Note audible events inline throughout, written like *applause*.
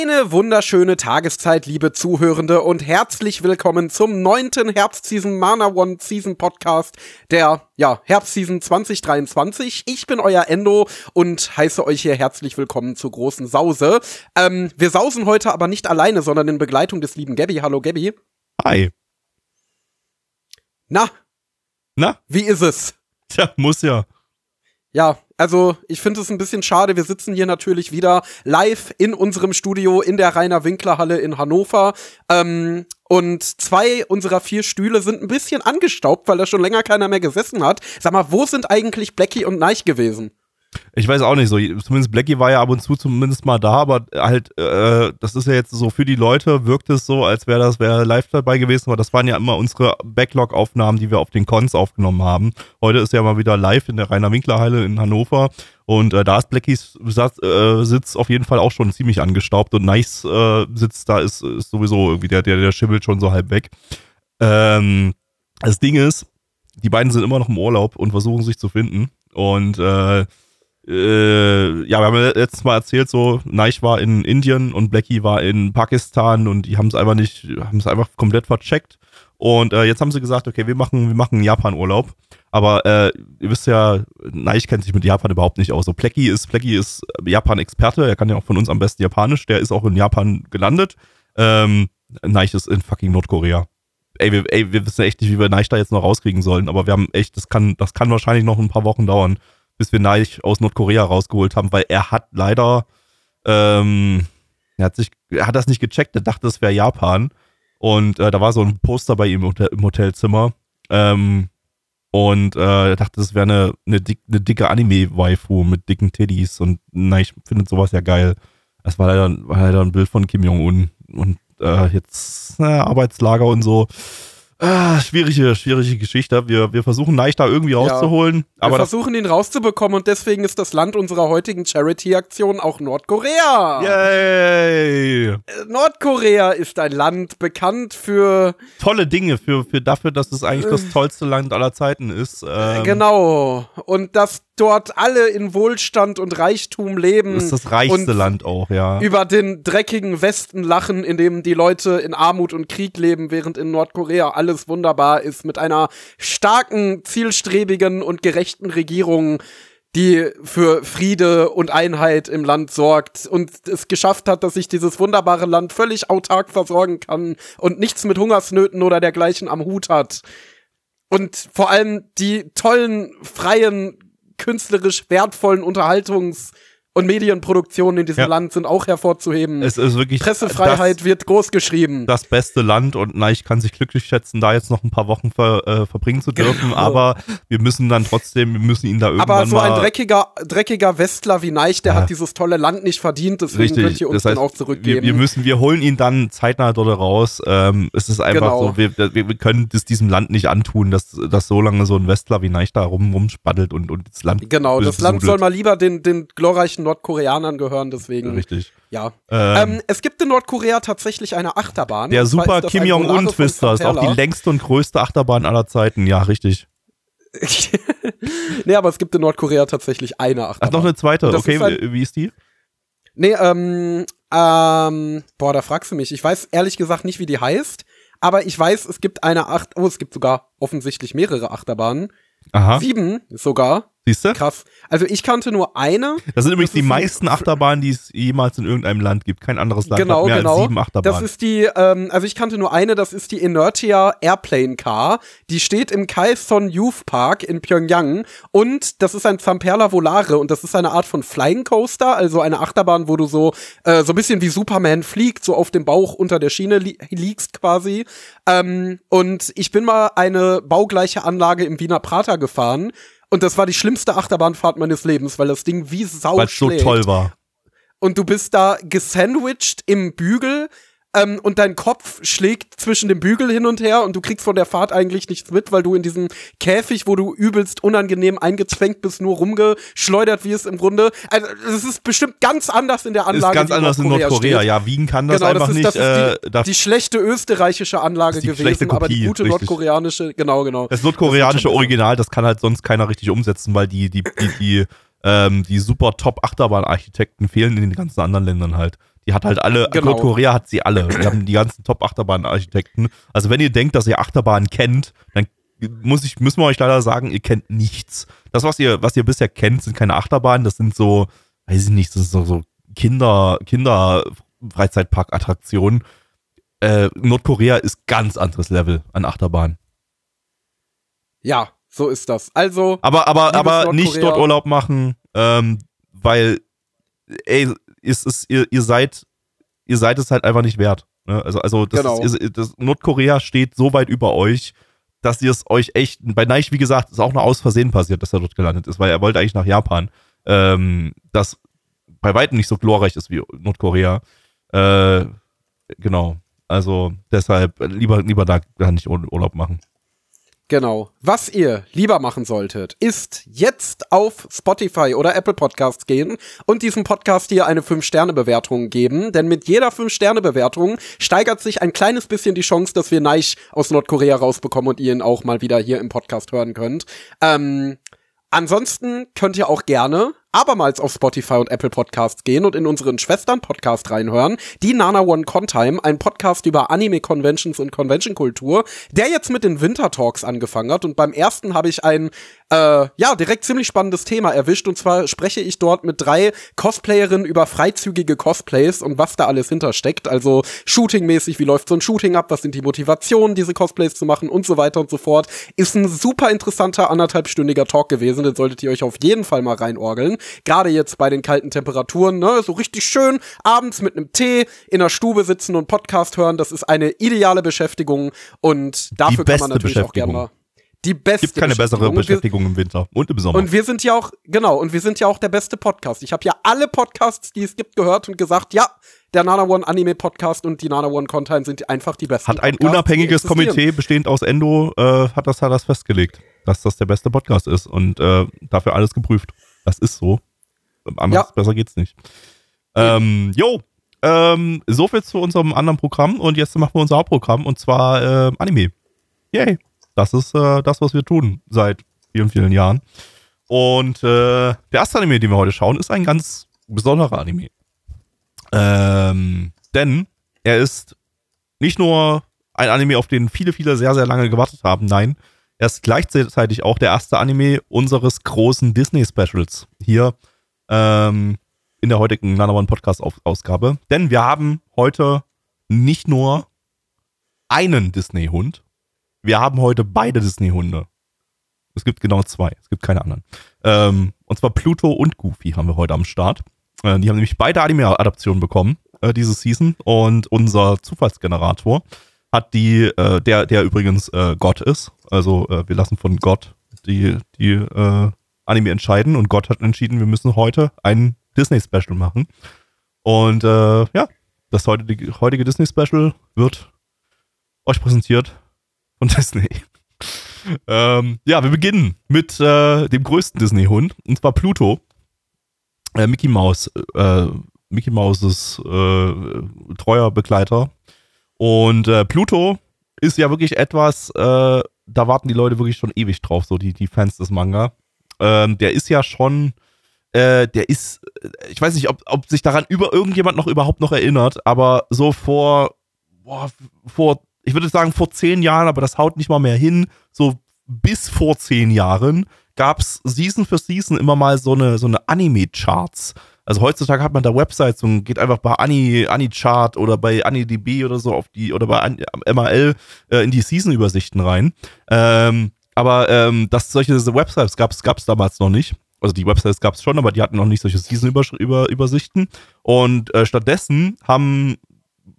Eine wunderschöne Tageszeit, liebe Zuhörende, und herzlich willkommen zum neunten Herbstseason Mana One Season Podcast der, ja, Herbstseason 2023. Ich bin euer Endo und heiße euch hier herzlich willkommen zur großen Sause. Ähm, wir sausen heute aber nicht alleine, sondern in Begleitung des lieben Gabby. Hallo Gabby. Hi. Na, Na, wie ist es? tja, muss ja. Ja, also ich finde es ein bisschen schade. Wir sitzen hier natürlich wieder live in unserem Studio in der Rainer Winkler Halle in Hannover. Ähm, und zwei unserer vier Stühle sind ein bisschen angestaubt, weil da schon länger keiner mehr gesessen hat. Sag mal, wo sind eigentlich Blackie und Neich gewesen? Ich weiß auch nicht so. Zumindest Blackie war ja ab und zu zumindest mal da, aber halt, äh, das ist ja jetzt so für die Leute, wirkt es so, als wäre das wäre live dabei gewesen, aber das waren ja immer unsere Backlog-Aufnahmen, die wir auf den Cons aufgenommen haben. Heute ist ja mal wieder live in der Rainer Winkler Halle in Hannover und äh, da ist Blackies äh, Sitz auf jeden Fall auch schon ziemlich angestaubt und Nice äh, Sitz da ist, ist sowieso irgendwie der, der, der schimmelt schon so halb weg. Ähm, das Ding ist, die beiden sind immer noch im Urlaub und versuchen sich zu finden und äh, äh, ja, wir haben ja letztes Mal erzählt, so, Neich war in Indien und Blackie war in Pakistan und die haben es einfach nicht, haben es einfach komplett vercheckt. Und äh, jetzt haben sie gesagt, okay, wir machen, wir machen einen Japan-Urlaub. Aber äh, ihr wisst ja, Neich kennt sich mit Japan überhaupt nicht aus. So, Blackie ist, Blackie ist Japan-Experte, er kann ja auch von uns am besten Japanisch, der ist auch in Japan gelandet. Ähm, Neich ist in fucking Nordkorea. Ey wir, ey, wir wissen echt nicht, wie wir Neich da jetzt noch rauskriegen sollen, aber wir haben echt, das kann, das kann wahrscheinlich noch ein paar Wochen dauern bis wir Neich aus Nordkorea rausgeholt haben, weil er hat leider, ähm, er hat sich, er hat das nicht gecheckt, er dachte, das wäre Japan. Und äh, da war so ein Poster bei ihm im Hotelzimmer. Ähm, und äh, er dachte, das wäre eine, eine, dick, eine dicke Anime-Waifu mit dicken Teddies. Und Neich findet sowas ja geil. Das war leider, war leider ein Bild von Kim Jong-un. Und äh, jetzt äh, Arbeitslager und so. Ah, schwierige, schwierige Geschichte. Wir, wir versuchen Neich da irgendwie rauszuholen. Wir aber versuchen ihn rauszubekommen und deswegen ist das Land unserer heutigen Charity-Aktion auch Nordkorea. Yay! Äh, Nordkorea ist ein Land bekannt für Tolle Dinge für, für dafür, dass es eigentlich das tollste Land aller Zeiten ist. Ähm, genau und dass dort alle in Wohlstand und Reichtum leben. Das ist das reichste Land auch, ja. Über den dreckigen Westen lachen, in dem die Leute in Armut und Krieg leben, während in Nordkorea alles wunderbar ist mit einer starken, zielstrebigen und gerechten Regierung, die für Friede und Einheit im Land sorgt und es geschafft hat, dass sich dieses wunderbare Land völlig autark versorgen kann und nichts mit Hungersnöten oder dergleichen am Hut hat. Und vor allem die tollen, freien, künstlerisch wertvollen Unterhaltungs- und Medienproduktionen in diesem Ja. Land sind auch hervorzuheben. es ist wirklich Pressefreiheit das, wird groß geschrieben. das beste Land und Neich kann sich glücklich schätzen, da jetzt noch ein paar Wochen ver, äh, verbringen zu dürfen. Genau. Aber wir müssen dann trotzdem, wir müssen ihn da irgendwann Aber so ein dreckiger, dreckiger Westler wie Neich, der Ja. hat dieses tolle Land nicht verdient, deswegen Richtig, könnt ihr uns das heißt, dann auch wir, zurückgeben. wir müssen, wir holen ihn dann zeitnah dort raus. Ähm, es ist einfach Genau. so, wir, wir, wir können es diesem Land nicht antun, dass, dass so lange so ein Westler wie Neich da rum, rumspaddelt und, und das Land genau, das Land soll mal lieber den, den glorreichen Nordkoreanern gehören, deswegen. Richtig. Ja. Ähm, Ähm, es gibt in Nordkorea tatsächlich eine Achterbahn. Der Super Kim von Jong-un-Twister ist auch die längste und größte Achterbahn aller Zeiten. Ja, richtig. *laughs* nee, aber es gibt in Nordkorea tatsächlich eine Ach, Achterbahn. noch eine zweite. Okay, ist ein- wie wie ist die? Nee, ähm, ähm, boah, da fragst du mich. Ich weiß ehrlich gesagt nicht, wie die heißt, aber ich weiß, es gibt eine Acht, oh, es gibt sogar offensichtlich mehrere Achterbahnen. Aha, Sieben sogar. Siehst du? Krass. Also ich kannte nur eine. Das sind übrigens Das die meisten Achterbahnen, die es jemals in irgendeinem Land gibt. Kein anderes Land genau, hat mehr genau. als sieben Achterbahnen. Das ist die, ähm, also ich kannte nur eine, das ist die Inertia Airplane Car. Die steht im Kaesong Youth Park in Pyongyang und das ist ein Zamperla Volare und das ist eine Art von Flying Coaster, also eine Achterbahn, wo du so äh, so ein bisschen wie Superman fliegt, so auf dem Bauch unter der Schiene li liegst quasi. Ähm, und ich bin mal eine baugleiche Anlage im Wiener Prater gefahren. Und das war die schlimmste Achterbahnfahrt meines Lebens, weil das Ding wie Sau Weil so toll war. und du bist da gesandwiched im Bügel ähm, und dein Kopf schlägt zwischen dem Bügel hin und her und du kriegst von der Fahrt eigentlich nichts mit, weil du in diesem Käfig, wo du übelst unangenehm eingezwängt bist, nur rumgeschleudert wirst im Grunde. Also es ist bestimmt ganz anders in der Anlage. Ist ganz anders in Nordkorea. Steht. Ja, Wien kann das genau, einfach das ist, nicht. Das ist die, äh, die schlechte österreichische Anlage gewesen, Kopie, aber die gute richtig. nordkoreanische, genau, genau. Das nordkoreanische Original, das kann halt sonst keiner richtig umsetzen, weil die, die, die, die, ähm, die super Top-Achterbahn-Architekten fehlen in den ganzen anderen Ländern halt. Die hat halt alle, genau. Nordkorea hat sie alle. Die haben die ganzen Top-Achterbahn-Architekten. Also wenn ihr denkt, dass ihr Achterbahnen kennt, dann muss ich, müssen wir euch leider sagen, ihr kennt nichts. Das, was ihr, was ihr bisher kennt, sind keine Achterbahnen, das sind so, weiß ich nicht, das sind so, so Kinder, Kinder-Freizeitpark-Attraktionen. Äh, Nordkorea ist ganz anderes Level an Achterbahn. Ja, so ist das. Also. Aber, aber, aber nicht dort Urlaub machen, ähm, weil, ey, ist es, ihr, ihr seid, ihr seid es halt einfach nicht wert. Ne? Also, also das, genau. ist, das Nordkorea steht so weit über euch, dass ihr es euch echt, bei Neich, wie gesagt, ist auch nur aus Versehen passiert, dass er dort gelandet ist, weil er wollte eigentlich nach Japan, ähm, das bei weitem nicht so glorreich ist wie Nordkorea. Äh, genau. Also deshalb lieber, lieber da nicht Urlaub machen. Genau. Was ihr lieber machen solltet, ist jetzt auf Spotify oder Apple Podcasts gehen und diesem Podcast hier eine 5-Sterne-Bewertung geben. Denn mit jeder 5-Sterne-Bewertung steigert sich ein kleines bisschen die Chance, dass wir Neich aus Nordkorea rausbekommen und ihr ihn auch mal wieder hier im Podcast hören könnt. Ähm, ansonsten könnt ihr auch gerne abermals auf Spotify und Apple Podcasts gehen und in unseren Schwestern-Podcast reinhören, die Nana One Contime, ein Podcast über Anime-Conventions und Convention-Kultur, der jetzt mit den Winter Talks angefangen hat. Und beim ersten habe ich ein, äh, ja, direkt ziemlich spannendes Thema erwischt. Und zwar spreche ich dort mit drei Cosplayerinnen über freizügige Cosplays und was da alles hintersteckt. Also Shooting-mäßig, wie läuft so ein Shooting ab, was sind die Motivationen, diese Cosplays zu machen und so weiter und so fort. Ist ein super interessanter anderthalbstündiger Talk gewesen, den solltet ihr euch auf jeden Fall mal reinorgeln. Gerade jetzt bei den kalten Temperaturen, ne, so richtig schön abends mit einem Tee in der Stube sitzen und Podcast hören, das ist eine ideale Beschäftigung und dafür kann man natürlich auch gerne mal die beste. Gibt keine bessere Beschäftigung im Winter und im Sommer. Und wir sind ja auch, genau, und wir sind ja auch der beste Podcast. Ich habe ja alle Podcasts, die es gibt, gehört und gesagt, ja, der Nana One Anime Podcast und die Nana One Content sind einfach die besten. Hat ein Podcasts, unabhängiges Komitee bestehend aus Endo, äh, hat das, hat das festgelegt, dass das der beste Podcast ist und äh, dafür alles geprüft. Das ist so. Anders ja. besser geht's nicht. Ähm, jo, ähm, so viel zu unserem anderen Programm und jetzt machen wir unser Hauptprogramm und zwar äh, Anime. Yay. Das ist äh, das, was wir tun seit vielen, vielen Jahren. Und äh, der erste Anime, den wir heute schauen, ist ein ganz besonderer Anime. Ähm, denn er ist nicht nur ein Anime, auf den viele, viele sehr, sehr lange gewartet haben. Nein, er ist gleichzeitig auch der erste Anime unseres großen Disney-Specials hier ähm, in der heutigen Nana One Podcast-Ausgabe. Denn wir haben heute nicht nur einen Disney-Hund, wir haben heute beide Disney-Hunde. Es gibt genau zwei, es gibt keine anderen. Ähm, und zwar Pluto und Goofy haben wir heute am Start. Äh, die haben nämlich beide Anime-Adaptionen bekommen, äh, diese Season. Und unser Zufallsgenerator hat die, äh, der, der übrigens äh, Gott ist. Also äh, wir lassen von Gott die, die äh, Anime entscheiden und Gott hat entschieden, wir müssen heute ein Disney-Special machen. Und äh, ja, das heutige, heutige Disney-Special wird euch präsentiert von *laughs* Disney. ähm, ja, wir beginnen mit äh, dem größten Disney-Hund, und zwar Pluto. Äh, Mickey Mouse, äh, Mickey Mouses äh, treuer Begleiter und äh, Pluto ist ja wirklich etwas, äh, da warten die Leute wirklich schon ewig drauf, so die, die Fans des Manga. Ähm, der ist ja schon, äh, der ist, äh, ich weiß nicht, ob, ob sich daran über irgendjemand noch überhaupt noch erinnert, aber so vor, boah, vor, ich würde sagen vor zehn Jahren, aber das haut nicht mal mehr hin, so bis vor zehn Jahren gab es Season für Season immer mal so eine, so eine Anime-Charts. Also heutzutage hat man da Websites und geht einfach bei Ani, AniChart oder bei AniDB oder so auf die, oder bei MAL äh, in die Season-Übersichten rein. Ähm, aber ähm, dass solche Websites gab es damals noch nicht. Also die Websites gab es schon, aber die hatten noch nicht solche Season-Übersichten. Und äh, stattdessen haben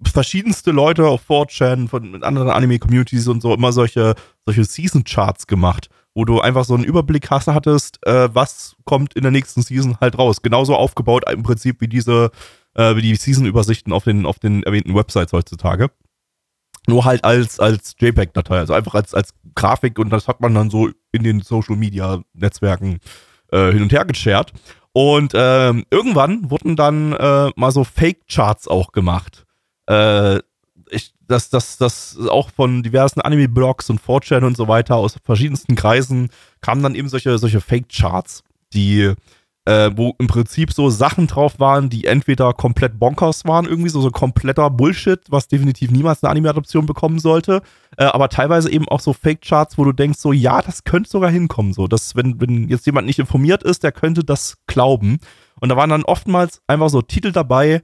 verschiedenste Leute auf 4chan von anderen Anime-Communities und so immer solche, solche Season-Charts gemacht wo du einfach so einen Überblick hast, hattest, äh, was kommt in der nächsten Season halt raus. Genauso aufgebaut im Prinzip wie diese äh, wie die Season-Übersichten auf den, auf den erwähnten Websites heutzutage. Nur halt als, als JPEG-Datei, also einfach als, als Grafik und das hat man dann so in den Social-Media-Netzwerken äh, hin und her geshared. Und ähm, irgendwann wurden dann äh, mal so Fake-Charts auch gemacht. Äh, ich, das, das, das auch von diversen Anime-Blogs und 4chan und so weiter aus verschiedensten Kreisen kamen dann eben solche, solche Fake-Charts, die äh, wo im Prinzip so Sachen drauf waren, die entweder komplett bonkers waren, irgendwie so, so kompletter Bullshit, was definitiv niemals eine Anime-Adoption bekommen sollte, äh, aber teilweise eben auch so Fake-Charts, wo du denkst, so, ja, das könnte sogar hinkommen, so, dass, wenn, wenn jetzt jemand nicht informiert ist, der könnte das glauben. Und da waren dann oftmals einfach so Titel dabei,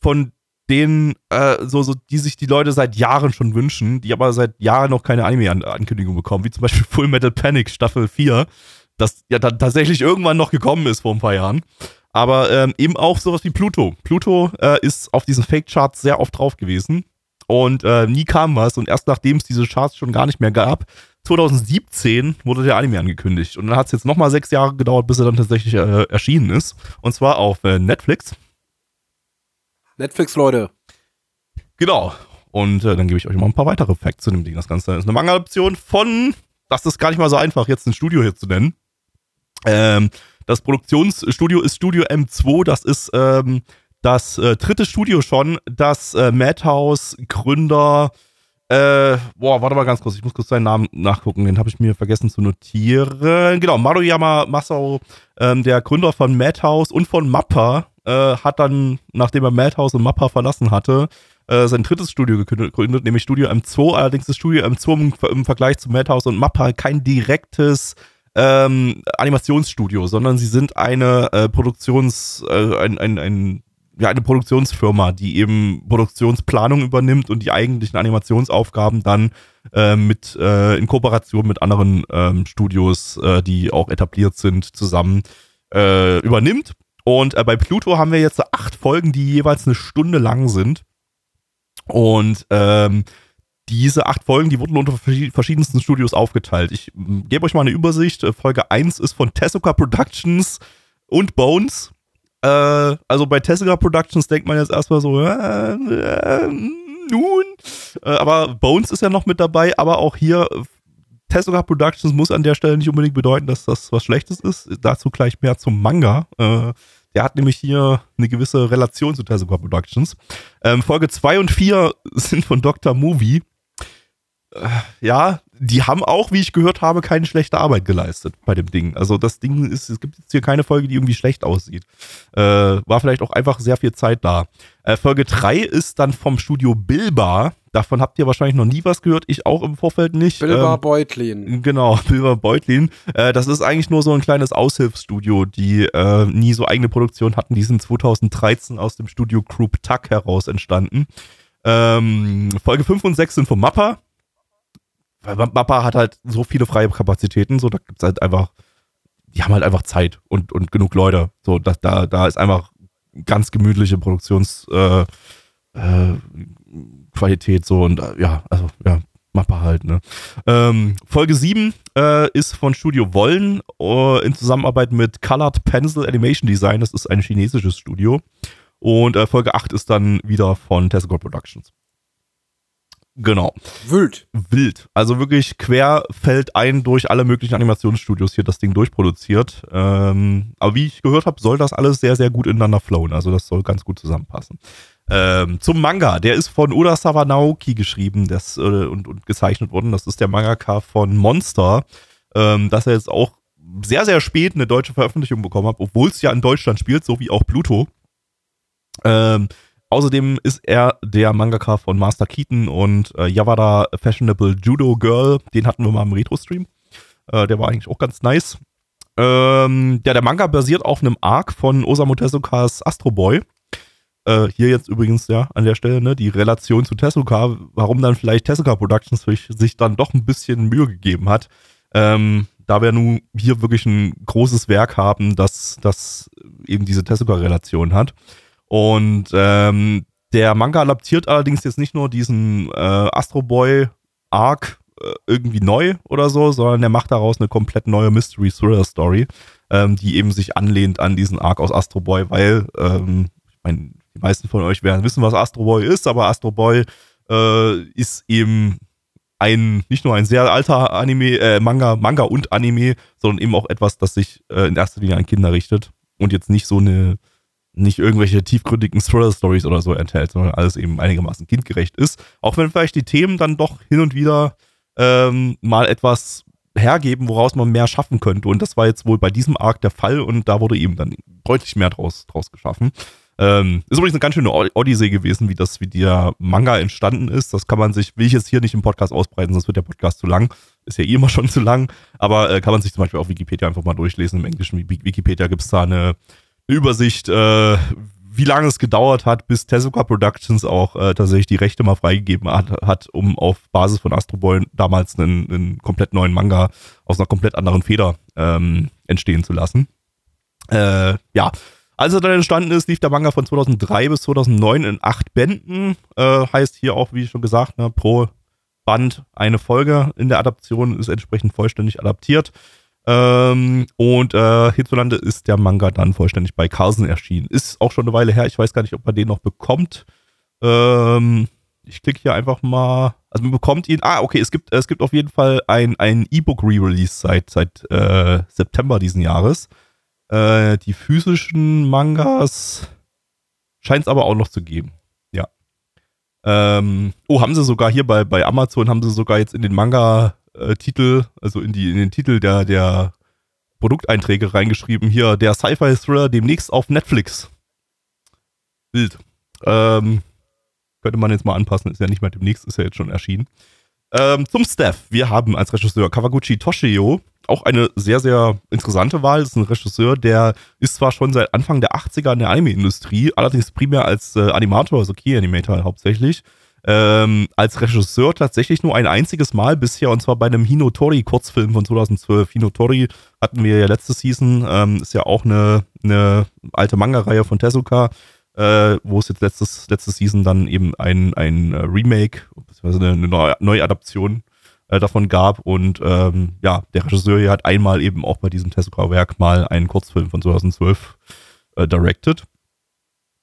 von denen, äh, so, so, die sich die Leute seit Jahren schon wünschen, die aber seit Jahren noch keine Anime-Ankündigung bekommen, wie zum Beispiel Full Metal Panic Staffel 4 das ja dann tatsächlich irgendwann noch gekommen ist vor ein paar Jahren. Aber ähm, eben auch sowas wie Pluto. Pluto äh, ist auf diesen Fake-Charts sehr oft drauf gewesen und äh, nie kam was. Und erst nachdem es diese Charts schon gar nicht mehr gab, 2017 wurde der Anime angekündigt. Und dann hat es jetzt nochmal sechs Jahre gedauert, bis er dann tatsächlich äh, erschienen ist. Und zwar auf äh, Netflix. Netflix, Leute. Genau. Und äh, dann gebe ich euch mal ein paar weitere Facts zu dem Ding. Das Ganze ist eine Manga-Option von, das ist gar nicht mal so einfach, jetzt ein Studio hier zu nennen. Ähm, das Produktionsstudio ist Studio M2. Das ist ähm, das äh, dritte Studio schon, das äh, Madhouse-Gründer, äh, boah, warte mal ganz kurz, ich muss kurz seinen Namen nachgucken, den habe ich mir vergessen zu notieren. Genau, Maruyama Masao, ähm, der Gründer von Madhouse und von Mappa, äh, hat dann, nachdem er Madhouse und Mappa verlassen hatte, äh, sein drittes Studio gegründet, nämlich Studio M2. Allerdings ist Studio M2 im, im Vergleich zu Madhouse und Mappa kein direktes ähm, Animationsstudio, sondern sie sind eine äh, Produktions, äh, ein, ein, ein, ja, eine Produktionsfirma, die eben Produktionsplanung übernimmt und die eigentlichen Animationsaufgaben dann äh, mit äh, in Kooperation mit anderen ähm, Studios, äh, die auch etabliert sind, zusammen äh, übernimmt. Und äh, bei Pluto haben wir jetzt acht Folgen, die jeweils eine Stunde lang sind. Und ähm, diese acht Folgen, die wurden unter verschiedensten Studios aufgeteilt. Ich gebe euch mal eine Übersicht. Äh, Folge 1 ist von Tezuka Productions und Bones. Äh, also bei Tezuka Productions denkt man jetzt erstmal so, äh, äh, nun. Äh, aber Bones ist ja noch mit dabei, aber auch hier Tezuka Productions muss an der Stelle nicht unbedingt bedeuten, dass das was Schlechtes ist. Dazu gleich mehr zum Manga. Äh, der hat nämlich hier eine gewisse Relation zu Tezuka Productions. Ähm, Folge 2 und 4 *laughs* sind von Dr. Movie ja, die haben auch, wie ich gehört habe, keine schlechte Arbeit geleistet bei dem Ding. Also das Ding ist, es gibt jetzt hier keine Folge, die irgendwie schlecht aussieht. Äh, war vielleicht auch einfach sehr viel Zeit da. Äh, Folge 3 ist dann vom Studio Bilba. Davon habt ihr wahrscheinlich noch nie was gehört, ich auch im Vorfeld nicht. Bilba ähm, Beutlin. Genau, *laughs* Bilba Beutlin. Äh, das ist eigentlich nur so ein kleines Aushilfsstudio, die äh, nie so eigene Produktion hatten. Die sind 2013 aus dem Studio Group Tuck heraus entstanden. Ähm, Folge 5 und 6 sind vom Mappa weil Mappa hat halt so viele freie Kapazitäten, so da gibt es halt einfach, die haben halt einfach Zeit und, und genug Leute. So, da, da, da ist einfach ganz gemütliche Produktionsqualität äh, äh, so und äh, ja, also ja, Mappa halt, ne? Ähm, Folge 7 äh, ist von Studio Wollen äh, in Zusammenarbeit mit Colored Pencil Animation Design. Das ist ein chinesisches Studio. Und äh, Folge 8 ist dann wieder von Tesco Productions. Genau. Wild. Wild. Also wirklich quer fällt ein durch alle möglichen Animationsstudios hier das Ding durchproduziert. Ähm, aber wie ich gehört habe, soll das alles sehr, sehr gut ineinander flowen. Also das soll ganz gut zusammenpassen. Ähm, zum Manga. Der ist von Urasawa Naoki geschrieben das, äh, und, und gezeichnet worden. Das ist der Mangaka von Monster. Ähm, dass er jetzt auch sehr, sehr spät eine deutsche Veröffentlichung bekommen hat, obwohl es ja in Deutschland spielt, so wie auch Pluto. Ähm, Außerdem ist er der Mangaka von Master Keaton und äh, Yawada Fashionable Judo Girl. Den hatten wir mal im Retro-Stream. Äh, der war eigentlich auch ganz nice. Ähm, ja, der Manga basiert auf einem Arc von Osamu Tezukas Astro Boy. Äh, hier jetzt übrigens, ja, an der Stelle, ne, die Relation zu Tezuka, warum dann vielleicht Tezuka Productions sich dann doch ein bisschen Mühe gegeben hat. Ähm, da wir nun hier wirklich ein großes Werk haben, das, das eben diese Tezuka-Relation hat. Und ähm, der Manga adaptiert allerdings jetzt nicht nur diesen äh, Astro Boy Arc äh, irgendwie neu oder so, sondern der macht daraus eine komplett neue Mystery Thriller Story, ähm, die eben sich anlehnt an diesen Arc aus Astro Boy, weil ähm, ich meine, die meisten von euch werden wissen, was Astro Boy ist, aber Astro Boy äh, ist eben ein, nicht nur ein sehr alter Anime, äh, Manga, Manga und Anime, sondern eben auch etwas, das sich äh, in erster Linie an Kinder richtet und jetzt nicht so eine, nicht irgendwelche tiefgründigen Thriller-Stories oder so enthält, sondern alles eben einigermaßen kindgerecht ist. Auch wenn vielleicht die Themen dann doch hin und wieder ähm, mal etwas hergeben, woraus man mehr schaffen könnte. Und das war jetzt wohl bei diesem Arc der Fall und da wurde eben dann deutlich mehr draus, draus geschaffen. Ähm, ist übrigens eine ganz schöne Odyssee gewesen, wie das, wie der Manga entstanden ist. Das kann man sich, will ich jetzt hier nicht im Podcast ausbreiten, sonst wird der Podcast zu lang. Ist ja eh immer schon zu lang. Aber äh, kann man sich zum Beispiel auf Wikipedia einfach mal durchlesen. Im englischen Wikipedia gibt es da eine, eine Übersicht, äh, wie lange es gedauert hat, bis Tezuka Productions auch äh, tatsächlich die Rechte mal freigegeben hat, hat um auf Basis von Astro Boy damals einen, einen komplett neuen Manga aus einer komplett anderen Feder ähm, entstehen zu lassen. Äh, ja, als er dann entstanden ist, lief der Manga von 2003 bis 2009 in acht Bänden. Äh, heißt hier auch, wie schon gesagt, ne, pro Band eine Folge in der Adaption ist entsprechend vollständig adaptiert. Ähm, und äh, hierzulande ist der Manga dann vollständig bei Carlsen erschienen. Ist auch schon eine Weile her. Ich weiß gar nicht, ob man den noch bekommt. Ähm, ich klicke hier einfach mal. Also man bekommt ihn. Ah, okay, es gibt, es gibt auf jeden Fall ein, ein E-Book Re-Release seit, seit äh, September diesen Jahres. Äh, die physischen Mangas scheint es aber auch noch zu geben. Ja. Ähm, oh, haben sie sogar hier bei, bei Amazon, haben sie sogar jetzt in den Manga-Titel, also in, die, in den Titel der, der Produkteinträge reingeschrieben, hier der Sci-Fi-Thriller demnächst auf Netflix. Bild. Ähm, könnte man jetzt mal anpassen, ist ja nicht mehr demnächst, ist ja jetzt schon erschienen. Ähm, zum Staff. Wir haben als Regisseur Kawaguchi Toshio, auch eine sehr, sehr interessante Wahl. Das ist ein Regisseur, der ist zwar schon seit Anfang der 80er in der Anime-Industrie, allerdings primär als äh, Animator, also Key-Animator hauptsächlich. Ähm, als Regisseur tatsächlich nur ein einziges Mal bisher und zwar bei einem Hinotori-Kurzfilm von 2012. Hinotori hatten wir ja letzte Season, ähm, ist ja auch eine, eine alte Manga-Reihe von Tezuka, äh, wo es jetzt letztes, letzte Season dann eben ein, ein äh, Remake, beziehungsweise eine, Neuadaption äh, davon gab. Und ähm, ja, der Regisseur hier hat einmal eben auch bei diesem Tezuka-Werk mal einen Kurzfilm von 2012 äh, directed.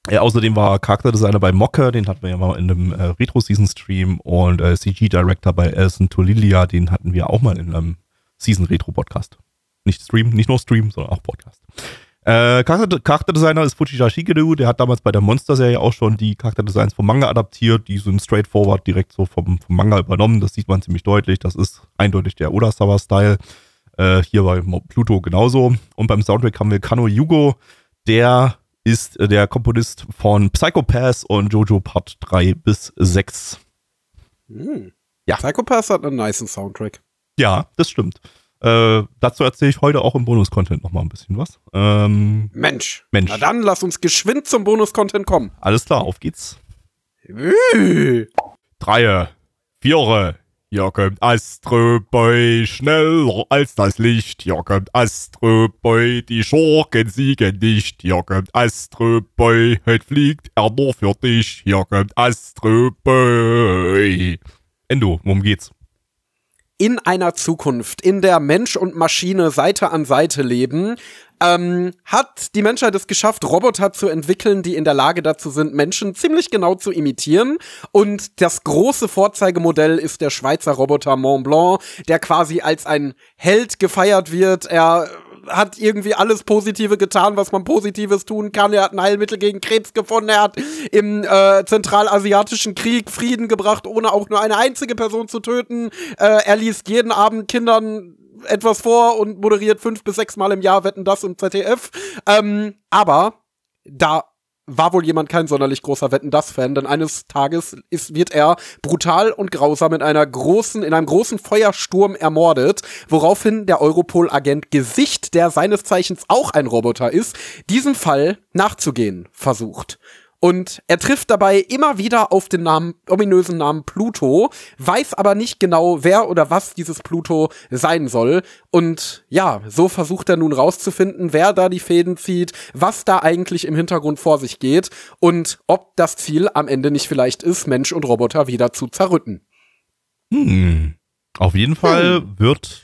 Äh, außerdem war Charakterdesigner bei Mocke, den hatten wir ja mal in einem äh, Retro-Season-Stream und äh, CG-Director bei Alison Tolilia, den hatten wir auch mal in einem Season-Retro-Podcast. Nicht Stream, nicht nur Stream, sondern auch Podcast. Äh, Charakter Charakterdesigner ist Fujita Shigeru, der hat damals bei der Monster-Serie auch schon die Charakterdesigns vom Manga adaptiert. Die sind straightforward direkt so vom, vom Manga übernommen. Das sieht man ziemlich deutlich. Das ist eindeutig der Urasawa-Style. Äh, hier bei Pluto genauso. Und beim Soundtrack haben wir Kano Yugo. Der ist äh, der Komponist von Psychopath und Jojo Part 3 bis 6. Hm. Ja. Psychopath hat einen nice Soundtrack. Ja, das stimmt. Äh, dazu erzähle ich heute auch im Bonus-Content nochmal ein bisschen was. Ähm, Mensch. Mensch. Na dann lass uns geschwind zum Bonus-Content kommen. Alles klar, auf geht's. Dreie, Viere, hier kommt Astro Boy schneller als das Licht. Hier kommt Astro Boy, die Schurken siegen nicht. Hier kommt Astro Boy, heute fliegt er nur für dich. Hier kommt Astro Boy. Endo, worum geht's? in einer Zukunft, in der Mensch und Maschine Seite an Seite leben, ähm, hat die Menschheit es geschafft, Roboter zu entwickeln, die in der Lage dazu sind, Menschen ziemlich genau zu imitieren. Und das große Vorzeigemodell ist der Schweizer Roboter Mont Blanc, der quasi als ein Held gefeiert wird. Er hat irgendwie alles Positive getan, was man Positives tun kann. Er hat ein Heilmittel gegen Krebs gefunden. Er hat im äh, zentralasiatischen Krieg Frieden gebracht, ohne auch nur eine einzige Person zu töten. Äh, er liest jeden Abend Kindern etwas vor und moderiert fünf bis sechs Mal im Jahr Wetten das im ZDF. Ähm, aber da war wohl jemand kein sonderlich großer Wetten das Fan, denn eines Tages ist, wird er brutal und grausam in einer großen in einem großen Feuersturm ermordet, woraufhin der Europol Agent Gesicht, der seines Zeichens auch ein Roboter ist, diesem Fall nachzugehen versucht. Und er trifft dabei immer wieder auf den Namen, ominösen Namen Pluto, weiß aber nicht genau, wer oder was dieses Pluto sein soll. Und ja, so versucht er nun rauszufinden, wer da die Fäden zieht, was da eigentlich im Hintergrund vor sich geht und ob das Ziel am Ende nicht vielleicht ist, Mensch und Roboter wieder zu zerrütten. Hm. Auf jeden Fall hm. wird,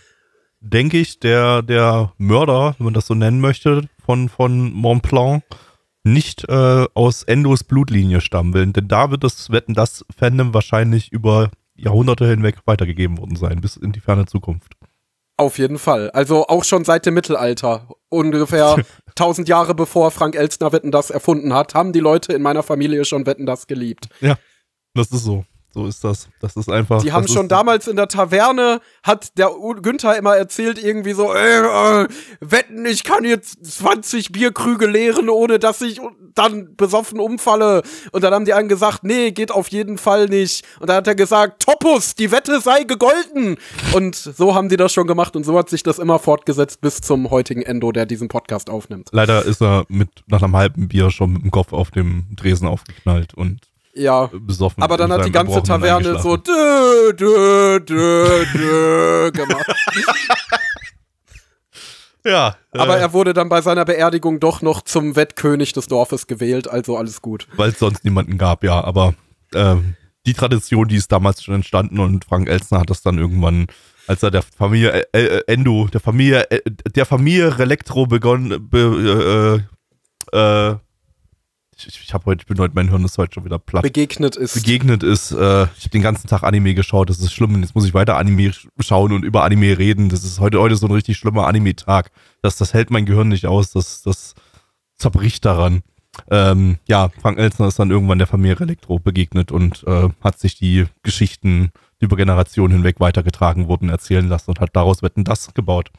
denke ich, der, der Mörder, wenn man das so nennen möchte, von, von Montblanc, nicht äh, aus Endos Blutlinie stammen will. Denn da wird das Wetten das Fandom wahrscheinlich über Jahrhunderte hinweg weitergegeben worden sein, bis in die ferne Zukunft. Auf jeden Fall. Also auch schon seit dem Mittelalter. Ungefähr *laughs* 1000 Jahre bevor Frank Elstner Wetten das erfunden hat, haben die Leute in meiner Familie schon Wetten das geliebt. Ja, das ist so. So ist das. Das ist einfach. Die haben schon damals in der Taverne, hat der Günther immer erzählt, irgendwie so, äh, äh, wetten, ich kann jetzt 20 Bierkrüge leeren, ohne dass ich dann besoffen umfalle. Und dann haben die einen gesagt, nee, geht auf jeden Fall nicht. Und dann hat er gesagt, Topus, die Wette sei gegolten. Und so haben die das schon gemacht und so hat sich das immer fortgesetzt bis zum heutigen Endo, der diesen Podcast aufnimmt. Leider ist er mit nach einem halben Bier schon mit dem Kopf auf dem Dresen aufgeknallt und ja, besoffen. Aber dann hat die ganze Taverne so dö, dö, dö, dö *laughs* gemacht. ja. Aber äh, er wurde dann bei seiner Beerdigung doch noch zum Wettkönig des Dorfes gewählt, also alles gut. Weil es sonst niemanden gab, ja. Aber äh, die Tradition, die ist damals schon entstanden und Frank Elsner hat das dann irgendwann als er der Familie äh, äh, Endo, der Familie, äh, der Familie Elektro begonnen, be, äh, äh, ich, ich habe heute, ich bin heute, mein Hirn ist heute schon wieder platt. Begegnet ist. Begegnet ist, äh, ich habe den ganzen Tag Anime geschaut, das ist schlimm. Jetzt muss ich weiter Anime schauen und über Anime reden. Das ist heute, heute so ein richtig schlimmer Anime-Tag. Das, das hält mein Gehirn nicht aus, das, das zerbricht daran. Ähm, ja, Frank Elsner ist dann irgendwann der Familie Elektro begegnet und äh, hat sich die Geschichten, die über Generationen hinweg weitergetragen wurden, erzählen lassen und hat daraus Wetten das gebaut.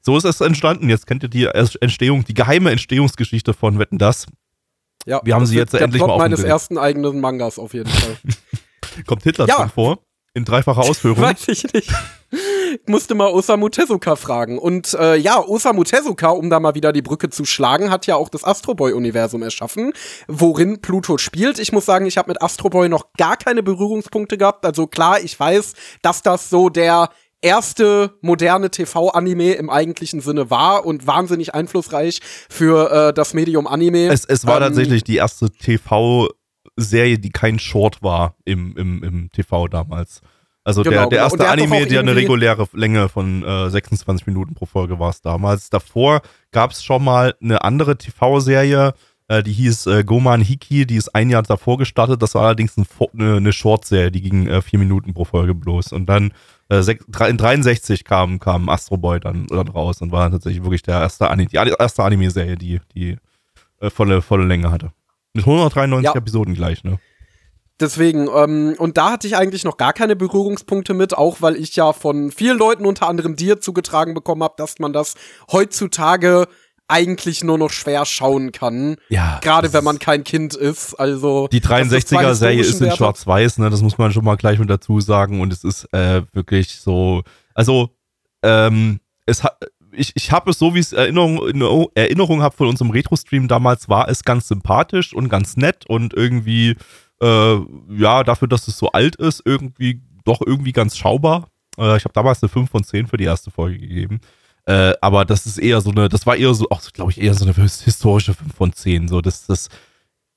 So ist es entstanden. Jetzt kennt ihr die Entstehung, die geheime Entstehungsgeschichte von Wetten das. Ja, wir haben sie jetzt der endlich Plot mal meines ersten eigenen Mangas auf jeden Fall. *laughs* Kommt Hitler ja. vor? In dreifacher *laughs* Ausführung? Weiß ich nicht. Ich musste mal Osamu Tezuka fragen. Und äh, ja, Osamu Tezuka, um da mal wieder die Brücke zu schlagen, hat ja auch das Astro Boy-Universum erschaffen, worin Pluto spielt. Ich muss sagen, ich habe mit Astro Boy noch gar keine Berührungspunkte gehabt. Also klar, ich weiß, dass das so der erste moderne TV-Anime im eigentlichen Sinne war und wahnsinnig einflussreich für äh, das Medium Anime. Es, es war ähm, tatsächlich die erste TV-Serie, die kein Short war im, im, im TV damals. Also genau, der, der erste der Anime, der eine reguläre Länge von äh, 26 Minuten pro Folge war es damals. Davor gab es schon mal eine andere TV-Serie, äh, die hieß äh, Goman Hiki, die ist ein Jahr davor gestartet. Das war allerdings ein, eine, eine Short-Serie, die ging äh, vier Minuten pro Folge bloß. Und dann äh, in 63 kam, kam Astro Boy dann, dann raus und war tatsächlich wirklich der erste Anime, die erste Anime-Serie, die, die äh, volle, volle Länge hatte. Mit 193 ja. Episoden gleich, ne? Deswegen, ähm, und da hatte ich eigentlich noch gar keine Berührungspunkte mit, auch weil ich ja von vielen Leuten, unter anderem dir, zugetragen bekommen habe, dass man das heutzutage eigentlich nur noch schwer schauen kann. Ja. Gerade wenn man kein Kind ist. Also. Die 63er-Serie ist in Schwarz-Weiß, ne? Das muss man schon mal gleich mit dazu sagen. Und es ist äh, wirklich so. Also, ähm, es hat. Ich, ich habe es so, wie es Erinnerung, in Erinnerung habe von unserem Retro-Stream damals, war es ganz sympathisch und ganz nett und irgendwie, äh, ja, dafür, dass es so alt ist, irgendwie doch irgendwie ganz schaubar. Äh, ich habe damals eine 5 von 10 für die erste Folge gegeben. Äh, aber das ist eher so eine, das war eher so, auch glaube ich, eher so eine historische 5 von 10. So, das, das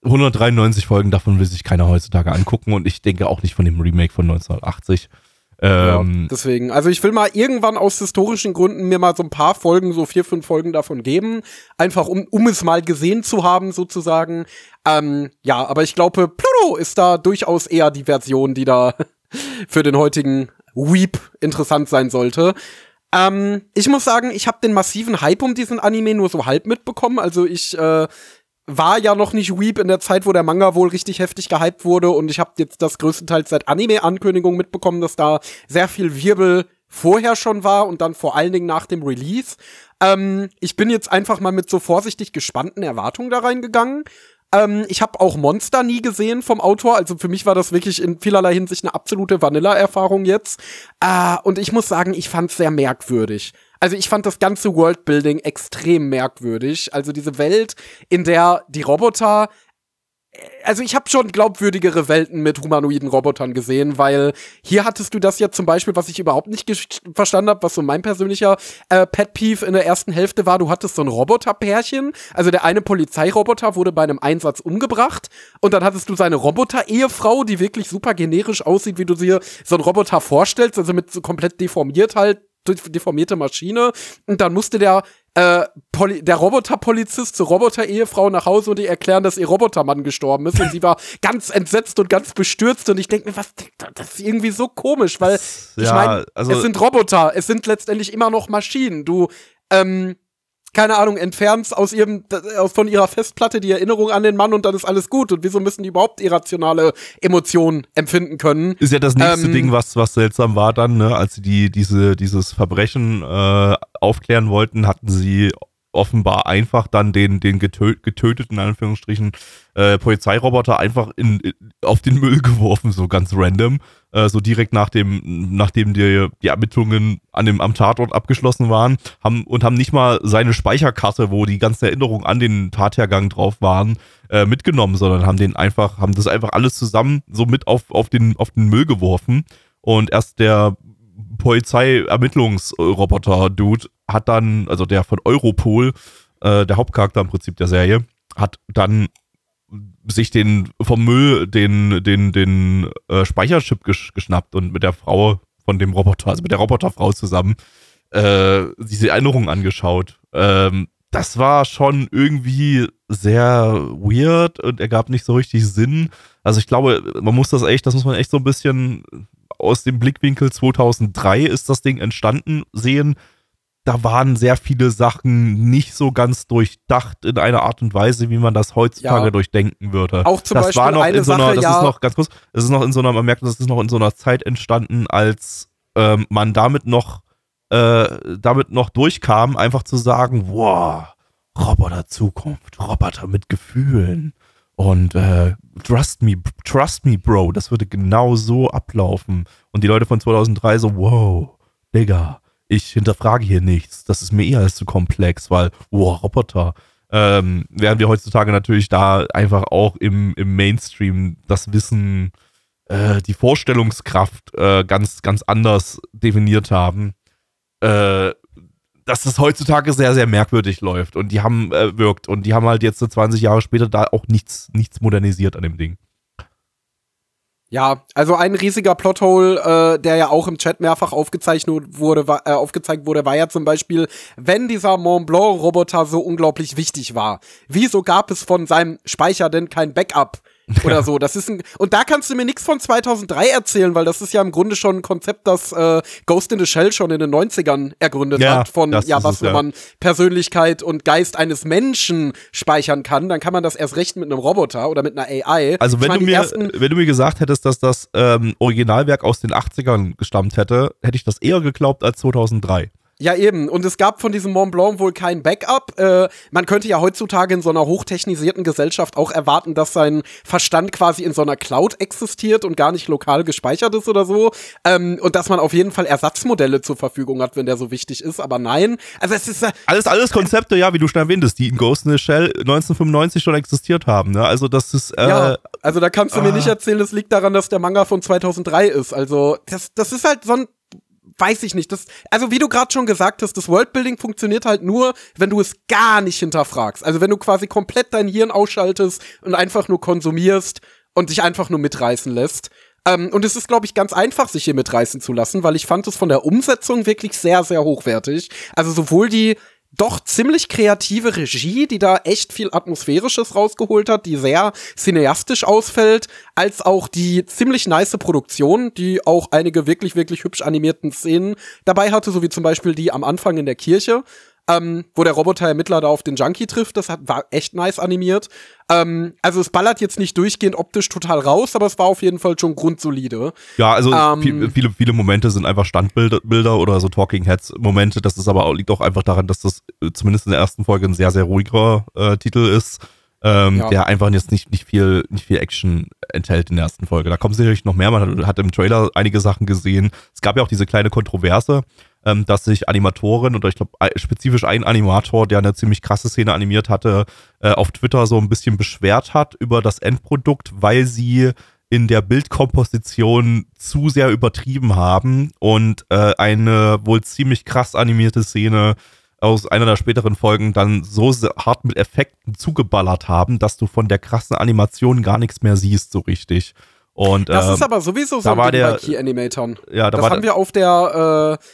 193 Folgen davon will sich keiner heutzutage angucken und ich denke auch nicht von dem Remake von 1980. Ähm, ja, deswegen, also ich will mal irgendwann aus historischen Gründen mir mal so ein paar Folgen, so vier, fünf Folgen davon geben. Einfach um, um es mal gesehen zu haben, sozusagen. Ähm, ja, aber ich glaube, Pluto ist da durchaus eher die Version, die da *laughs* für den heutigen Weep interessant sein sollte. Ähm, ich muss sagen, ich habe den massiven Hype um diesen Anime nur so halb mitbekommen. Also ich äh, war ja noch nicht Weep in der Zeit, wo der Manga wohl richtig heftig gehypt wurde und ich habe jetzt das größtenteils seit Anime-Ankündigung mitbekommen, dass da sehr viel Wirbel vorher schon war und dann vor allen Dingen nach dem Release. Ähm, ich bin jetzt einfach mal mit so vorsichtig gespannten Erwartungen da reingegangen. Ähm, ich habe auch Monster nie gesehen vom Autor, also für mich war das wirklich in vielerlei Hinsicht eine absolute Vanilla-Erfahrung jetzt. Äh, und ich muss sagen, ich fand es sehr merkwürdig. Also ich fand das ganze Worldbuilding extrem merkwürdig. Also diese Welt, in der die Roboter also ich habe schon glaubwürdigere Welten mit humanoiden Robotern gesehen, weil hier hattest du das ja zum Beispiel, was ich überhaupt nicht verstanden habe, was so mein persönlicher äh, Pet Peeve in der ersten Hälfte war, du hattest so ein Roboterpärchen, also der eine Polizeiroboter wurde bei einem Einsatz umgebracht und dann hattest du seine Roboter-Ehefrau, die wirklich super generisch aussieht, wie du dir so einen Roboter vorstellst, also mit so komplett deformiert halt deformierte Maschine. Und dann musste der, äh, Poli der Roboterpolizist zur Roboter-Ehefrau nach Hause und ihr erklären, dass ihr Robotermann gestorben ist. Und sie war *laughs* ganz entsetzt und ganz bestürzt. Und ich denke mir, was, das ist irgendwie so komisch, weil ich Ja, meine, also- es sind Roboter, es sind letztendlich immer noch Maschinen. Du, ähm, keine Ahnung, entfernst aus ihrem, von ihrer Festplatte die Erinnerung an den Mann und dann ist alles gut. Und wieso müssen die überhaupt irrationale Emotionen empfinden können? Ist ja das nächste Ähm, Ding, was, was seltsam war dann, ne? als sie die, diese, dieses Verbrechen äh, aufklären wollten, hatten sie offenbar einfach dann den, den getö getöteten, in Anführungsstrichen, äh, Polizeiroboter einfach in, in, auf den Müll geworfen, so ganz random. Äh, so direkt nach dem, nachdem die, die Ermittlungen an dem, am Tatort abgeschlossen waren, haben und haben nicht mal seine Speicherkarte, wo die ganzen Erinnerungen an den Tathergang drauf waren, äh, mitgenommen, sondern haben den einfach, haben das einfach alles zusammen so mit auf, auf, den, auf den Müll geworfen. Und erst der Polizei-Ermittlungsroboter-Dude hat dann, also der von Europol, äh, der Hauptcharakter im Prinzip der Serie, hat dann sich den vom Müll den den den äh, Speicherchip gesch geschnappt und mit der Frau von dem Roboter, also mit der Roboterfrau zusammen, äh, diese Erinnerungen angeschaut. Ähm, das war schon irgendwie sehr weird und ergab nicht so richtig Sinn. Also ich glaube, man muss das echt, das muss man echt so ein bisschen aus dem Blickwinkel 2003 ist das Ding entstanden sehen. Da waren sehr viele Sachen nicht so ganz durchdacht in einer Art und Weise, wie man das heutzutage Ja. durchdenken würde. Auch zum das Beispiel war noch eine in so einer, Sache, das ja- ist noch ganz kurz, das ist noch in so einer, man merkt, das ist noch in so einer Zeit entstanden, als ähm, man damit noch, äh, damit noch durchkam, einfach zu sagen, wow, Roboter Zukunft, Roboter mit Gefühlen und äh, trust me, trust me, Bro, das würde genau so ablaufen. Und die Leute von 2003 so, wow, Digga, ich hinterfrage hier nichts, das ist mir eher als zu komplex, weil, wow, Roboter. Ähm, während wir heutzutage natürlich da einfach auch im, im Mainstream das Wissen, äh, die Vorstellungskraft äh, ganz, ganz anders definiert haben, äh, dass es heutzutage sehr, sehr merkwürdig läuft und die haben äh, wirkt und die haben halt jetzt so 20 Jahre später da auch nichts, nichts modernisiert an dem Ding. Ja, also ein riesiger Plothole, äh, der ja auch im Chat mehrfach aufgezeichnet wurde, war, äh, aufgezeigt wurde, war ja zum Beispiel, wenn dieser Mont Blanc Roboter so unglaublich wichtig war, wieso gab es von seinem Speicher denn kein Backup? *laughs* Oder so, das ist ein, und da kannst du mir nichts von 2003 erzählen, weil das ist ja im Grunde schon ein Konzept, das äh, Ghost in the Shell schon in den 90ern ergründet Ja, hat, von, ja, was, es, wenn ja. man Persönlichkeit und Geist eines Menschen speichern kann, dann kann man das erst recht mit einem Roboter oder mit einer AI. Also wenn meine, du, mir, wenn du mir gesagt hättest, dass das ähm, Originalwerk aus den 80ern gestammt hätte, hätte ich das eher geglaubt als 2003. Ja, eben. Und es gab von diesem Mont Blanc wohl kein Backup. Äh, man könnte ja heutzutage in so einer hochtechnisierten Gesellschaft auch erwarten, dass sein Verstand quasi in so einer Cloud existiert und gar nicht lokal gespeichert ist oder so. Ähm, und dass man auf jeden Fall Ersatzmodelle zur Verfügung hat, wenn der so wichtig ist. Aber nein. Also es ist. Äh, Alles, alles Konzepte, ja, wie du schon erwähntest, die in Ghost in the Shell 1995 schon existiert haben. Ne? Also das ist, äh, ja, also da kannst du mir ah. nicht erzählen, es liegt daran, dass der Manga von 2003 ist. Also das, das ist halt so ein weiß ich nicht. Das, also wie du gerade schon gesagt hast, das Worldbuilding funktioniert halt nur, wenn du es gar nicht hinterfragst. Also wenn du quasi komplett dein Hirn ausschaltest und einfach nur konsumierst und dich einfach nur mitreißen lässt. Ähm, und es ist, glaube ich, ganz einfach, sich hier mitreißen zu lassen, weil ich fand es von der Umsetzung wirklich sehr, sehr hochwertig. Also sowohl die doch ziemlich kreative Regie, die da echt viel Atmosphärisches rausgeholt hat, die sehr cineastisch ausfällt, als auch die ziemlich nice Produktion, die auch einige wirklich, wirklich hübsch animierten Szenen dabei hatte, so wie zum Beispiel die am Anfang in der Kirche, ähm, wo der Roboter-Ermittler da auf den Junkie trifft. Das hat, war echt nice animiert. Ähm, also es ballert jetzt nicht durchgehend optisch total raus, aber es war auf jeden Fall schon grundsolide. ja, also ähm, viel, viele, viele Momente sind einfach Standbilder Bilder oder so Talking Heads Momente. Das ist aber auch, liegt auch einfach daran, dass das äh, zumindest in der ersten Folge ein sehr, sehr ruhiger äh, Titel ist. Ähm, Ja. der einfach jetzt nicht, nicht viel, nicht viel Action enthält in der ersten Folge. Da kommt sicherlich noch mehr. Man hat, hat im Trailer einige Sachen gesehen. Es gab ja auch diese kleine Kontroverse, ähm, dass sich Animatoren oder ich glaube spezifisch ein Animator, der eine ziemlich krasse Szene animiert hatte, äh, auf Twitter so ein bisschen beschwert hat über das Endprodukt, weil sie in der Bildkomposition zu sehr übertrieben haben und äh, eine wohl ziemlich krass animierte Szene aus einer der späteren Folgen dann so hart mit Effekten zugeballert haben, dass du von der krassen Animation gar nichts mehr siehst so richtig. Und Das ähm, ist aber sowieso so da ein war Ding der- bei Key-Animatoren. ja, da Das haben wir auf der äh,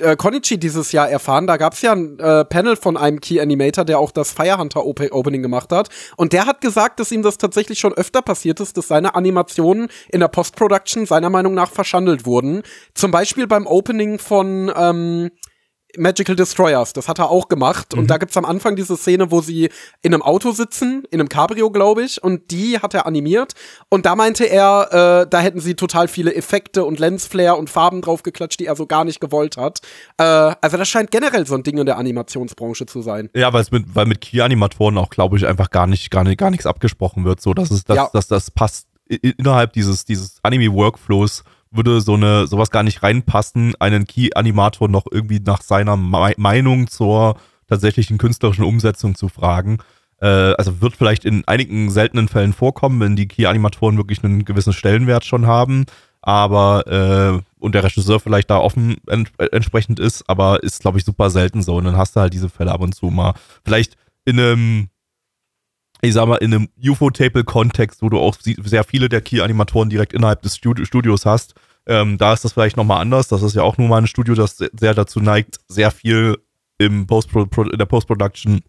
äh, Konichi dieses Jahr erfahren. Da gab es ja ein äh, Panel von einem Key Animator, der auch das Firehunter Op Opening gemacht hat. Und der hat gesagt, dass ihm das tatsächlich schon öfter passiert ist, dass seine Animationen in der Post-Production seiner Meinung nach verschandelt wurden. Zum Beispiel beim Opening von ähm, Magical Destroyers, das hat er auch gemacht. Mhm. Und da gibt's am Anfang diese Szene, wo sie in einem Auto sitzen, in einem Cabrio, glaube ich, und die hat er animiert. Und da meinte er, äh, da hätten sie total viele Effekte und Lensflare und Farben draufgeklatscht, die er so gar nicht gewollt hat. Äh, also das scheint generell so ein Ding in der Animationsbranche zu sein. Ja, weil es mit, weil mit Key-Animatoren auch, glaube ich, einfach gar nicht, gar nicht, gar nichts abgesprochen wird, so dass es, dass, ja. dass das passt innerhalb dieses, dieses Anime-Workflows würde so eine sowas gar nicht reinpassen, einen Key-Animator noch irgendwie nach seiner Me Meinung zur tatsächlichen künstlerischen Umsetzung zu fragen. Äh, also wird vielleicht in einigen seltenen Fällen vorkommen, wenn die Key-Animatoren wirklich einen gewissen Stellenwert schon haben, aber äh, und der Regisseur vielleicht da offen ent entsprechend ist, aber ist, glaube ich, super selten so. Und dann hast du halt diese Fälle ab und zu mal. Vielleicht in einem ich sag mal, in einem UFO-Table-Kontext, wo du auch sehr viele der Key-Animatoren direkt innerhalb des Studios hast, ähm, da ist das vielleicht nochmal anders. Das ist ja auch nur mal ein Studio, das sehr dazu neigt, sehr viel im Post in der Post-Production,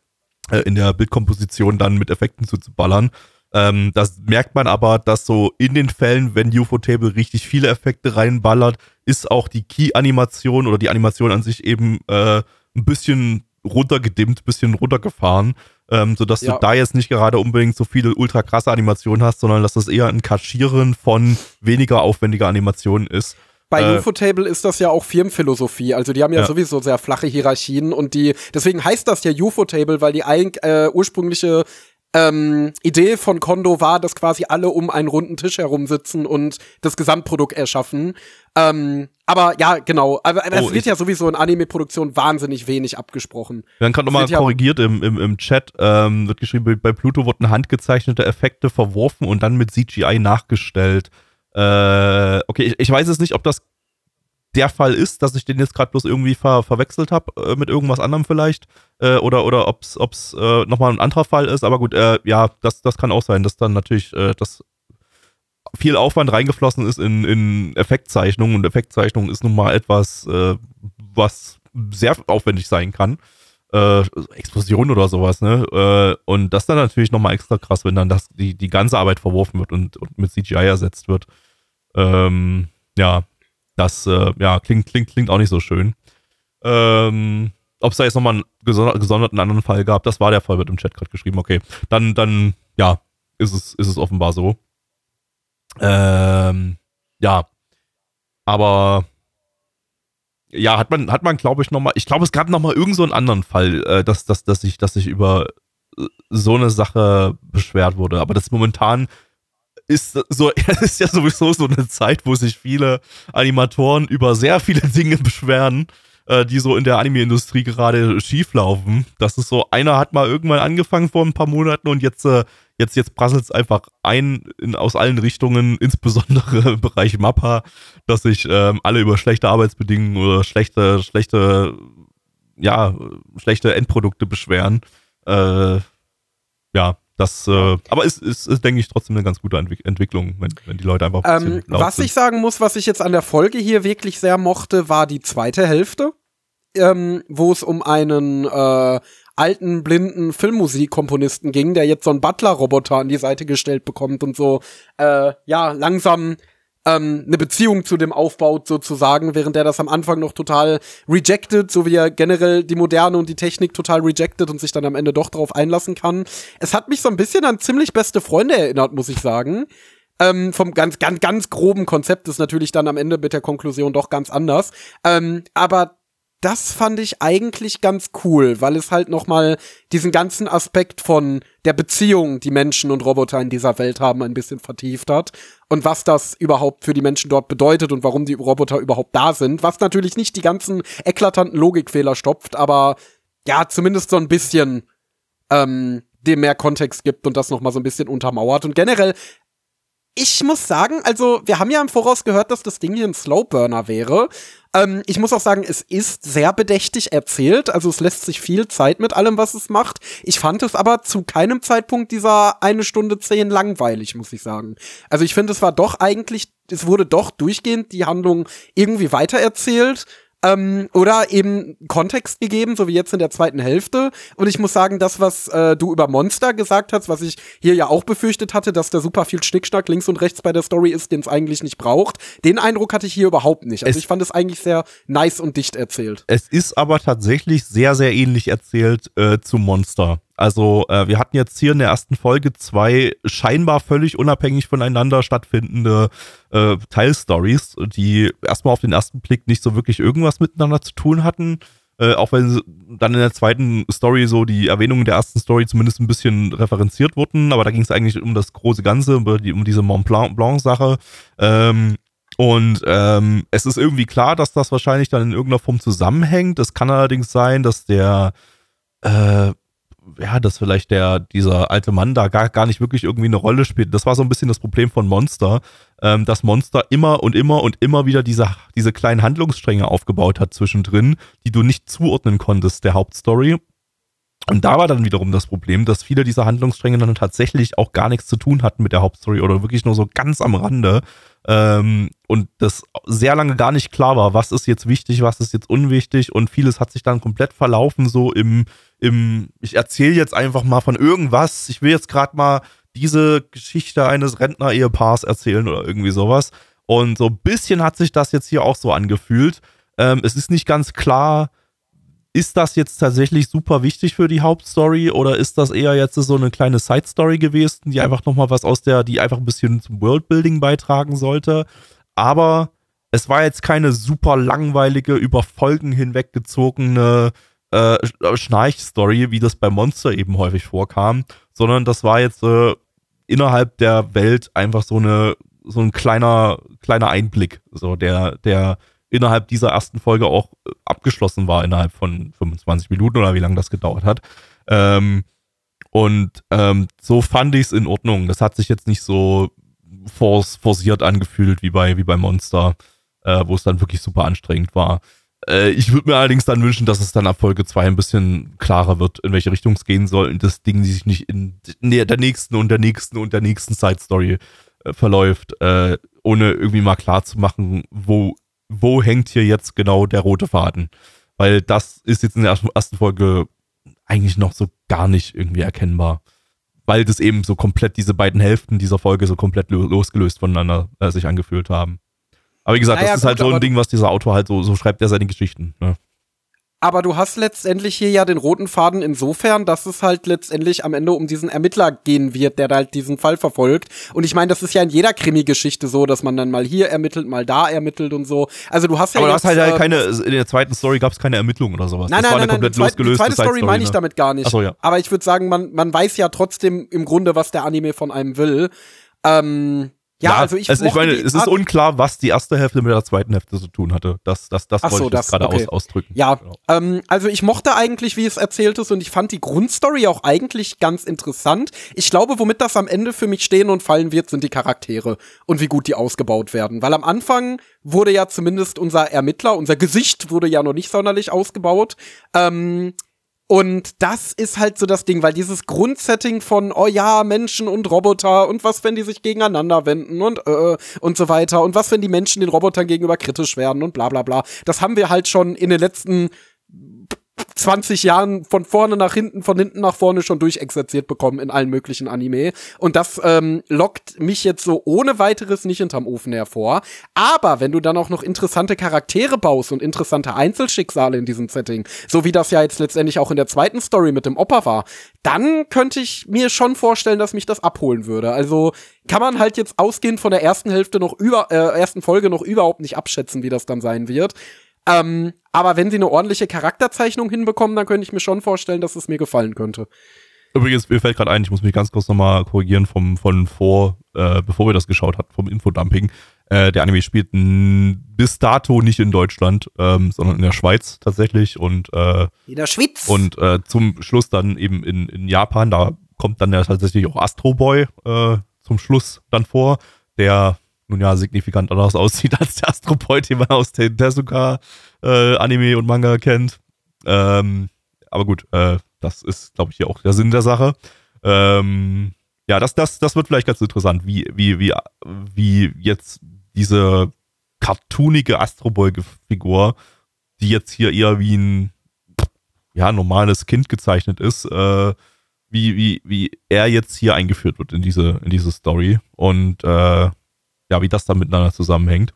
äh, in der Bildkomposition dann mit Effekten zuzuballern. Ähm, das merkt man aber, dass so in den Fällen, wenn UFO-Table richtig viele Effekte reinballert, ist auch die Key-Animation oder die Animation an sich eben äh, ein bisschen runtergedimmt, bisschen runtergefahren ähm, sodass ja. du da jetzt nicht gerade unbedingt so viele ultra krasse Animationen hast, sondern dass das eher ein Kaschieren von weniger aufwendiger Animationen ist. Bei äh, UFO-Table ist das ja auch Firmenphilosophie. Also die haben ja, ja, sowieso sehr flache Hierarchien und die, deswegen heißt das ja UFO-Table, weil die ein, äh, ursprüngliche ähm, Idee von Kondo war, dass quasi alle um einen runden Tisch herum sitzen und das Gesamtprodukt erschaffen. Ähm, aber ja, genau. Aber, aber oh, es wird ja sowieso in Anime-Produktion wahnsinnig wenig abgesprochen. Wir haben gerade nochmal korrigiert im, im, im Chat. Ähm, wird geschrieben, bei Pluto wurden handgezeichnete Effekte verworfen und dann mit CGI nachgestellt. Äh, okay, ich, ich weiß jetzt nicht, ob das der Fall ist, dass ich den jetzt gerade bloß irgendwie ver verwechselt habe äh, mit irgendwas anderem vielleicht äh, oder oder ob es äh, nochmal ein anderer Fall ist, aber gut, äh, ja, das, das kann auch sein, dass dann natürlich äh, das viel Aufwand reingeflossen ist in, in Effektzeichnung und Effektzeichnung ist nun mal etwas, äh, was sehr aufwendig sein kann. Äh, Explosion oder sowas, ne? Und das dann natürlich nochmal extra krass, wenn dann das, die, die ganze Arbeit verworfen wird und, und mit CGI ersetzt wird. Ähm, ja, das äh, ja, klingt, klingt, klingt auch nicht so schön. Ähm, Ob es da jetzt nochmal einen gesonderten anderen Fall gab, das war der Fall, wird im Chat gerade geschrieben. Okay, dann, dann, ja, ist es, ist es offenbar so. Ähm, ja, aber ja, hat man, hat man, glaube ich, nochmal, ich glaube, es gab nochmal irgend so einen anderen Fall, äh, dass, dass, dass, ich, dass ich über äh, so eine Sache beschwert wurde. Aber das momentan ist so, *laughs* ist ja sowieso so eine Zeit, wo sich viele Animatoren über sehr viele *laughs* Dinge beschweren, äh, die so in der Anime-Industrie gerade schief laufen. Das ist so, einer hat mal irgendwann angefangen vor ein paar Monaten und jetzt, äh, jetzt, jetzt prasselt es einfach ein in, aus allen Richtungen, *laughs* insbesondere im Bereich Mappa, dass sich ähm, alle über schlechte Arbeitsbedingungen oder schlechte, schlechte, ja, schlechte Endprodukte beschweren. Äh, ja, das, äh, aber ist, ist, ist, denke ich, trotzdem eine ganz gute Entwick Entwicklung, wenn, wenn die Leute einfach ein ähm, Was sind. ich sagen muss, was ich jetzt an der Folge hier wirklich sehr mochte, war die zweite Hälfte, ähm, wo es um einen äh, alten, blinden Filmmusikkomponisten ging, der jetzt so einen Butler-Roboter an die Seite gestellt bekommt und so, äh, ja, langsam ähm, eine Beziehung zu dem aufbaut, sozusagen, während er das am Anfang noch total rejected, so wie er generell die Moderne und die Technik total rejected und sich dann am Ende doch drauf einlassen kann. Es hat mich so ein bisschen an ziemlich beste Freunde erinnert, muss ich sagen. Ähm, vom ganz, ganz, ganz groben Konzept ist natürlich dann am Ende mit der Konklusion doch ganz anders. Ähm, aber das fand ich eigentlich ganz cool, weil es halt noch mal diesen ganzen Aspekt von der Beziehung, die Menschen und Roboter in dieser Welt haben, ein bisschen vertieft hat und was das überhaupt für die Menschen dort bedeutet und warum die Roboter überhaupt da sind, was natürlich nicht die ganzen eklatanten Logikfehler stopft, aber ja, zumindest so ein bisschen ähm, dem mehr Kontext gibt und das noch mal so ein bisschen untermauert. Und generell ich muss sagen, also wir haben ja im Voraus gehört, dass das Ding hier ein Slowburner wäre. Ähm, ich muss auch sagen, es ist sehr bedächtig erzählt. Also es lässt sich viel Zeit mit allem, was es macht. Ich fand es aber zu keinem Zeitpunkt dieser eine Stunde zehn langweilig, muss ich sagen. Also ich finde, es war doch eigentlich, es wurde doch durchgehend die Handlung irgendwie weitererzählt. Ähm, oder eben Kontext gegeben, so wie jetzt in der zweiten Hälfte. Und ich muss sagen, das, was äh, du über Monster gesagt hast, was ich hier ja auch befürchtet hatte, dass da super viel Schnickschnack links und rechts bei der Story ist, den es eigentlich nicht braucht, den Eindruck hatte ich hier überhaupt nicht. Also es ich fand es eigentlich sehr nice und dicht erzählt. Es ist aber tatsächlich sehr, sehr ähnlich erzählt äh, zu Monster. Also äh, wir hatten jetzt hier in der ersten Folge zwei scheinbar völlig unabhängig voneinander stattfindende äh, Teilstories, die erstmal auf den ersten Blick nicht so wirklich irgendwas miteinander zu tun hatten. Äh, auch wenn dann in der zweiten Story so die Erwähnungen der ersten Story zumindest ein bisschen referenziert wurden, aber da ging es eigentlich um das große Ganze, um, die, um diese Mont Blanc-Sache. Ähm, und ähm, es ist irgendwie klar, dass das wahrscheinlich dann in irgendeiner Form zusammenhängt. Es kann allerdings sein, dass der äh, ja, dass vielleicht der, dieser alte Mann da gar, gar nicht wirklich irgendwie eine Rolle spielt. Das war so ein bisschen das Problem von Monster, ähm, dass Monster immer und immer und immer wieder diese, diese kleinen Handlungsstränge aufgebaut hat zwischendrin, die du nicht zuordnen konntest der Hauptstory. Und da war dann wiederum das Problem, dass viele dieser Handlungsstränge dann tatsächlich auch gar nichts zu tun hatten mit der Hauptstory oder wirklich nur so ganz am Rande. Ähm, und das sehr lange gar nicht klar war, was ist jetzt wichtig, was ist jetzt unwichtig und vieles hat sich dann komplett verlaufen, so im, im ich erzähle jetzt einfach mal von irgendwas, ich will jetzt gerade mal diese Geschichte eines Rentner-Ehepaars erzählen oder irgendwie sowas. Und so ein bisschen hat sich das jetzt hier auch so angefühlt. Ähm, es ist nicht ganz klar, ist das jetzt tatsächlich super wichtig für die Hauptstory oder ist das eher jetzt so eine kleine Side-Story gewesen, die einfach nochmal was aus der, die einfach ein bisschen zum Worldbuilding beitragen sollte? Aber es war jetzt keine super langweilige, über Folgen hinweggezogene äh, Schnarch-Story, wie das bei Monster eben häufig vorkam, sondern das war jetzt äh, innerhalb der Welt einfach so eine so ein kleiner kleiner Einblick, so der der innerhalb dieser ersten Folge auch äh, abgeschlossen war, innerhalb von 25 Minuten oder wie lange das gedauert hat. Ähm, und ähm, so fand ich es in Ordnung. Das hat sich jetzt nicht so forciert angefühlt wie bei, wie bei Monster, äh, wo es dann wirklich super anstrengend war. Äh, ich würde mir allerdings dann wünschen, dass es dann ab Folge 2 ein bisschen klarer wird, in welche Richtung es gehen soll und das Ding sich nicht in der nächsten und der nächsten und der nächsten Side Story äh, verläuft, äh, ohne irgendwie mal klar zu machen, wo wo hängt hier jetzt genau der rote Faden? Weil das ist jetzt in der ersten Folge eigentlich noch so gar nicht irgendwie erkennbar. Weil das eben so komplett, diese beiden Hälften dieser Folge so komplett losgelöst voneinander äh, sich angefühlt haben. Aber wie gesagt, naja, das ist halt gut, halt so ein Ding, was dieser Autor halt so, so schreibt er seine Geschichten. Ne? Aber du hast letztendlich hier ja den roten Faden insofern, dass es halt letztendlich am Ende um diesen Ermittler gehen wird, der halt diesen Fall verfolgt. Und ich meine, das ist ja in jeder Krimi-Geschichte so, dass man dann mal hier ermittelt, mal da ermittelt und so. Also du hast ja Aber jetzt, du hast halt, halt keine, in der zweiten Story gab es keine Ermittlung oder sowas. Nein, das nein, war nein, nein, die, zweite, die zweite Story meine ich ne? damit gar nicht. Ach so, ja. Aber ich würde sagen, man, man weiß ja trotzdem im Grunde, was der Anime von einem will. Ähm, ja, ja, also ich, also ich meine, es ist unklar, was die erste Hälfte mit der zweiten Hälfte zu tun hatte. Das, das, das wollte so, ich das, gerade okay. aus, ausdrücken. Ja, genau. ähm, also ich mochte eigentlich, wie es erzählt ist, und ich fand die Grundstory auch eigentlich ganz interessant. Ich glaube, womit das am Ende für mich stehen und fallen wird, sind die Charaktere und wie gut die ausgebaut werden. Weil am Anfang wurde ja zumindest unser Ermittler, unser Gesicht wurde ja noch nicht sonderlich ausgebaut. Ähm, und das ist halt so das Ding, weil dieses Grundsetting von, oh ja, Menschen und Roboter und was, wenn die sich gegeneinander wenden und äh, und so weiter und was, wenn die Menschen den Robotern gegenüber kritisch werden und bla bla bla. Das haben wir halt schon in den letzten 20 Jahren von vorne nach hinten, von hinten nach vorne schon durchexerziert bekommen in allen möglichen Anime. Und das ähm, lockt mich jetzt so ohne weiteres nicht hinterm Ofen hervor. Aber wenn du dann auch noch interessante Charaktere baust und interessante Einzelschicksale in diesem Setting, so wie das ja jetzt letztendlich auch in der zweiten Story mit dem Opa war, dann könnte ich mir schon vorstellen, dass mich das abholen würde. Also kann man halt jetzt ausgehend von der ersten Hälfte noch über, äh, ersten Folge noch überhaupt nicht abschätzen, wie das dann sein wird. Ähm, aber wenn sie eine ordentliche Charakterzeichnung hinbekommen, dann könnte ich mir schon vorstellen, dass es mir gefallen könnte. Übrigens, mir fällt gerade ein, ich muss mich ganz kurz nochmal korrigieren vom, von vor, äh, bevor wir das geschaut hatten, vom Infodumping. Äh, der Anime spielt bis dato nicht in Deutschland, ähm, sondern in der Schweiz tatsächlich und äh, in der Schweiz und äh, zum Schluss dann eben in, in Japan. Da kommt dann ja tatsächlich auch Astro Boy äh, zum Schluss dann vor, der nun ja signifikant anders *laughs* aussieht als der Astro Boy, den man aus den Tezuka äh, Anime und Manga kennt. Ähm, aber gut, äh, das ist, glaube ich, hier auch der Sinn der Sache. Ähm, ja, das, das, das wird vielleicht ganz interessant, wie, wie, wie, wie jetzt diese cartoonige Astro Boy Figur die jetzt hier eher wie ein ja, normales Kind gezeichnet ist, äh, wie, wie, wie er jetzt hier eingeführt wird in diese, in diese Story und äh, ja, wie das dann miteinander zusammenhängt.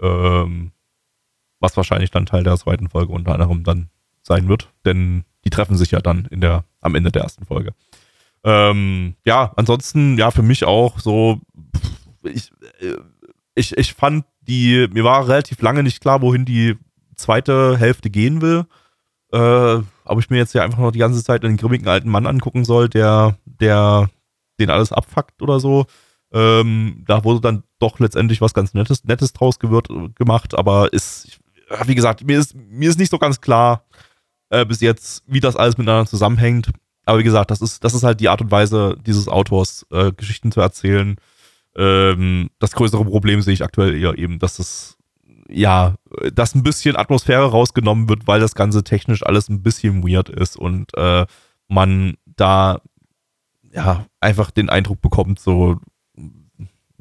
Ähm, was wahrscheinlich dann Teil der zweiten Folge unter anderem dann sein wird, denn die treffen sich ja dann in der, am Ende der ersten Folge. Ähm, ja, ansonsten, ja, für mich auch so, ich, äh, ich, ich fand die, mir war relativ lange nicht klar, wohin die zweite Hälfte gehen will. Äh, ob ich mir jetzt ja einfach noch die ganze Zeit einen grimmigen alten Mann angucken soll, der, der den alles abfuckt oder so. Ähm, da wurde dann doch letztendlich was ganz Nettes, Nettes draus gewirrt, gemacht, aber ist, wie gesagt, mir ist, mir ist nicht so ganz klar äh, bis jetzt, wie das alles miteinander zusammenhängt. Aber wie gesagt, das ist, das ist halt die Art und Weise dieses Autors, äh, Geschichten zu erzählen. Ähm, das größere Problem sehe ich aktuell eher eben, dass es ja, dass ein bisschen Atmosphäre rausgenommen wird, weil das Ganze technisch alles ein bisschen weird ist und äh, man da ja einfach den Eindruck bekommt, so,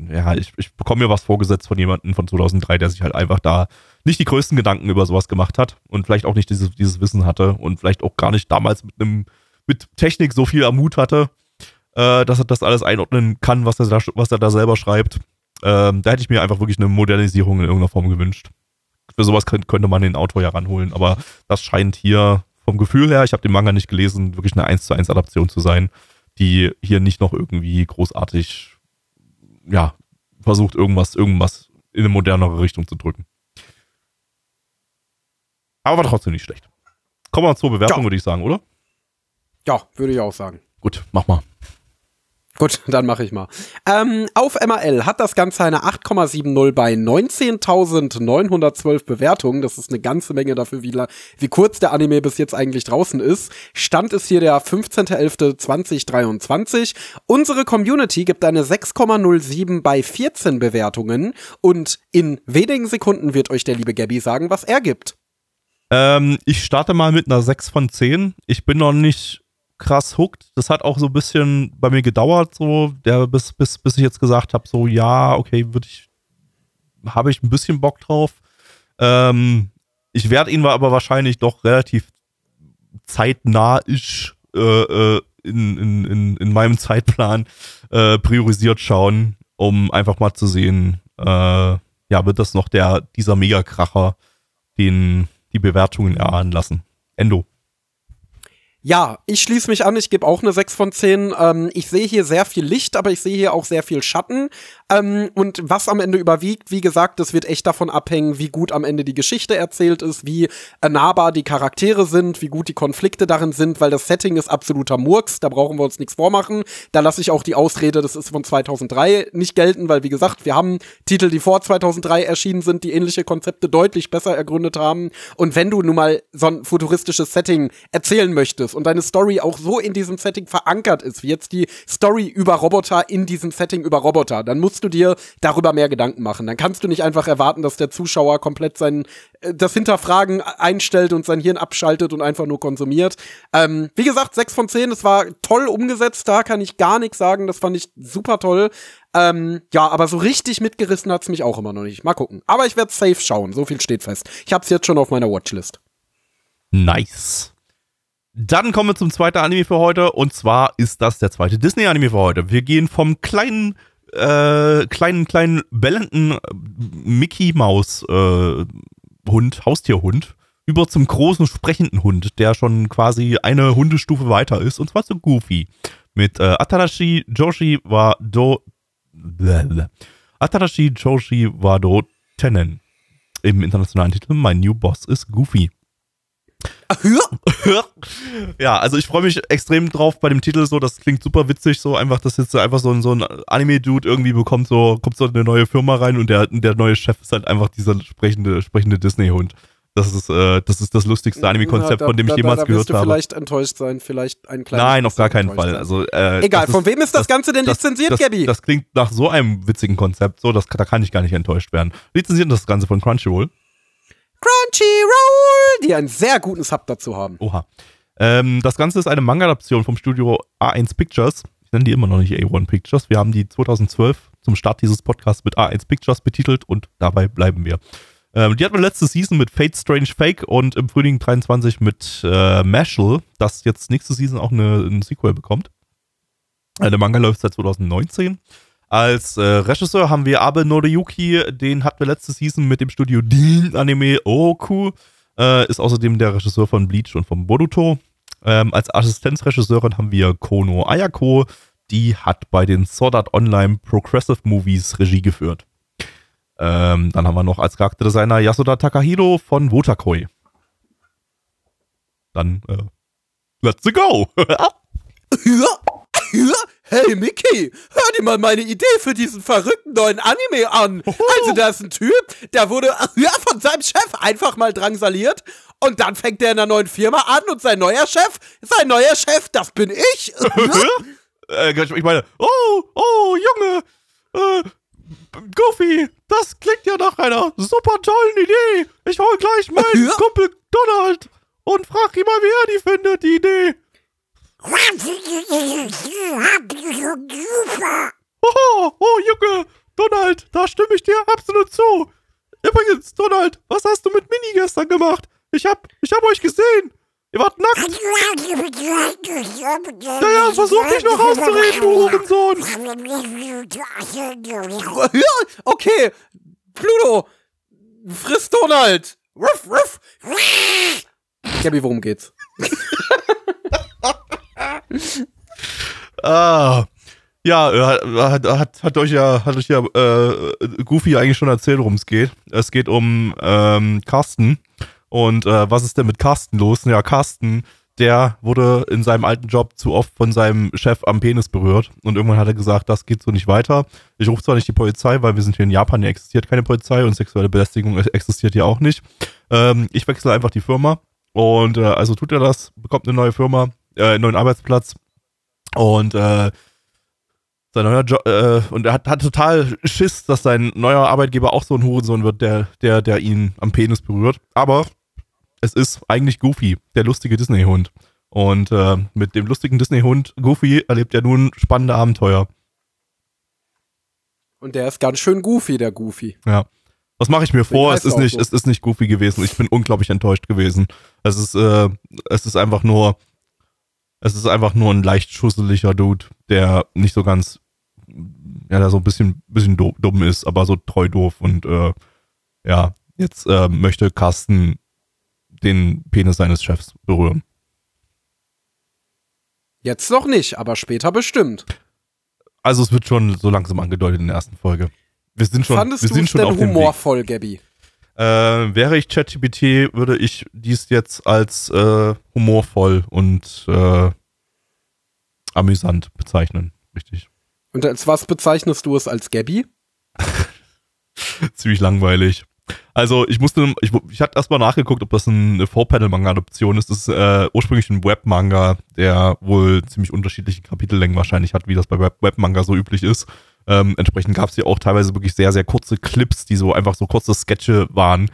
ja, ich, ich bekomme mir was vorgesetzt von jemandem von 2003, der sich halt einfach da nicht die größten Gedanken über sowas gemacht hat und vielleicht auch nicht dieses, dieses Wissen hatte und vielleicht auch gar nicht damals mit einem, mit Technik so viel am Mut hatte, äh, dass er das alles einordnen kann, was er da, was er da selber schreibt. Ähm, da hätte ich mir einfach wirklich eine Modernisierung in irgendeiner Form gewünscht. Für sowas könnte, könnte man den Autor ja ranholen, aber das scheint hier vom Gefühl her, ich habe den Manga nicht gelesen, wirklich eine 1 zu 1 Adaption zu sein, die hier nicht noch irgendwie großartig, ja, versucht irgendwas, irgendwas in eine modernere Richtung zu drücken. Aber war trotzdem nicht schlecht. Kommen wir zur Bewertung, ja. würde ich sagen, oder? Ja, würde ich auch sagen. Gut, mach mal. Gut, *laughs* dann mache ich mal. Ähm, auf MRL hat das Ganze eine 8,70 bei 19.912 Bewertungen. Das ist eine ganze Menge dafür, wie, wie kurz der Anime bis jetzt eigentlich draußen ist. Stand ist hier der 15.11.2023. Unsere Community gibt eine 6,07 bei 14 Bewertungen. Und in wenigen Sekunden wird euch der liebe Gabby sagen, was er gibt. Ähm, ich starte mal mit einer 6 von 10. Ich bin noch nicht krass hooked. Das hat auch so ein bisschen bei mir gedauert, so, der, bis, bis, bis ich jetzt gesagt habe, so, ja, okay, würde ich, habe ich ein bisschen Bock drauf. Ähm, ich werde ihn aber wahrscheinlich doch relativ zeitnah ich, äh, äh, in, in, in, in meinem Zeitplan äh, priorisiert schauen, um einfach mal zu sehen, äh, ja, wird das noch der, dieser Megakracher, den die Bewertungen erahnen lassen. Endo. Ja, ich schließe mich an, ich gebe auch eine 6 von 10. Ähm, ich sehe hier sehr viel Licht, aber ich sehe hier auch sehr viel Schatten. Ähm, und was am Ende überwiegt, wie gesagt, das wird echt davon abhängen, wie gut am Ende die Geschichte erzählt ist, wie nahbar die Charaktere sind, wie gut die Konflikte darin sind, weil das Setting ist absoluter Murks, da brauchen wir uns nichts vormachen. Da lasse ich auch die Ausrede, das ist von 2003 nicht gelten, weil wie gesagt, wir haben Titel, die vor 2003 erschienen sind, die ähnliche Konzepte deutlich besser ergründet haben. Und wenn du nun mal so ein futuristisches Setting erzählen möchtest, und deine Story auch so in diesem Setting verankert ist, wie jetzt die Story über Roboter in diesem Setting über Roboter, dann musst du dir darüber mehr Gedanken machen. Dann kannst du nicht einfach erwarten, dass der Zuschauer komplett sein äh, das Hinterfragen einstellt und sein Hirn abschaltet und einfach nur konsumiert. Ähm, wie gesagt, 6 von 10, es war toll umgesetzt, da kann ich gar nichts sagen, das fand ich super toll. Ähm, ja, aber so richtig mitgerissen hat's mich auch immer noch nicht. Mal gucken. Aber ich werde safe schauen, so viel steht fest. Ich hab's jetzt schon auf meiner Watchlist. Nice. Dann kommen wir zum zweiten Anime für heute und zwar ist das der zweite Disney-Anime für heute. Wir gehen vom kleinen, äh, kleinen, kleinen bellenden Mickey Maus äh, Hund, Haustierhund, über zum großen sprechenden Hund, der schon quasi eine Hundestufe weiter ist und zwar zu Goofy. Mit äh, Atarashi Joshi Wado. Atarashi Joshi Wado Tenen. Im internationalen Titel My New Boss is Goofy ja, also ich freue mich extrem drauf bei dem Titel so, das klingt super witzig, so einfach, dass jetzt einfach so ein, so ein Anime-Dude irgendwie bekommt, so, kommt so eine neue Firma rein und der, der neue Chef ist halt einfach dieser sprechende, sprechende Disney-Hund. Das ist, äh, das ist das lustigste Anime-Konzept, von dem ich da, jemals da, da gehört du habe. vielleicht enttäuscht sein, vielleicht ein kleines Nein, auf gar keinen Fall. Also, äh, Egal, von ist, wem ist das, das Ganze denn lizenziert, das, Gabby? Das klingt nach so einem witzigen Konzept, so, das, da kann ich gar nicht enttäuscht werden. Lizenziert das Ganze von Crunchyroll. Crunchyroll, die einen sehr guten Sub dazu haben. Oha. Ähm, das Ganze ist eine Manga-Adaption vom Studio A1 Pictures. Ich nenne die immer noch nicht A1 Pictures. Wir haben die 2012 zum Start dieses Podcasts mit A1 Pictures betitelt und dabei bleiben wir. Ähm, die hatten wir letzte Season mit Fate Strange Fake und im Frühling 23 mit äh, Mashal, das jetzt nächste Season auch eine, ein Sequel bekommt. Äh, der Manga läuft seit 2019. Als äh, Regisseur haben wir Abe Noriyuki, den hatten wir letzte Season mit dem Studio Dean Anime Oku. Äh, ist außerdem der Regisseur von Bleach und von Boruto. Ähm, als Assistenzregisseurin haben wir Kono Ayako, die hat bei den Sword Art Online Progressive Movies Regie geführt. Ähm, dann haben wir noch als Charakterdesigner Yasuda Takahiro von Wotakoi. Dann, äh, let's go! *laughs* Hey Mickey, hör dir mal meine Idee für diesen verrückten neuen Anime an. Also da ist ein Typ, der wurde *laughs* ja, von seinem Chef einfach mal drangsaliert und dann fängt er in einer neuen Firma an und sein neuer Chef, sein neuer Chef, das bin ich. *laughs* äh, ich meine, oh, oh, Junge, äh, Goofy, das klingt ja nach einer super tollen Idee. Ich hol gleich meinen Ja. Kumpel Donald und frag ihn mal, wie er die findet, die Idee. Oh, oh, Junge, Donald, da stimme ich dir absolut zu. Übrigens, Donald, was hast du mit Mini gestern gemacht? Ich hab, ich hab euch gesehen. Ihr wart nackt. Naja, versuch dich noch auszureden, du Hurensohn. okay, Pluto, friss Donald. Ruff, ruff. Gabby, worum geht's? *laughs* *laughs* Ah, ja, äh, hat, hat, hat euch ja, hat euch ja äh, Goofy eigentlich schon erzählt, worum es geht. Es geht um ähm, Carsten. Und äh, was ist denn mit Carsten los? Ja, Carsten, der wurde in seinem alten Job zu oft von seinem Chef am Penis berührt. Und irgendwann hat er gesagt, das geht so nicht weiter. Ich rufe zwar nicht die Polizei, weil wir sind hier in Japan, hier existiert keine Polizei und sexuelle Belästigung existiert hier auch nicht. Ähm, ich wechsle einfach die Firma. Und äh, also tut er das, bekommt eine neue Firma, äh, neuen Arbeitsplatz. Und äh, sein neuer Job, äh, und er hat, hat total Schiss, dass sein neuer Arbeitgeber auch so ein Hurensohn wird, der, der, der ihn am Penis berührt. Aber es ist eigentlich Goofy, der lustige Disney-Hund. Und äh, mit dem lustigen Disney-Hund Goofy erlebt er nun spannende Abenteuer. Und der ist ganz schön goofy, der Goofy. Ja. Was mache ich mir vor? Es ist nicht, so. es ist nicht Goofy gewesen. Ich bin unglaublich enttäuscht gewesen. Es ist, äh, es ist einfach nur, es ist einfach nur ein leicht schusseliger Dude, der nicht so ganz, ja, der so ein bisschen, bisschen dumm ist, aber so treu doof und äh, ja, jetzt äh, möchte Carsten den Penis seines Chefs berühren. Jetzt noch nicht, aber später bestimmt. Also es wird schon so langsam angedeutet in der ersten Folge. Wir sind schon, Fandest wir du sind schon denn auf humorvoll, Gabby? Äh, wäre ich ChatGPT, würde ich dies jetzt als äh, humorvoll und äh, amüsant bezeichnen. Richtig. Und als was bezeichnest du es als Gabby? *laughs* Ziemlich langweilig. Also ich musste, ich, ich hatte erstmal nachgeguckt, ob das eine Four-Panel-Manga-Adoption ist. Das ist äh, ursprünglich ein Web-Manga, der wohl ziemlich unterschiedliche Kapitellängen wahrscheinlich hat, wie das bei Web- Web-Manga so üblich ist. Ähm, entsprechend gab es hier auch teilweise wirklich sehr, sehr kurze Clips, die so einfach so kurze Sketche waren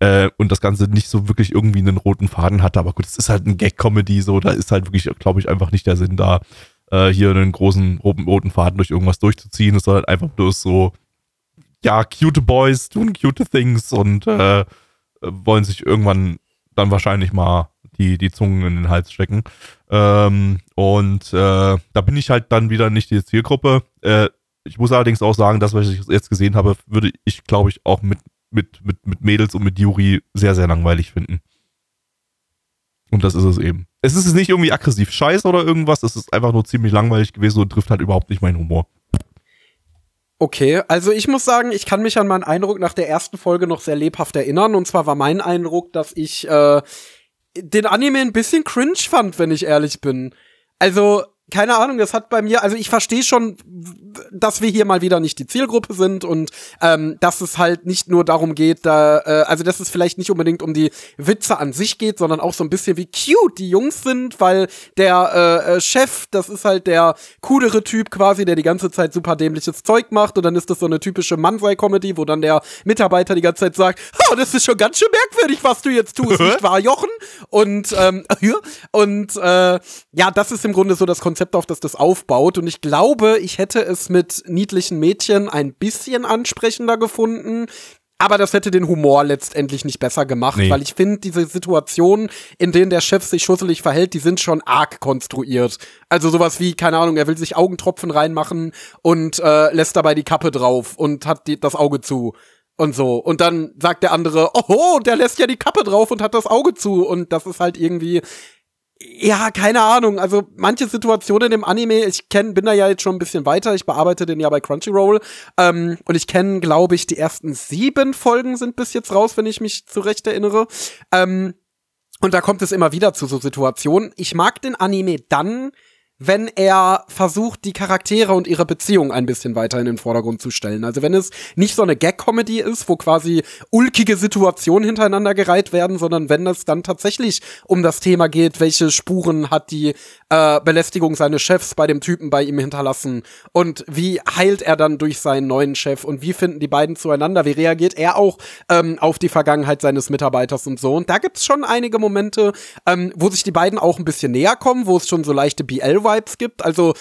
äh, und das Ganze nicht so wirklich irgendwie einen roten Faden hatte. Aber gut, es ist halt ein Gag-Comedy, so, da ist halt wirklich, glaube ich, einfach nicht der Sinn da, äh, hier einen großen roten, roten Faden durch irgendwas durchzuziehen. Es soll halt einfach bloß so, ja, cute Boys tun cute Things und äh, wollen sich irgendwann dann wahrscheinlich mal die, die Zungen in den Hals stecken. Ähm, und äh, da bin ich halt dann wieder nicht die Zielgruppe. Äh, ich muss allerdings auch sagen, das, was ich jetzt gesehen habe, würde ich, glaube ich, auch mit, mit, mit, mit Mädels und mit Yuri sehr, sehr langweilig finden. Und das ist es eben. Es ist nicht irgendwie aggressiv scheiße oder irgendwas, es ist einfach nur ziemlich langweilig gewesen und trifft halt überhaupt nicht meinen Humor. Okay, also ich muss sagen, ich kann mich an meinen Eindruck nach der ersten Folge noch sehr lebhaft erinnern. Und zwar war mein Eindruck, dass ich äh, den Anime ein bisschen cringe fand, wenn ich ehrlich bin. Also, keine Ahnung, das hat bei mir, also ich verstehe schon, dass wir hier mal wieder nicht die Zielgruppe sind und ähm, dass es halt nicht nur darum geht, da, äh, also dass es vielleicht nicht unbedingt um die Witze an sich geht, sondern auch so ein bisschen wie cute die Jungs sind, weil der äh, äh, Chef, das ist halt der coolere Typ quasi, der die ganze Zeit super dämliches Zeug macht und dann ist das so eine typische Mansei-Comedy, wo dann der Mitarbeiter die ganze Zeit sagt, oh, das ist schon ganz schön merkwürdig, was du jetzt tust, *laughs* nicht wahr, Jochen? Und, ähm, *laughs* und äh, ja, das ist im Grunde so das Konzept, auf das das aufbaut und ich glaube, ich hätte es mit niedlichen Mädchen ein bisschen ansprechender gefunden. aber das hätte den Humor letztendlich nicht besser gemacht, Nee. weil ich finde, diese Situationen, in denen der Chef sich schusselig verhält, die sind schon arg konstruiert. Also sowas wie, keine Ahnung, er will sich Augentropfen reinmachen und äh, lässt dabei die Kappe drauf und hat die, das Auge zu. Und so. Und dann sagt der andere, oh, der lässt ja die Kappe drauf und hat das Auge zu. Und das ist halt irgendwie, ja, keine Ahnung. Also manche Situationen im Anime, ich kenn, bin da ja jetzt schon ein bisschen weiter. Ich bearbeite den ja bei Crunchyroll. Ähm, und ich kenne, glaube ich, die ersten sieben Folgen sind bis jetzt raus, wenn ich mich zurecht erinnere. Ähm, und da kommt es immer wieder zu so Situationen. Ich mag den Anime dann, wenn er versucht, die Charaktere und ihre Beziehung ein bisschen weiter in den Vordergrund zu stellen. Also wenn es nicht so eine Gag-Comedy ist, wo quasi ulkige Situationen hintereinander gereiht werden, sondern wenn es dann tatsächlich um das Thema geht, welche Spuren hat die äh, Belästigung seines Chefs bei dem Typen bei ihm hinterlassen und wie heilt er dann durch seinen neuen Chef und wie finden die beiden zueinander, wie reagiert er auch ähm, auf die Vergangenheit seines Mitarbeiters und so. Und da gibt's schon einige Momente, ähm, wo sich die beiden auch ein bisschen näher kommen, wo es schon so leichte BL-Vibes gibt. Also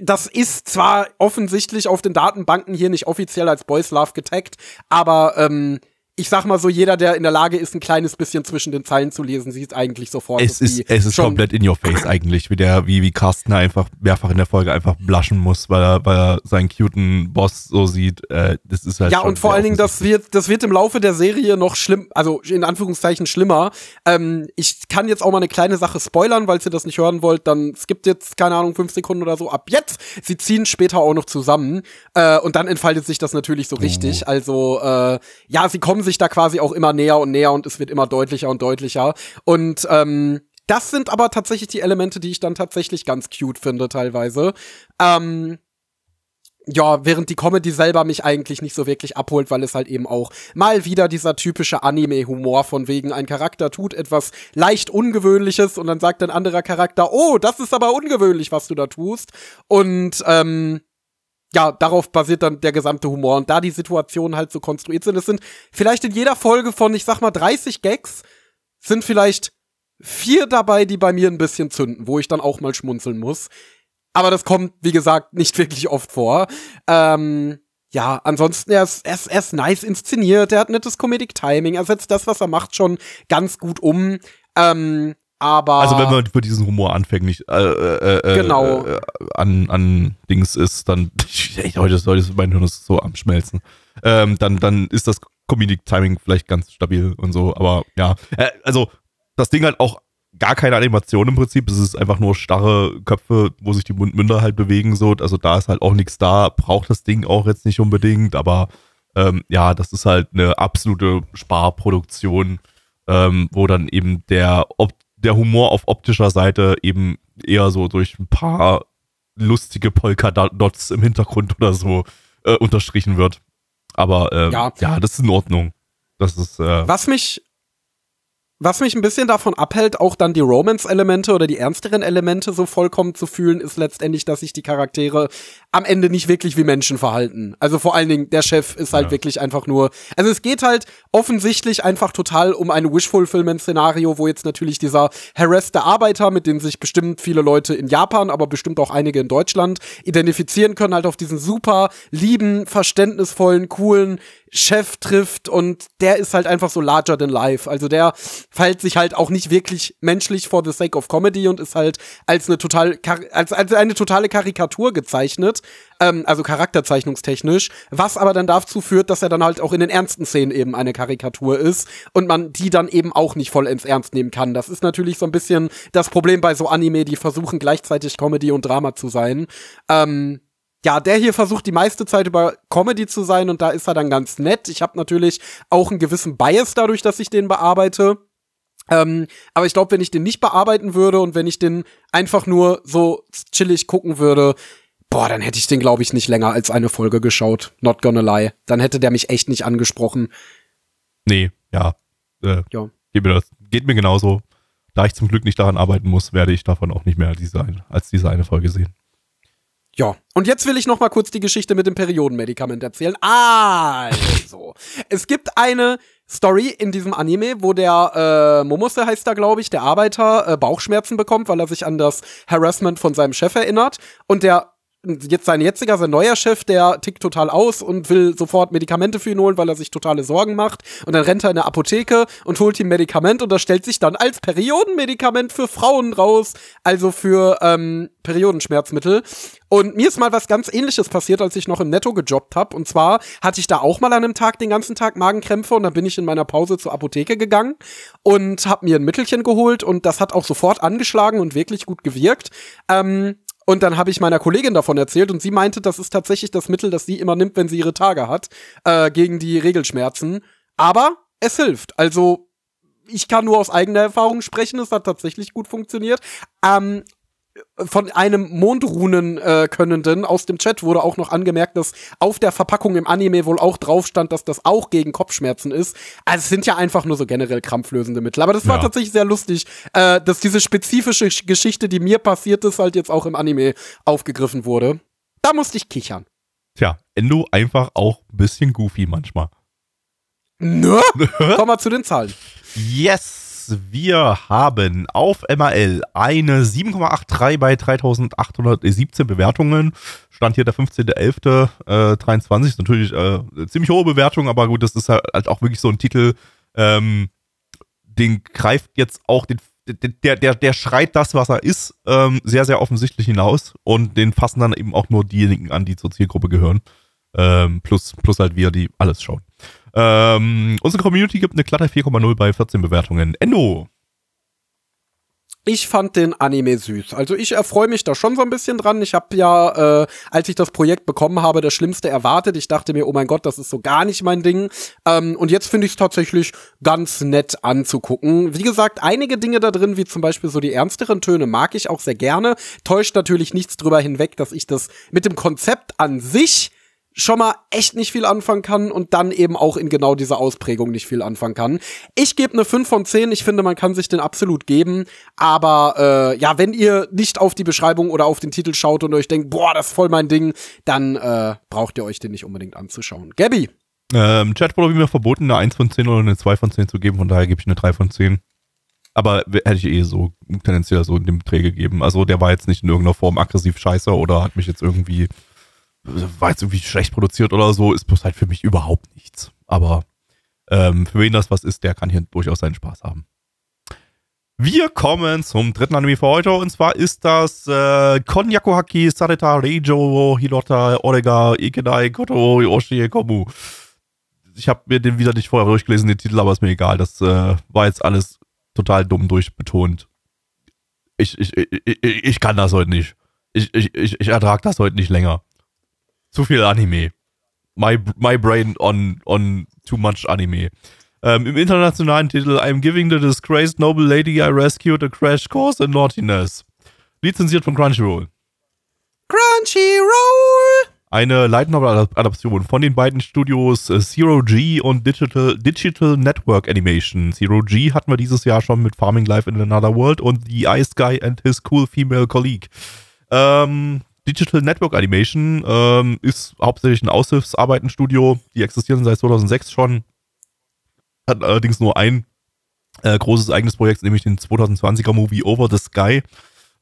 das ist zwar offensichtlich auf den Datenbanken hier nicht offiziell als Boys Love getaggt, aber ähm, ich sag mal so, jeder, der in der Lage ist, ein kleines bisschen zwischen den Zeilen zu lesen, sieht eigentlich sofort. Es ist, es ist komplett in your face eigentlich, wie der, wie, wie Carsten einfach mehrfach in der Folge einfach bluschen muss, weil er, weil er seinen cuten Boss so sieht. Äh, das ist halt Ja, schon und vor allen Dingen, das wird, das wird im Laufe der Serie noch schlimm, also in Anführungszeichen schlimmer. Ähm, ich kann jetzt auch mal eine kleine Sache spoilern, falls ihr das nicht hören wollt, dann gibt jetzt, keine Ahnung, fünf Sekunden oder so ab jetzt. Sie ziehen später auch noch zusammen. Äh, und dann entfaltet sich das natürlich so richtig. Also, äh, ja, sie kommen sich da quasi auch immer näher und näher und es wird immer deutlicher und deutlicher. Und ähm, das sind aber tatsächlich die Elemente, die ich dann tatsächlich ganz cute finde, teilweise. Ähm, ja, während die Comedy selber mich eigentlich nicht so wirklich abholt, weil es halt eben auch mal wieder dieser typische Anime-Humor von wegen ein Charakter tut etwas leicht Ungewöhnliches und dann sagt ein anderer Charakter, oh, das ist aber ungewöhnlich, was du da tust. Und ähm, ja, darauf basiert dann der gesamte Humor. Und da die Situationen halt so konstruiert sind, es sind vielleicht in jeder Folge von, ich sag mal, 30 Gags, sind vielleicht vier dabei, die bei mir ein bisschen zünden, wo ich dann auch mal schmunzeln muss. Aber das kommt, wie gesagt, nicht *laughs* wirklich oft vor. Ähm, ja, ansonsten, er ist, er, ist, er ist nice inszeniert, er hat nettes Comedic Timing, er setzt das, was er macht, schon ganz gut um. Ähm, aber. Also wenn man für diesen Humor anfänglich äh, äh, äh, Genau. äh, an, an Dings ist, dann *laughs* echt, heute ist, heute ist mein Hirn ist so am Schmelzen. Ähm, dann, dann ist das Comedic Timing vielleicht ganz stabil und so, aber ja. Äh, also das Ding hat auch gar keine Animation im Prinzip. Es ist einfach nur starre Köpfe, wo sich die Mundmünder halt bewegen. So. Also da ist halt auch nichts da. Braucht das Ding auch jetzt nicht unbedingt, aber ähm, ja, das ist halt eine absolute Sparproduktion, ähm, wo dann eben der, Op der Humor auf optischer Seite eben eher so durch ein paar lustige Polka-Dots im Hintergrund oder so äh, unterstrichen wird. Aber ähm, Ja. ja. das ist in Ordnung. Das ist äh, Was mich, was mich ein bisschen davon abhält, auch dann die Romance-Elemente oder die ernsteren Elemente so vollkommen zu fühlen, ist letztendlich, dass sich die Charaktere am Ende nicht wirklich wie Menschen verhalten. Also vor allen Dingen, der Chef ist halt Ja. wirklich einfach nur. Also es geht halt offensichtlich einfach total um ein Wish-Fulfillment-Szenario, wo jetzt natürlich dieser harasste Arbeiter, mit dem sich bestimmt viele Leute in Japan, aber bestimmt auch einige in Deutschland identifizieren können, halt auf diesen super lieben, verständnisvollen, coolen Chef trifft und der ist halt einfach so larger than life. Also der verhält sich halt auch nicht wirklich menschlich for the sake of comedy und ist halt als eine total als, als eine totale Karikatur gezeichnet, ähm, also charakterzeichnungstechnisch, was aber dann dazu führt, dass er dann halt auch in den ernsten Szenen eben eine Karikatur ist und man die dann eben auch nicht vollends ernst nehmen kann. Das ist natürlich so ein bisschen das Problem bei so Anime, die versuchen gleichzeitig Comedy und Drama zu sein. Ähm, ja, der hier versucht die meiste Zeit über Comedy zu sein und da ist er dann ganz nett. Ich habe natürlich auch einen gewissen Bias dadurch, dass ich den bearbeite. Ähm, aber ich glaube, wenn ich den nicht bearbeiten würde und wenn ich den einfach nur so chillig gucken würde, boah, dann hätte ich den, glaube ich, nicht länger als eine Folge geschaut. Not gonna lie. Dann hätte der mich echt nicht angesprochen. Nee, ja. Äh, Ja. Geht, mir das, geht mir genauso. Da ich zum Glück nicht daran arbeiten muss, werde ich davon auch nicht mehr diese, als diese eine Folge sehen. Ja, und jetzt will ich noch mal kurz die Geschichte mit dem Periodenmedikament erzählen. Also, es gibt eine Story in diesem Anime, wo der äh, Momose heißt da, glaube ich, der Arbeiter äh, Bauchschmerzen bekommt, weil er sich an das Harassment von seinem Chef erinnert und der jetzt sein jetziger, sein neuer Chef, der tickt total aus und will sofort Medikamente für ihn holen, weil er sich totale Sorgen macht. Und dann rennt er in eine Apotheke und holt ihm Medikament und das stellt sich dann als Periodenmedikament für Frauen raus, also für ähm, Periodenschmerzmittel. Und mir ist mal was ganz ähnliches passiert, als ich noch im Netto gejobbt habe. Und zwar hatte ich da auch mal an einem Tag den ganzen Tag Magenkrämpfe und dann bin ich in meiner Pause zur Apotheke gegangen und habe mir ein Mittelchen geholt und das hat auch sofort angeschlagen und wirklich gut gewirkt. Ähm, und dann habe ich meiner Kollegin davon erzählt und sie meinte, das ist tatsächlich das Mittel, das sie immer nimmt, wenn sie ihre Tage hat, äh, gegen die Regelschmerzen. Aber es hilft. Also ich kann nur aus eigener Erfahrung sprechen, es hat tatsächlich gut funktioniert. Ähm, von einem Mondrunen-Könnenden äh, aus dem Chat wurde auch noch angemerkt, dass auf der Verpackung im Anime wohl auch drauf stand, dass das auch gegen Kopfschmerzen ist. Also es sind ja einfach nur so generell krampflösende Mittel. Aber das war ja. tatsächlich sehr lustig, äh, dass diese spezifische Geschichte, die mir passiert ist, halt jetzt auch im Anime aufgegriffen wurde. Da musste ich kichern. Tja, Endo einfach auch ein bisschen goofy manchmal. Ne? *laughs* Komm mal zu den Zahlen. Yes! Wir haben auf MAL eine 7,83 bei 3817 Bewertungen. Stand hier der 15.11.23. Äh, ist natürlich äh, ziemlich hohe Bewertung, aber gut, das ist halt auch wirklich so ein Titel, ähm, den greift jetzt auch den der, der, der schreit das, was er ist, ähm, sehr, sehr offensichtlich hinaus und den fassen dann eben auch nur diejenigen an, die zur Zielgruppe gehören. Ähm, plus, plus halt wir, die alles schauen. Ähm, unsere Community gibt eine glatte 4,0 bei 14 Bewertungen. Endo. Ich fand den Anime süß. Also ich erfreue mich da schon so ein bisschen dran. Ich habe ja, äh, als ich das Projekt bekommen habe, das Schlimmste erwartet. Ich dachte mir, oh mein Gott, das ist so gar nicht mein Ding. Ähm, und jetzt finde ich es tatsächlich ganz nett anzugucken. Wie gesagt, einige Dinge da drin, wie zum Beispiel so die ernsteren Töne, mag ich auch sehr gerne. Täuscht natürlich nichts drüber hinweg, dass ich das mit dem Konzept an sich schon mal echt nicht viel anfangen kann und dann eben auch in genau dieser Ausprägung nicht viel anfangen kann. Ich gebe eine 5 von 10. Ich finde, man kann sich den absolut geben. Aber äh, ja, wenn ihr nicht auf die Beschreibung oder auf den Titel schaut und euch denkt, boah, das ist voll mein Ding, dann äh, braucht ihr euch den nicht unbedingt anzuschauen. Gabby. Ähm, Chat wurde mir verboten, eine 1 von 10 oder eine 2 von 10 zu geben, von daher gebe ich eine 3 von 10. Aber hätte ich eh so tendenziell so in dem Dreh gegeben. Also der war jetzt nicht in irgendeiner Form aggressiv scheiße oder hat mich jetzt irgendwie war jetzt irgendwie schlecht produziert oder so, ist bloß halt für mich überhaupt nichts. Aber ähm, für wen das was ist, der kann hier durchaus seinen Spaß haben. Wir kommen zum dritten Anime für heute und zwar ist das äh, Konyakuhaki Sareta Reijo Hirota Orega Ikedai Koto Yoshi Komu. Ich habe mir den wieder nicht vorher durchgelesen, den Titel, aber ist mir egal. Das äh, war jetzt alles total dumm durchbetont. Ich, ich, ich, ich, ich kann das heute nicht. Ich, ich, ich, ich ertrage das heute nicht länger zu viel Anime. My, my brain on, on too much Anime. Ähm, Im internationalen Titel I'm giving the disgraced noble lady I rescued a crash course in naughtiness. Lizenziert von Crunchyroll. Crunchyroll! Eine Light Novel Adaption von den beiden Studios äh, Zero G und Digital, Digital Network Animation. Zero G hatten wir dieses Jahr schon mit Farming Life in Another World und The Ice Guy and His Cool Female Colleague. Ähm, Digital Network Animation ähm, ist hauptsächlich ein Aushilfsarbeitenstudio. Die existieren seit 2006 schon. Hat allerdings nur ein äh, großes eigenes Projekt, nämlich den 2020er Movie Over the Sky.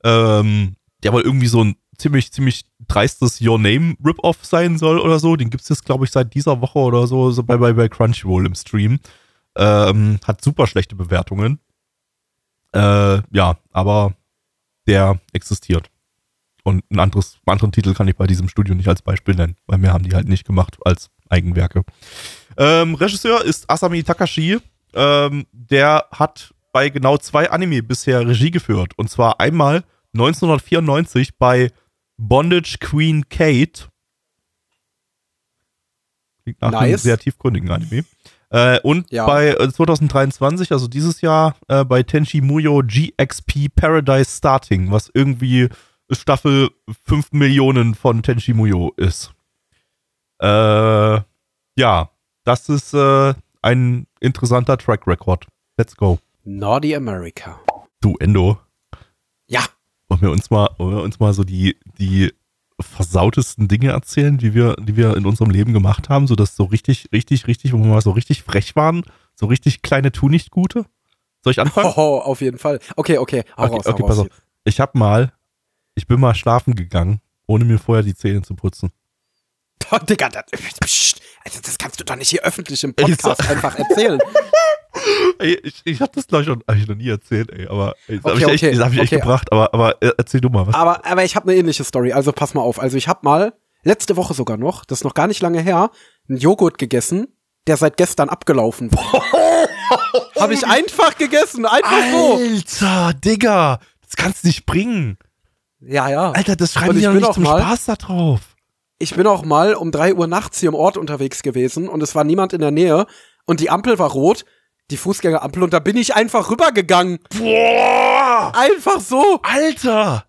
Ähm, der wohl irgendwie so ein ziemlich, ziemlich dreistes Your Name Rip-Off sein soll oder so. Den gibt es jetzt, glaube ich, seit dieser Woche oder so, so bei, bei, bei Crunchyroll im Stream. Ähm, hat super schlechte Bewertungen. Äh, ja, aber der existiert. Und ein anderes, einen anderen Titel kann ich bei diesem Studio nicht als Beispiel nennen, weil mehr haben die halt nicht gemacht als Eigenwerke. Ähm, Regisseur ist Asami Takashi. Ähm, der hat bei genau zwei Anime bisher Regie geführt. Und zwar einmal 1994 bei Bondage Queen Kate. Klingt nach nice. einem sehr tiefgründigen Anime. Äh, und ja. bei 2023, äh, also dieses Jahr, äh, bei Tenchi Muyo GXP Paradise Starting, was irgendwie Staffel 5 Millionen von Tenchi Muyo ist. Äh, ja, das ist äh, ein interessanter Track Record. Let's go. Naughty America. Du, Endo. Ja. Wollen wir uns mal, wollen wir uns mal so die, die versautesten Dinge erzählen, die wir, die wir in unserem Leben gemacht haben, so dass so richtig, richtig, richtig, wo wir mal so richtig frech waren, so richtig kleine Tu-nicht-Gute? Soll ich anfangen? *laughs* Oh, auf jeden Fall. Okay, okay, hau okay, raus, okay, pass auf. Ich habe mal ich bin mal schlafen gegangen ohne mir vorher die Zähne zu putzen. Boah, Digga, das, also das kannst du doch nicht hier öffentlich im Podcast einfach erzählen. *laughs* Ey, ich, ich habe das schon, hab ich noch nie erzählt, ey, aber ey, das Okay, habe ich, echt, okay, das hab ich echt okay. gebracht, aber, aber äh, erzähl du mal was. Aber, aber ich habe eine ähnliche Story, also pass mal auf. Also ich habe mal, letzte Woche sogar noch, das ist noch gar nicht lange her, einen Joghurt gegessen, der seit gestern abgelaufen war. *laughs* habe ich einfach gegessen, einfach so. Alter, Digga, das kannst du nicht bringen. Ja, ja. Alter, das schreiben die bin nicht zum mal- Spaß da drauf. Ich bin auch mal um drei Uhr nachts hier im Ort unterwegs gewesen und es war niemand in der Nähe und die Ampel war rot, die Fußgängerampel und da bin ich einfach rübergegangen. Boah! Einfach so. Alter!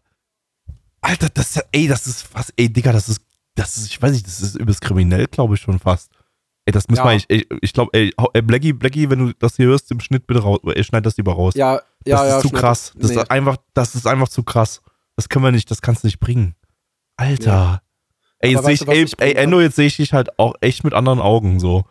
Alter, das, ey, das ist fast, ey, Digga, das ist, das ist, ich weiß nicht, das ist übelst kriminell, glaube ich schon fast. Ey, das müssen Ja. wir, ich, ich, ich glaube, ey, Blackie, Blackie, wenn du das hier hörst, im Schnitt bitte raus, ey, schneid das lieber raus. Ja, ja, das ja. ist zu schneid krass. Das nee. ist einfach, das ist einfach zu krass. Das können wir nicht, das kannst du nicht bringen. Alter. Ey, Aber jetzt sehe ich, ey, ey? Endo, jetzt sehe ich dich halt auch echt mit anderen Augen so.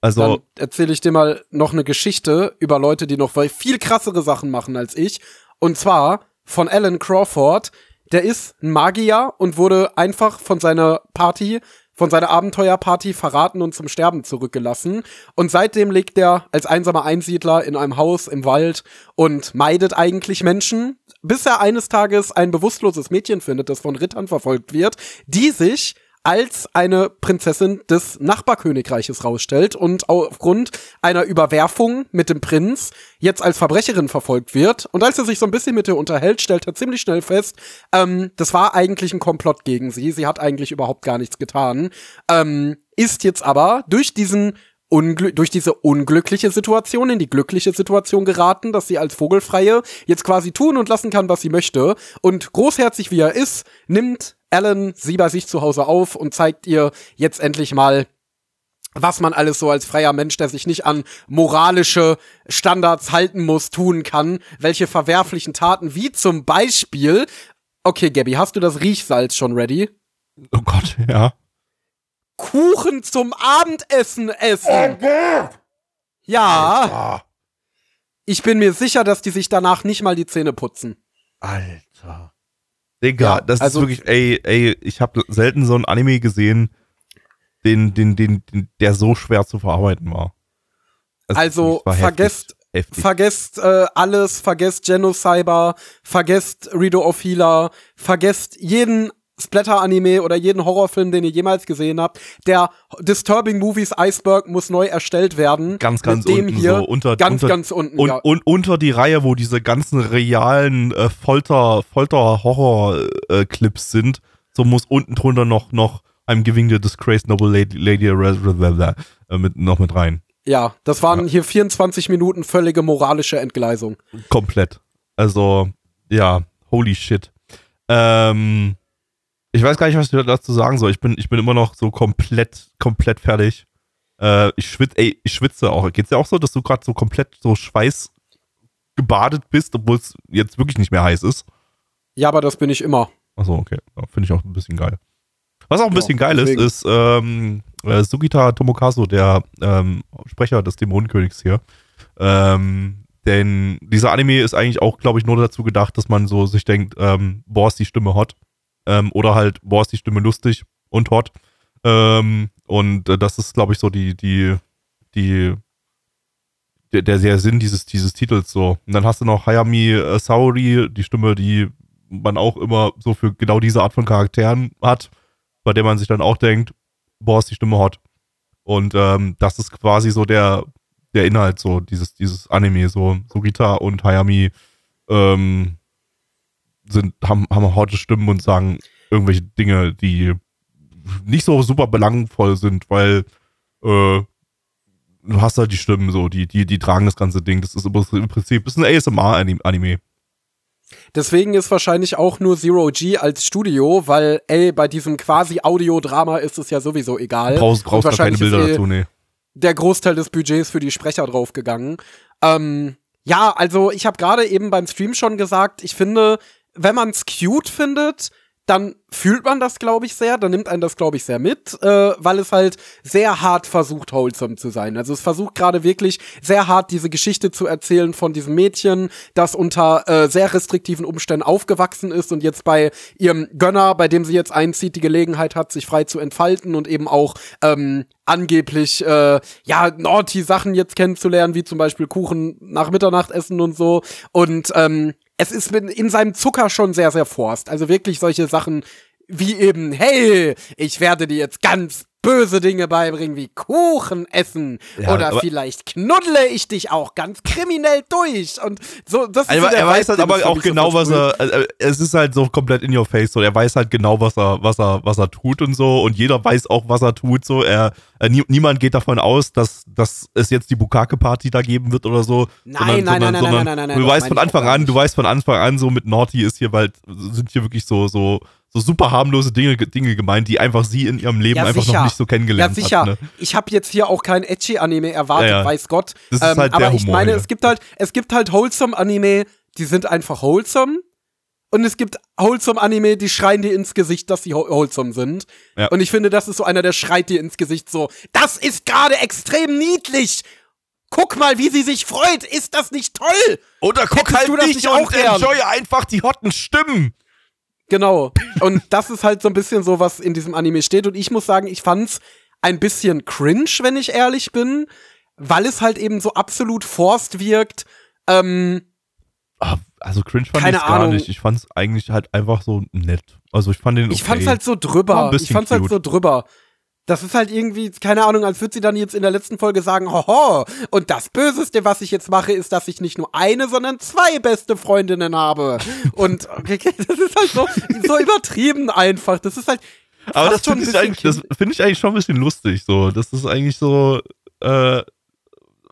Also, Dann erzähle ich dir mal noch eine Geschichte über Leute, die noch viel krassere Sachen machen als ich. Und zwar von Alan Crawford. Der ist ein Magier und wurde einfach von seiner Party, von seiner Abenteuerparty verraten und zum Sterben zurückgelassen. Und seitdem lebt er als einsamer Einsiedler in einem Haus im Wald und meidet eigentlich Menschen, bis er eines Tages ein bewusstloses Mädchen findet, das von Rittern verfolgt wird, die sich als eine Prinzessin des Nachbarkönigreiches rausstellt und aufgrund einer Überwerfung mit dem Prinz jetzt als Verbrecherin verfolgt wird. Und als er sich so ein bisschen mit ihr unterhält, stellt er ziemlich schnell fest, ähm, das war eigentlich ein Komplott gegen sie. Sie hat eigentlich überhaupt gar nichts getan. Ähm, ist jetzt aber durch diesen durch diese unglückliche Situation in die glückliche Situation geraten, dass sie als Vogelfreie jetzt quasi tun und lassen kann, was sie möchte. Und großherzig wie er ist, nimmt Alan sie bei sich zu Hause auf und zeigt ihr jetzt endlich mal, was man alles so als freier Mensch, der sich nicht an moralische Standards halten muss, tun kann, welche verwerflichen Taten, wie zum Beispiel, okay, Gabby, hast du das Riechsalz schon ready? oh Gott, ja. Kuchen zum Abendessen essen. Ja, Ah, ich bin mir sicher, dass die sich danach nicht mal die Zähne putzen. Alter. Digga, Ja, das also- ist wirklich, ey, ey, ich habe selten so ein Anime gesehen, den, den, den, den, der so schwer zu verarbeiten war. Das Also, war vergesst- heftig. Vergesst äh, alles, vergesst Genocyber, vergesst Rido of Healer, vergesst jeden Splatter-Anime oder jeden Horrorfilm, den ihr jemals gesehen habt. Der Disturbing Movies Iceberg muss neu erstellt werden. ganz, ganz unten hier so unter, ganz, unter, ganz unten. und, ja. und unter die Reihe, wo diese ganzen realen äh, Folter, Folter-Horror-Clips sind, so muss unten drunter noch, noch I'm giving the disgraced noble lady, lady äh, mit, noch mit rein. ja, das waren hier 24 Minuten völlige moralische Entgleisung. Komplett. Also, ja, holy shit. Ähm, ich weiß gar nicht, was ich dazu sagen soll. Ich bin, ich bin immer noch so komplett, komplett fertig. Äh, ich schwitze, ey, ich schwitze auch. Geht's dir auch so, dass du gerade so komplett so Schweiß gebadet bist, obwohl es jetzt wirklich nicht mehr heiß ist? Ja, aber das bin ich immer. Achso, okay. Ja, Finde ich auch ein bisschen geil. Was auch ein Ja, bisschen geil deswegen. ist, ist ähm, äh, Sugita Tomokazu, der ähm, Sprecher des Dämonenkönigs hier. Ähm, denn dieser Anime ist eigentlich auch, glaube ich, nur dazu gedacht, dass man so sich denkt, ähm, boah, ist die Stimme hot. Ähm, oder halt, boah, ist die Stimme lustig und hot. Ähm, und äh, das ist, glaube ich, so die, die, die, der, der, Sinn dieses, dieses Titels so. Und dann hast du noch Hayami äh, Saori, die Stimme, die man auch immer so für genau diese Art von Charakteren hat, bei der man sich dann auch denkt, boah, ist die Stimme hot. Und ähm, das ist quasi so der, der Inhalt so dieses, dieses Anime, so Sugita und Hayami ähm, sind, haben, haben hotte Stimmen und sagen irgendwelche Dinge, die nicht so super belangvoll sind, weil äh, du hast halt die Stimmen so, die, die, die tragen das ganze Ding. Das ist im Prinzip, ist ein ASMR-Anime. Deswegen ist wahrscheinlich auch nur Zero G als Studio, weil, ey, bei diesem quasi Audiodrama ist es ja sowieso egal. Du brauchst, brauchst gar keine Bilder eh dazu, nee. der Großteil des Budgets für die Sprecher draufgegangen. Ähm, ja, also ich habe gerade eben beim Stream schon gesagt, ich finde, wenn man's cute findet, dann fühlt man das, glaube ich, sehr, dann nimmt einen das, glaube ich, sehr mit, äh, weil es halt sehr hart versucht, wholesome zu sein. Also es versucht gerade wirklich sehr hart diese Geschichte zu erzählen von diesem Mädchen, das unter äh, sehr restriktiven Umständen aufgewachsen ist und jetzt bei ihrem Gönner, bei dem sie jetzt einzieht, die Gelegenheit hat, sich frei zu entfalten und eben auch ähm, angeblich äh, ja naughty Sachen jetzt kennenzulernen, wie zum Beispiel Kuchen nach Mitternacht essen und so. Und ähm, es ist in seinem Zucker schon sehr, sehr forst. Also wirklich solche Sachen wie eben, hey, ich werde dir jetzt ganz böse Dinge beibringen, wie Kuchen essen. Ja, Oder vielleicht knuddle ich dich auch ganz kriminell durch. Und so, das ist also, so Er weiß halt aber auch genau, so was er, äh, es ist halt so komplett in your face, so. Er weiß halt genau, was er, was er, was er tut und so. Und jeder weiß auch, was er tut, so. Er, äh, nie, niemand geht davon aus, dass, dass es jetzt die Bukake-Party da geben wird oder so. Nein, sondern, nein, sondern, nein, nein, sondern, nein, nein, nein, Du weißt von Anfang an, du weißt von Anfang an, so mit Naughty ist hier bald, sind hier wirklich so, so, so super harmlose Dinge, Dinge gemeint, die einfach sie in ihrem Leben ja, einfach noch nicht so kennengelernt hat. Ja, sicher. Hat, ne? Ich habe jetzt hier auch kein Edgy-Anime erwartet, ja, weiß Gott. Das ist ähm, halt aber ich meine, hier. es gibt halt, es gibt halt Wholesome-Anime, die sind einfach wholesome. Und es gibt Wholesome-Anime, die schreien dir ins Gesicht, dass sie wholesome sind. Ja. Und ich finde, das ist so einer, der schreit dir ins Gesicht so, das ist gerade extrem niedlich. Guck mal, wie sie sich freut. Ist das nicht toll? Oder guck Hättest halt du das nicht und enjoy einfach die hotten Stimmen. Genau. Und das ist halt so ein bisschen so, was in diesem Anime steht. Und ich muss sagen, ich fand's ein bisschen cringe, wenn ich ehrlich bin, weil es halt eben so absolut forst wirkt. Ähm, ah, also cringe fand ich gar Ahnung. nicht. Ich fand's eigentlich halt einfach so nett. Also ich fand den okay. Ich fand's halt so drüber. Ich fand's cute. halt so drüber. Das ist halt irgendwie, keine Ahnung, als würde sie dann jetzt in der letzten Folge sagen, hoho, und das Böseste, was ich jetzt mache, ist, dass ich nicht nur eine, sondern zwei beste Freundinnen habe. und okay, *laughs* das ist halt so, so übertrieben einfach. Das ist halt. Aber das finde ich, eigentlich, das find ich eigentlich schon ein bisschen lustig. So, das ist eigentlich so, äh,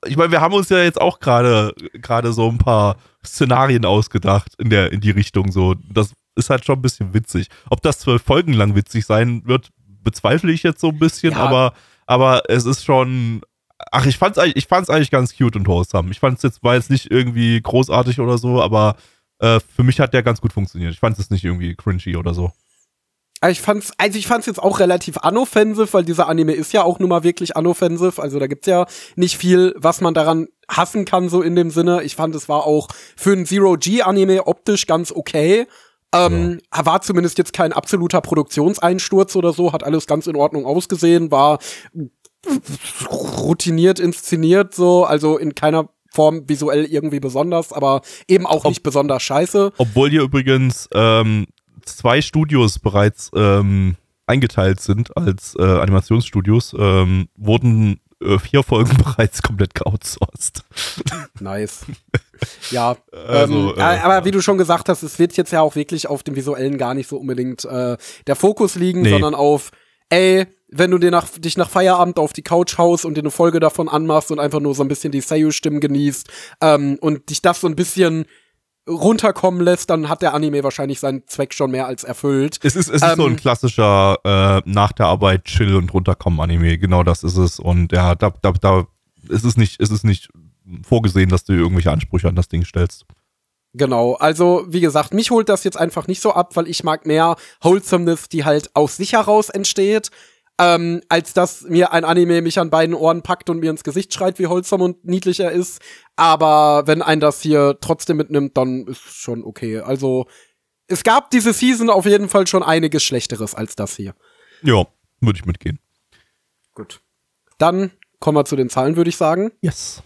ich meine, wir haben uns ja jetzt auch gerade gerade so ein paar Szenarien ausgedacht in der in die Richtung so. Das ist halt schon ein bisschen witzig. Ob das zwölf Folgen lang witzig sein wird, bezweifle ich jetzt so ein bisschen, ja. aber, aber es ist schon. Ach, ich fand's eigentlich, ich fand's eigentlich ganz cute und wholesome. Ich fand's jetzt, war jetzt nicht irgendwie großartig oder so, aber äh, für mich hat der ganz gut funktioniert. Ich fand es nicht irgendwie cringy oder so. Ich fand's, also ich fand's jetzt auch relativ unoffensive, weil dieser Anime ist ja auch nun mal wirklich unoffensive. Also da gibt's ja nicht viel, was man daran hassen kann, so in dem Sinne. Ich fand, es war auch für ein Zero-G-Anime optisch ganz okay. Ähm, ja. War zumindest jetzt kein absoluter Produktionseinsturz oder so, hat alles ganz in Ordnung ausgesehen, war routiniert inszeniert, so, also in keiner Form visuell irgendwie besonders, aber eben auch Ob, nicht besonders scheiße. Obwohl hier übrigens ähm, zwei Studios bereits ähm, eingeteilt sind als äh, Animationsstudios, ähm, wurden äh, vier Folgen *laughs* bereits komplett geoutsourced. Nice. Ja, also, ähm, äh, aber wie du schon gesagt hast, es wird jetzt ja auch wirklich auf dem visuellen gar nicht so unbedingt äh, der Fokus liegen, nee. sondern auf, ey, wenn du dir nach, dich nach Feierabend auf die Couch haust und dir eine Folge davon anmachst und einfach nur so ein bisschen die Seiyu-Stimmen genießt ähm, und dich das so ein bisschen runterkommen lässt, dann hat der Anime wahrscheinlich seinen Zweck schon mehr als erfüllt. Es ist, es ist ähm, so ein klassischer äh, nach der Arbeit chill und runterkommen Anime, genau das ist es. Und ja, da, da, da ist es nicht, ist es nicht vorgesehen, dass du irgendwelche Ansprüche an das Ding stellst. Genau, also wie gesagt, mich holt das jetzt einfach nicht so ab, weil ich mag mehr Wholesomeness, die halt aus sich heraus entsteht ähm, als dass mir ein Anime mich an beiden Ohren packt und mir ins Gesicht schreit, wie wholesome und niedlich er ist. Aber wenn ein das hier trotzdem mitnimmt, dann ist schon okay. Also es gab diese Season auf jeden Fall schon einiges Schlechteres als das hier. Ja, würde ich mitgehen. Gut. Dann kommen wir zu den Zahlen, würde ich sagen. Yes.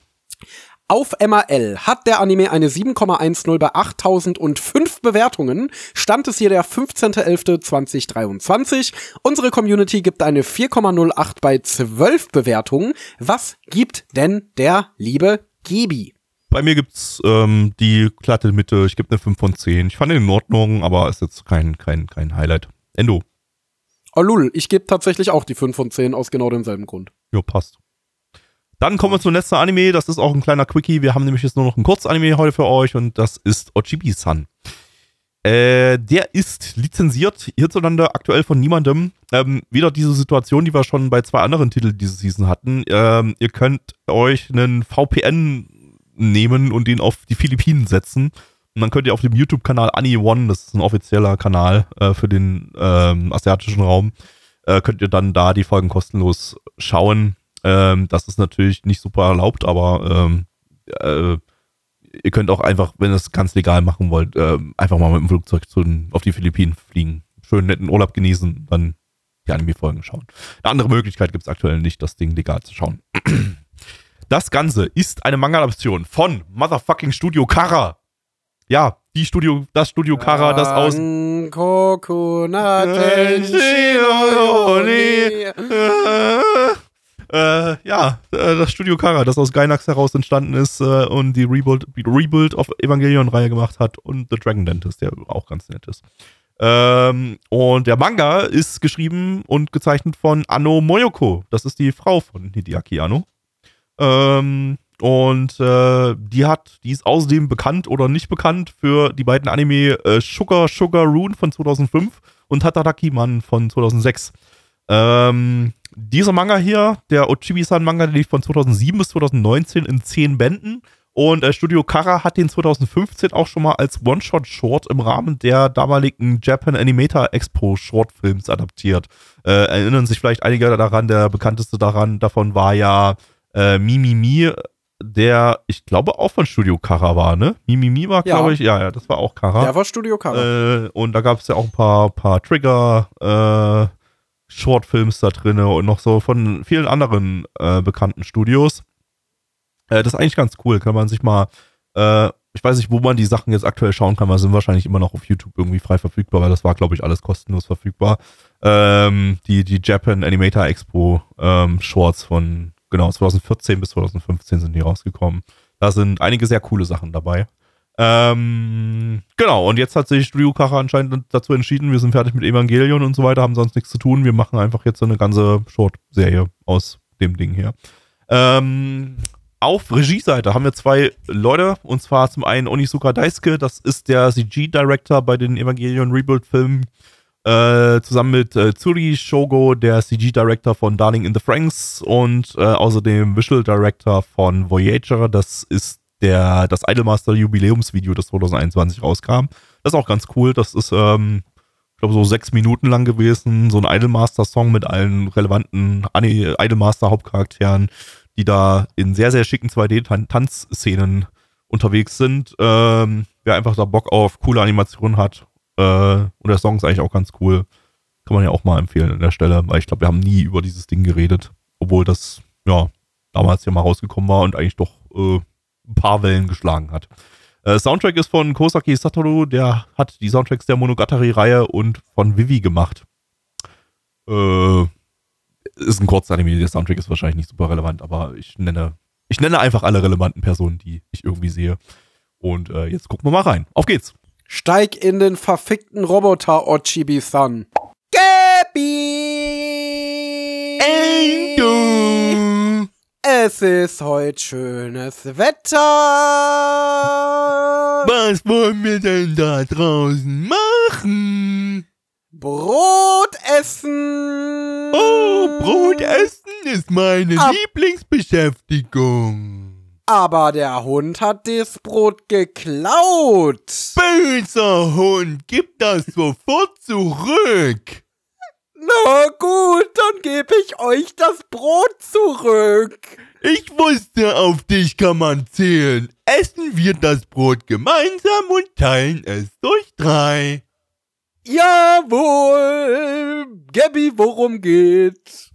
Auf MRL hat der Anime eine 7,10 bei 8005 Bewertungen. Stand es hier der 15.11.2023. Unsere Community gibt eine 4,08 bei 12 Bewertungen. Was gibt denn der liebe Gibi? Bei mir gibt's ähm, die glatte Mitte. Ich gebe eine 5 von 10. Ich fand ihn in Ordnung, aber ist jetzt kein, kein, kein Highlight. Endo. Oh lul, ich gebe tatsächlich auch die 5 von 10 aus genau demselben Grund. Jo, passt. Dann kommen wir zum letzten Anime. Das ist auch ein kleiner Quickie. Wir haben nämlich jetzt nur noch ein Kurzanime heute für euch und das ist Ochibi-san. Äh, der ist lizenziert hierzulande aktuell von niemandem. Ähm, wieder diese Situation, die wir schon bei zwei anderen Titeln diese Season hatten. Ähm, ihr könnt euch einen VPN nehmen und den auf die Philippinen setzen Und dann könnt ihr auf dem YouTube-Kanal Ani das ist ein offizieller Kanal äh, für den ähm, asiatischen Raum, äh, könnt ihr dann da die Folgen kostenlos schauen. Ähm, das ist natürlich nicht super erlaubt, aber ähm, äh, ihr könnt auch einfach, wenn ihr es ganz legal machen wollt, äh, einfach mal mit dem Flugzeug zu, auf die Philippinen fliegen. Schön netten Urlaub genießen, dann die Anime-Folgen schauen. Eine andere Möglichkeit gibt es aktuell nicht, das Ding legal zu schauen. *clears throat* Das Ganze ist eine Manga-Adaption von Motherfucking Studio Kara. Ja, die Studio, das Studio Kara, das aus. *laughs* Äh, ja, äh, das Studio Kara, das aus Gainax heraus entstanden ist äh, und die Rebuild, Rebuild of Evangelion-Reihe gemacht hat und The Dragon Dentist, der auch ganz nett ist. Ähm, und der Manga ist geschrieben und gezeichnet von Anno Moyoko. Das ist die Frau von Hideaki Anno. Ähm, und äh, die hat, die ist außerdem bekannt oder nicht bekannt für die beiden Anime äh, Sugar Sugar Rune von 2005 und Tataraki Man von 2006. Ähm, dieser Manga hier, der Ochibi-san Manga, der lief von 2007 bis 2019 in 10 Bänden. Und äh, Studio Kara hat den 2015 auch schon mal als One-Shot-Short im Rahmen der damaligen Japan Animator Expo Shortfilms adaptiert. Äh, erinnern sich vielleicht einige daran, der bekannteste daran davon war ja äh, Mimimi, der, ich glaube, auch von Studio Kara war, ne? Mimimi war, glaube ich, ja, ja, das war auch Kara. Der war Studio Kara. Äh, und da gab es ja auch ein paar, paar Trigger, äh, Shortfilms da drin und noch so von vielen anderen äh, bekannten Studios. Äh, das ist eigentlich ganz cool, kann man sich mal, äh, ich weiß nicht, wo man die Sachen jetzt aktuell schauen kann, weil sind wahrscheinlich immer noch auf YouTube irgendwie frei verfügbar, weil das war, glaube ich, alles kostenlos verfügbar. Ähm, die, die Japan Animator Expo ähm, Shorts von, genau, 2014 bis 2015 sind die rausgekommen. Da sind einige sehr coole Sachen dabei. Ähm, genau, und jetzt hat sich Studio Kacha anscheinend dazu entschieden, wir sind fertig mit Evangelion und so weiter, haben sonst nichts zu tun. Wir machen einfach jetzt so eine ganze Short-Serie aus dem Ding hier. Ähm, auf Regieseite haben wir zwei Leute, und zwar zum einen Onisuka Daisuke, das ist der CG-Director bei den Evangelion Rebuild-Filmen, äh, zusammen mit äh, Tsuri Shogo, der CG-Director von Darling in the Franks und äh, außerdem Visual Director von Voyager, das ist der, das Idolmaster Jubiläumsvideo, das 2021 rauskam. Das ist auch ganz cool. Das ist, ähm, ich glaube, so sechs Minuten lang gewesen. So ein Idolmaster-Song mit allen relevanten Idolmaster-Hauptcharakteren, die da in sehr, sehr schicken 2D-Tanzszenen unterwegs sind. Ähm, wer einfach da Bock auf coole Animationen hat, äh, und der Song ist eigentlich auch ganz cool, kann man ja auch mal empfehlen an der Stelle, weil ich glaube, wir haben nie über dieses Ding geredet, obwohl das, ja, damals ja mal rausgekommen war und eigentlich doch äh, ein paar Wellen geschlagen hat. Äh, Soundtrack ist von Kosaki Satoru, der hat die Soundtracks der Monogatari-Reihe und von Vivi gemacht. Äh, ist ein Kurzanime, der Soundtrack ist wahrscheinlich nicht super relevant, aber ich nenne, ich nenne einfach alle relevanten Personen, die ich irgendwie sehe. Und äh, jetzt gucken wir mal rein. Auf geht's. Steig in den verfickten Roboter, Ochibi-san. Gabi! Ey, du! Es ist heute schönes Wetter. Was wollen wir denn da draußen machen? Brot essen. Oh, Brot essen ist meine Ab- Lieblingsbeschäftigung. Aber der Hund hat das Brot geklaut. Böser Hund, gib das sofort zurück. Na gut, dann gebe ich euch das Brot zurück. Ich wusste, auf dich kann man zählen. Essen wir das Brot gemeinsam und teilen es durch drei. Jawohl. Gabby, worum geht's?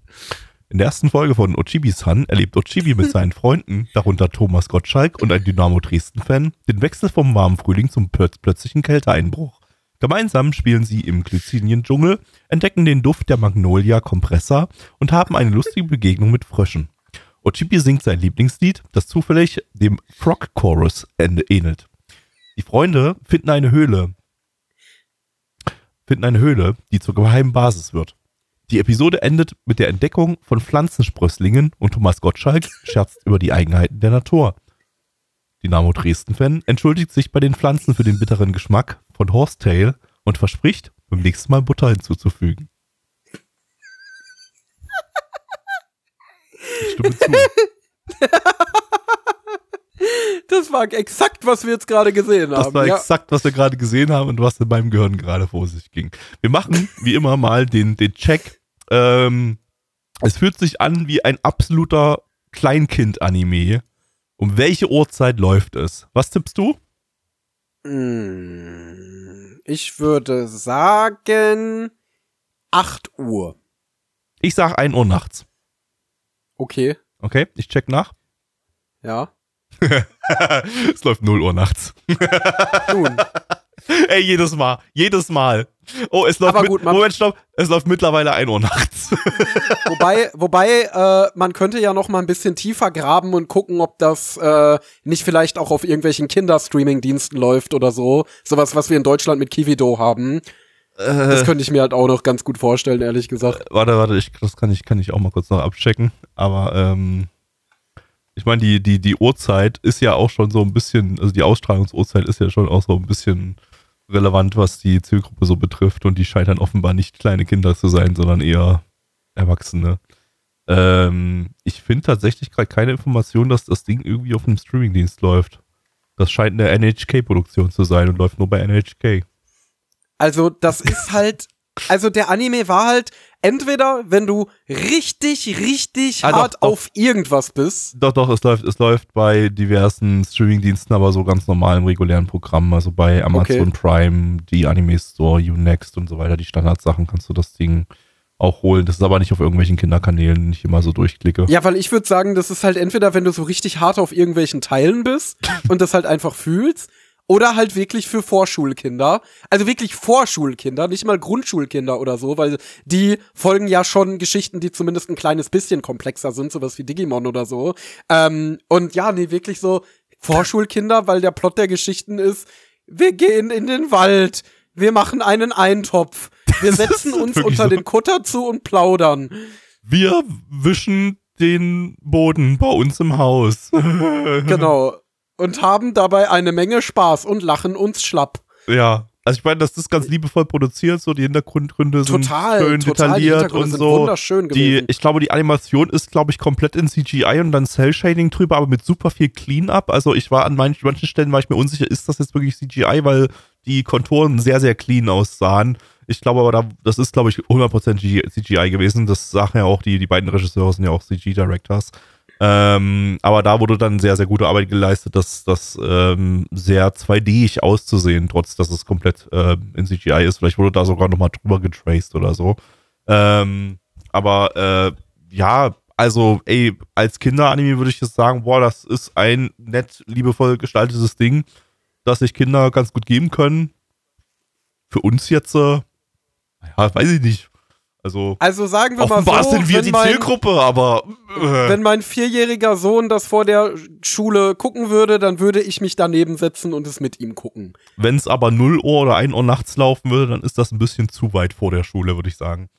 In der ersten Folge von Ochibi-san erlebt Ochibi mit seinen *laughs* Freunden, darunter Thomas Gottschalk und ein Dynamo Dresden-Fan, den Wechsel vom warmen Frühling zum plötz plötzlichen Kälteeinbruch. Gemeinsam spielen sie im Glycinien-Dschungel, entdecken den Duft der Magnolia Kompressor und haben eine lustige Begegnung mit Fröschen. Ochibi singt sein Lieblingslied, das zufällig dem Frog Chorus ähnelt. Die Freunde finden eine Höhle, finden eine Höhle, die zur geheimen Basis wird. Die Episode endet mit der Entdeckung von Pflanzensprösslingen und Thomas Gottschalk scherzt über die Eigenheiten der Natur. Dynamo Dresden-Fan entschuldigt sich bei den Pflanzen für den bitteren Geschmack von Horsetail und verspricht, beim nächsten Mal Butter hinzuzufügen. Ich stimme zu. Das war exakt, was wir jetzt gerade gesehen haben. Das war ja. exakt, was wir gerade gesehen haben und was in meinem Gehirn gerade vor sich ging. Wir machen, wie immer, mal den, den Check. Ähm, es fühlt sich an wie ein absoluter Kleinkind-Anime. Um welche Uhrzeit läuft es? Was tippst du? Hm, Ich würde sagen 8 Uhr. Ich sag 1 Uhr nachts. Okay, Okay, ich check nach. ja. *laughs* es läuft 0 Uhr nachts. Nun, *laughs* Ey, jedes Mal. Jedes Mal. Oh, es läuft mit, gut, man- Moment, stopp. Es läuft mittlerweile 1 Uhr nachts. *laughs* wobei, wobei äh, man könnte ja noch mal ein bisschen tiefer graben und gucken, ob das äh, nicht vielleicht auch auf irgendwelchen Kinderstreaming-Diensten läuft oder so. Sowas, was wir in Deutschland mit Kivido haben. Das könnte ich mir halt auch noch ganz gut vorstellen, ehrlich gesagt. warte, warte, ich, das kann ich, kann ich auch mal kurz noch abchecken. Aber ähm, ich meine, die, die, die Uhrzeit ist ja auch schon so ein bisschen, also die Ausstrahlungsuhrzeit ist ja schon auch so ein bisschen relevant, was die Zielgruppe so betrifft. Und die scheint dann offenbar nicht kleine Kinder zu sein, sondern eher Erwachsene. Ähm, ich finde tatsächlich gerade keine Information, dass das Ding irgendwie auf einem Streamingdienst läuft. Das scheint eine NHK-Produktion zu sein und läuft nur bei NHK. Also, das ist halt. Also, der Anime war halt entweder, wenn du richtig, richtig Ah, doch, hart doch. auf irgendwas bist. Doch, doch, es läuft, es läuft bei diversen Streamingdiensten, aber so ganz normal im regulären Programm. Also bei Amazon Prime, die Anime Store, Unext und so weiter, die Standardsachen kannst du das Ding auch holen. Das ist aber nicht auf irgendwelchen Kinderkanälen, den ich immer so durchklicke. Ja, weil ich würde sagen, das ist halt entweder, wenn du so richtig hart auf irgendwelchen Teilen bist *laughs* und das halt einfach fühlst, oder halt wirklich für Vorschulkinder. Also wirklich Vorschulkinder, nicht mal Grundschulkinder oder so, weil die folgen ja schon Geschichten, die zumindest ein kleines bisschen komplexer sind, sowas wie Digimon oder so. Ähm, und ja, nee, wirklich so Vorschulkinder, weil der Plot der Geschichten ist, wir gehen in den Wald, wir machen einen Eintopf, wir setzen uns unter so. den Kutter zu und plaudern. Wir wischen den Boden bei uns im Haus. Genau. Und haben dabei eine Menge Spaß und lachen uns schlapp. Ja. Also ich meine, das ist ganz liebevoll produziert, so die Hintergründe sind Total, schön total. Die detailliert und sind so. wunderschön Die, gewesen. ich glaube, die Animation ist, glaube ich, komplett in CGI und dann Cell-Shading drüber, aber mit super viel Clean-Up. Also ich war an manchen, manchen Stellen war ich mir unsicher, ist das jetzt wirklich CGI, weil die Konturen sehr, sehr clean aussahen. Ich glaube aber, da, das ist, glaube ich, 100% CGI gewesen. Das sagen ja auch die, die beiden Regisseure sind ja auch CG-Directors. Ähm, aber da wurde dann sehr, sehr gute Arbeit geleistet, das, das ähm, sehr 2D-ig auszusehen, trotz dass es komplett äh, in CGI ist. Vielleicht wurde da sogar nochmal drüber getraced oder so. Ähm, aber äh, ja, also, ey, als Kinderanime würde ich jetzt sagen, boah, das ist ein nett, liebevoll gestaltetes Ding, das sich Kinder ganz gut geben können. Für uns jetzt, äh, ja, weiß ich nicht. Also, Also sagen wir mal offenbar so, sind wir wenn, die mein, Zielgruppe, aber äh, wenn mein vierjähriger Sohn das vor der Schule gucken würde, dann würde ich mich daneben setzen und es mit ihm gucken. wenn es aber 0 Uhr oder 1 Uhr nachts laufen würde, dann ist das ein bisschen zu weit vor der Schule, würde ich sagen.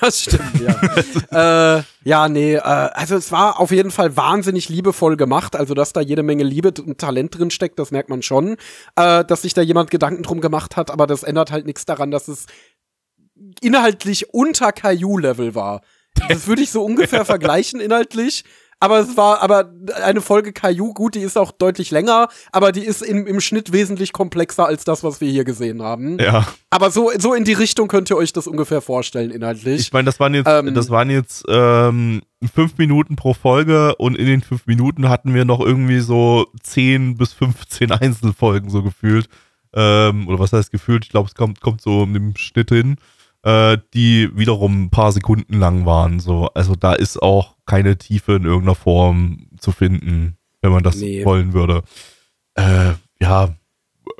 Das stimmt, ja. *laughs* äh, ja, nee, äh, also es war auf jeden Fall wahnsinnig liebevoll gemacht. Also, dass da jede Menge Liebe und Talent drin steckt, das merkt man schon. Äh, dass sich da jemand Gedanken drum gemacht hat, aber das ändert halt nichts daran, dass es inhaltlich unter Caillou-Level war. Das würde ich so ungefähr *laughs* vergleichen inhaltlich. Aber es war, aber eine Folge Caillou, gut, die ist auch deutlich länger, aber die ist im, im Schnitt wesentlich komplexer als das, was wir hier gesehen haben. Ja. Aber so, so in die Richtung könnt ihr euch das ungefähr vorstellen, inhaltlich. Ich meine, das waren jetzt, Ähm, das waren jetzt ähm, fünf Minuten pro Folge und in den fünf Minuten hatten wir noch irgendwie so 10 bis 15 Einzelfolgen so gefühlt. Ähm, oder was heißt gefühlt? Ich glaube, es kommt, kommt so im Schnitt hin, äh, die wiederum ein paar Sekunden lang waren. So. Also da ist auch keine Tiefe in irgendeiner Form zu finden, wenn man das Nee. wollen würde. Äh, ja,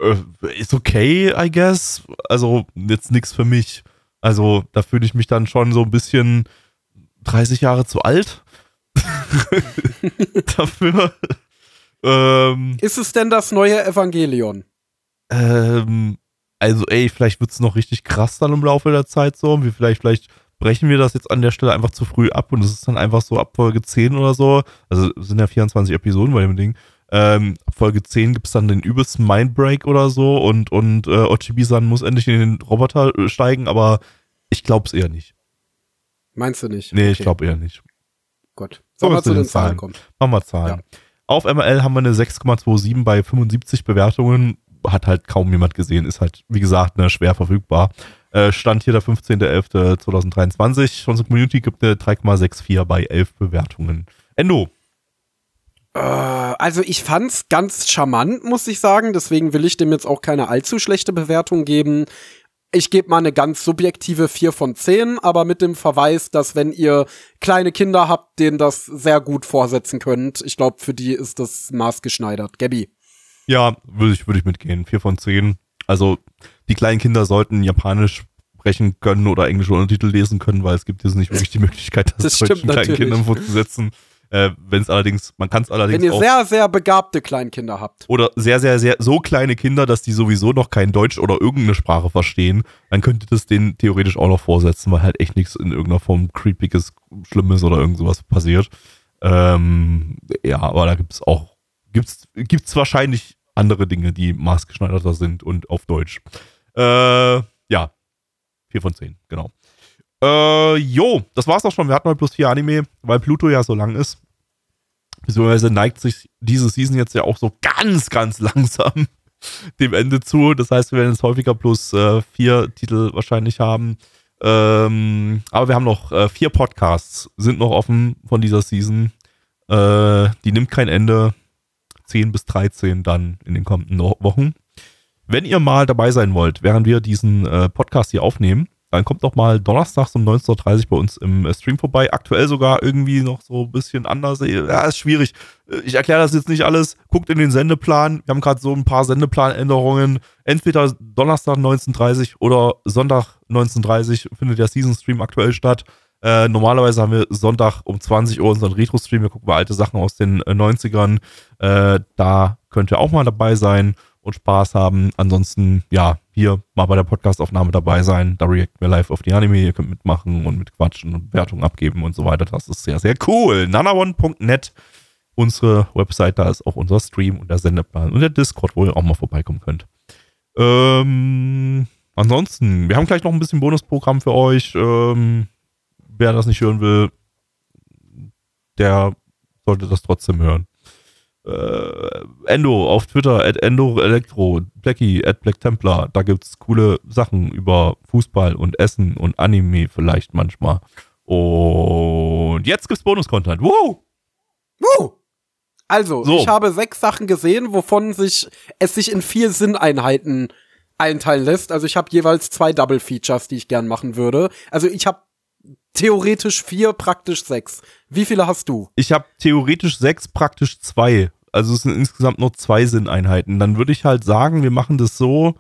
äh, ist okay, I guess. Also jetzt nichts für mich. Also da fühle ich mich dann schon so ein bisschen 30 Jahre zu alt *laughs* *laughs* dafür. ähm, Ist es denn das neue Evangelion? ähm, also ey, vielleicht wird es noch richtig krass dann im Laufe der Zeit so. Wir vielleicht, vielleicht brechen wir das jetzt an der Stelle einfach zu früh ab und es ist dann einfach so ab Folge 10 oder so. Also es sind ja 24 Episoden bei dem Ding. Ähm, ab Folge 10 gibt es dann den übelsten Mindbreak oder so und, und äh, Ochibi-san muss endlich in den Roboter äh, steigen, aber ich glaube es eher nicht. Meinst du nicht? Nee, ich Okay, glaube eher nicht. Gott. Kommen Sollen wir zu den Zahlen kommen? Machen wir Zahlen. Auf ML haben wir eine 6,27 bei 75 Bewertungen. Hat halt kaum jemand gesehen, ist halt, wie gesagt, ne, schwer verfügbar. Äh, Stand hier der 15.11.2023. Unsere Community gibt eine 3,64 bei 11 Bewertungen. Endo. Äh, also ich fand's ganz charmant, muss ich sagen. Deswegen will ich dem jetzt auch keine allzu schlechte Bewertung geben. Ich gebe mal eine ganz subjektive 4 von 10, aber mit dem Verweis, dass wenn ihr kleine Kinder habt, denen das sehr gut vorsetzen könnt, ich glaube, für die ist das maßgeschneidert. Gabby. Ja, würde ich, würde ich mitgehen. 4 von 10. Also, die kleinen Kinder sollten Japanisch sprechen können oder englische Untertitel lesen können, weil es gibt jetzt nicht wirklich die Möglichkeit, das, Das deutschen kleinen. Kindern vorzusetzen. Äh, wenn es allerdings, man kann es allerdings Wenn ihr auch sehr, sehr begabte Kleinkinder habt. oder sehr, sehr, sehr so kleine Kinder, dass die sowieso noch kein Deutsch oder irgendeine Sprache verstehen, dann könnte das denen theoretisch auch noch vorsetzen, weil halt echt nichts in irgendeiner Form creepiges, schlimmes oder irgend sowas passiert. Ähm, ja, aber da gibt's auch, gibt's, gibt's wahrscheinlich andere Dinge, die maßgeschneiderter sind und auf Deutsch. Äh, ja. Vier von zehn, genau. Äh, jo, das war's auch schon. Wir hatten heute plus vier Anime, weil Pluto ja so lang ist. Beziehungsweise neigt sich diese Season jetzt ja auch so ganz, ganz langsam *laughs* dem Ende zu. Das heißt, wir werden jetzt häufiger plus äh, vier Titel wahrscheinlich haben. Ähm, aber wir haben noch äh, vier Podcasts, sind noch offen von dieser Season. Äh, die nimmt kein Ende. 10 bis 13 dann in den kommenden Wochen. Wenn ihr mal dabei sein wollt, während wir diesen äh, Podcast hier aufnehmen, dann kommt doch mal donnerstags um 19.30 Uhr bei uns im äh, Stream vorbei. Aktuell sogar irgendwie noch so ein bisschen anders. Ja, ist schwierig. Äh, Ich erkläre das jetzt nicht alles. Guckt in den Sendeplan. Wir haben gerade so ein paar Sendeplanänderungen. Entweder Donnerstag 19.30 Uhr oder Sonntag 19.30 Uhr findet der Season Stream aktuell statt. Äh, normalerweise haben wir Sonntag um 20 Uhr unseren Retro-Stream. Wir gucken mal alte Sachen aus den äh, 90ern. Äh, da könnt ihr auch mal dabei sein und Spaß haben. Ansonsten, ja, hier mal bei der Podcastaufnahme dabei sein. Da reacten wir live auf die Anime. Ihr könnt mitmachen und mitquatschen und Wertungen abgeben und so weiter. Das ist sehr, sehr cool. nanaone.net, unsere Website, da ist auch unser Stream und der Sendeplan und der Discord, wo ihr auch mal vorbeikommen könnt. Ähm, ansonsten, wir haben gleich noch ein bisschen Bonusprogramm für euch. Ähm, wer das nicht hören will, der sollte das trotzdem hören. Äh, Endo auf Twitter, at Endo Elektro, Blackie, at Black Templar, da gibt's coole Sachen über Fußball und Essen und Anime vielleicht manchmal. Und jetzt gibt's Bonus-Content. Wow! Woo! Also, So. ich habe sechs Sachen gesehen, wovon sich es sich in vier Sinneinheiten einteilen lässt. Also ich habe jeweils zwei Double Features, die ich gern machen würde. Also ich habe theoretisch vier, praktisch sechs. Wie viele hast du? Ich habe theoretisch sechs, praktisch zwei. Also es sind insgesamt nur zwei Sinneinheiten. Dann würde ich halt sagen, wir machen das so.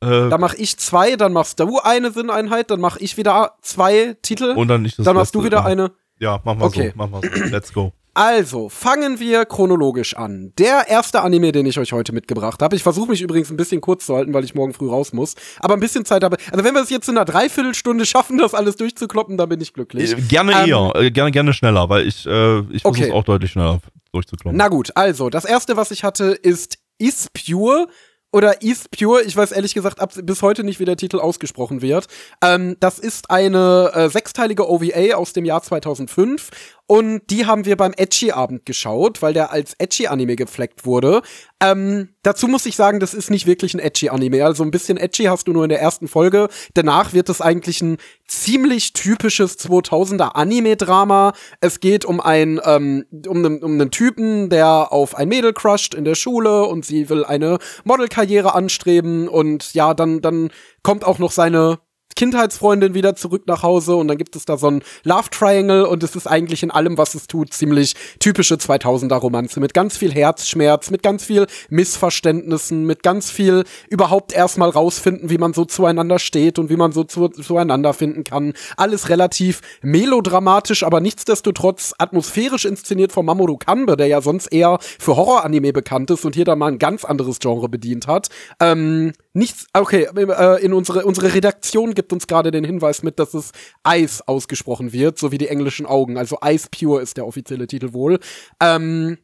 Äh, Da mache ich zwei, dann machst du eine Sinneinheit, dann mache ich wieder zwei Titel, und dann nicht das dann machst du wieder eine. Ja, machen wir Okay. so. Machen wir so. Let's go. Also, fangen wir chronologisch an. Der erste Anime, den ich euch heute mitgebracht habe. Ich versuche mich übrigens ein bisschen kurz zu halten, weil ich morgen früh raus muss. Aber ein bisschen Zeit habe. Also, wenn wir es jetzt in einer Dreiviertelstunde schaffen, das alles durchzukloppen, dann bin ich glücklich. Äh, gerne Ähm, eher, äh, gerne, gerne schneller, weil ich, äh, ich versuche Okay. es auch deutlich schneller durchzuklopfen. Na gut, also, das erste, was ich hatte, ist Is Pure oder Is Pure. Ich weiß ehrlich gesagt ab, bis heute nicht, wie der Titel ausgesprochen wird. Ähm, das ist eine äh, sechsteilige OVA aus dem Jahr 2005 und die haben wir beim Edgy-Abend geschaut, weil der als Edgy-Anime gefleckt wurde. Ähm, dazu muss ich sagen, das ist nicht wirklich ein Edgy-Anime. Also ein bisschen Edgy hast du nur in der ersten Folge. Danach wird es eigentlich ein ziemlich typisches 2000er Anime-Drama. Es geht um ein ähm, um einen um einen Typen, der auf ein Mädel crusht in der Schule und sie will eine Modelkarriere anstreben und ja, dann dann kommt auch noch seine Kindheitsfreundin wieder zurück nach Hause und dann gibt es da so ein Love Triangle und es ist eigentlich in allem, was es tut, ziemlich typische 2000er Romanze mit ganz viel Herzschmerz, mit ganz viel Missverständnissen, mit ganz viel überhaupt erstmal rausfinden, wie man so zueinander steht und wie man so zu, zueinander finden kann. Alles relativ melodramatisch, aber nichtsdestotrotz atmosphärisch inszeniert von Mamoru Kanbe, der ja sonst eher für Horroranime bekannt ist und hier dann mal ein ganz anderes Genre bedient hat. Ähm, nichts, okay, äh, in unsere, unsere Redaktion gibt uns gerade den Hinweis mit, dass es Ice ausgesprochen wird, so wie die englischen Augen. Also Ice Pure ist der offizielle Titel wohl. Ähm,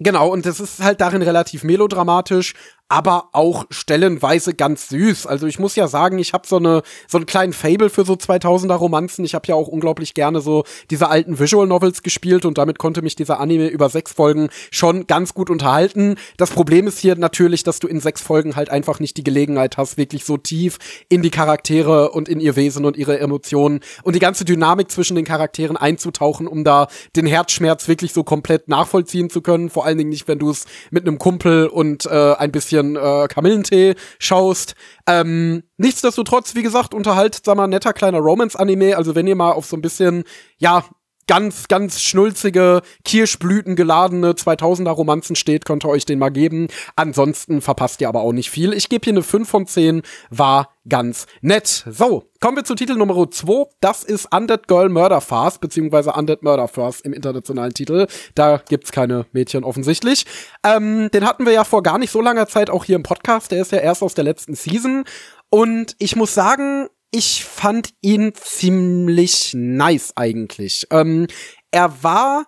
Genau, und das ist halt darin relativ melodramatisch, aber auch stellenweise ganz süß. Also ich muss ja sagen, ich habe so eine so einen kleinen Fable für so 2000er Romanzen. Ich habe ja auch unglaublich gerne so diese alten Visual Novels gespielt und damit konnte mich dieser Anime über sechs Folgen schon ganz gut unterhalten. Das Problem ist hier natürlich, dass du in sechs Folgen halt einfach nicht die Gelegenheit hast, wirklich so tief in die Charaktere und in ihr Wesen und ihre Emotionen und die ganze Dynamik zwischen den Charakteren einzutauchen, um da den Herzschmerz wirklich so komplett nachvollziehen zu können. Vor allen Dingen nicht, wenn du es mit einem Kumpel und äh, ein bisschen äh, Kamillentee schaust. Ähm, nichtsdestotrotz, wie gesagt, unterhaltsamer, netter kleiner Romance-Anime. Also wenn ihr mal auf so ein bisschen, ja, ganz, ganz schnulzige, Kirschblüten geladene 2000er Romanzen steht, könnt ihr euch den mal geben. Ansonsten verpasst ihr aber auch nicht viel. Ich gebe hier eine 5 von 10, war ganz nett. So, kommen wir zu Titel Nummer 2. Das ist Undead Girl Murder Fast, beziehungsweise Undead Murder First im internationalen Titel. Da gibt's keine Mädchen offensichtlich. Ähm, den hatten wir ja vor gar nicht so langer Zeit auch hier im Podcast. Der ist ja erst aus der letzten Season. Und ich muss sagen, ich fand ihn ziemlich nice eigentlich. Ähm, er war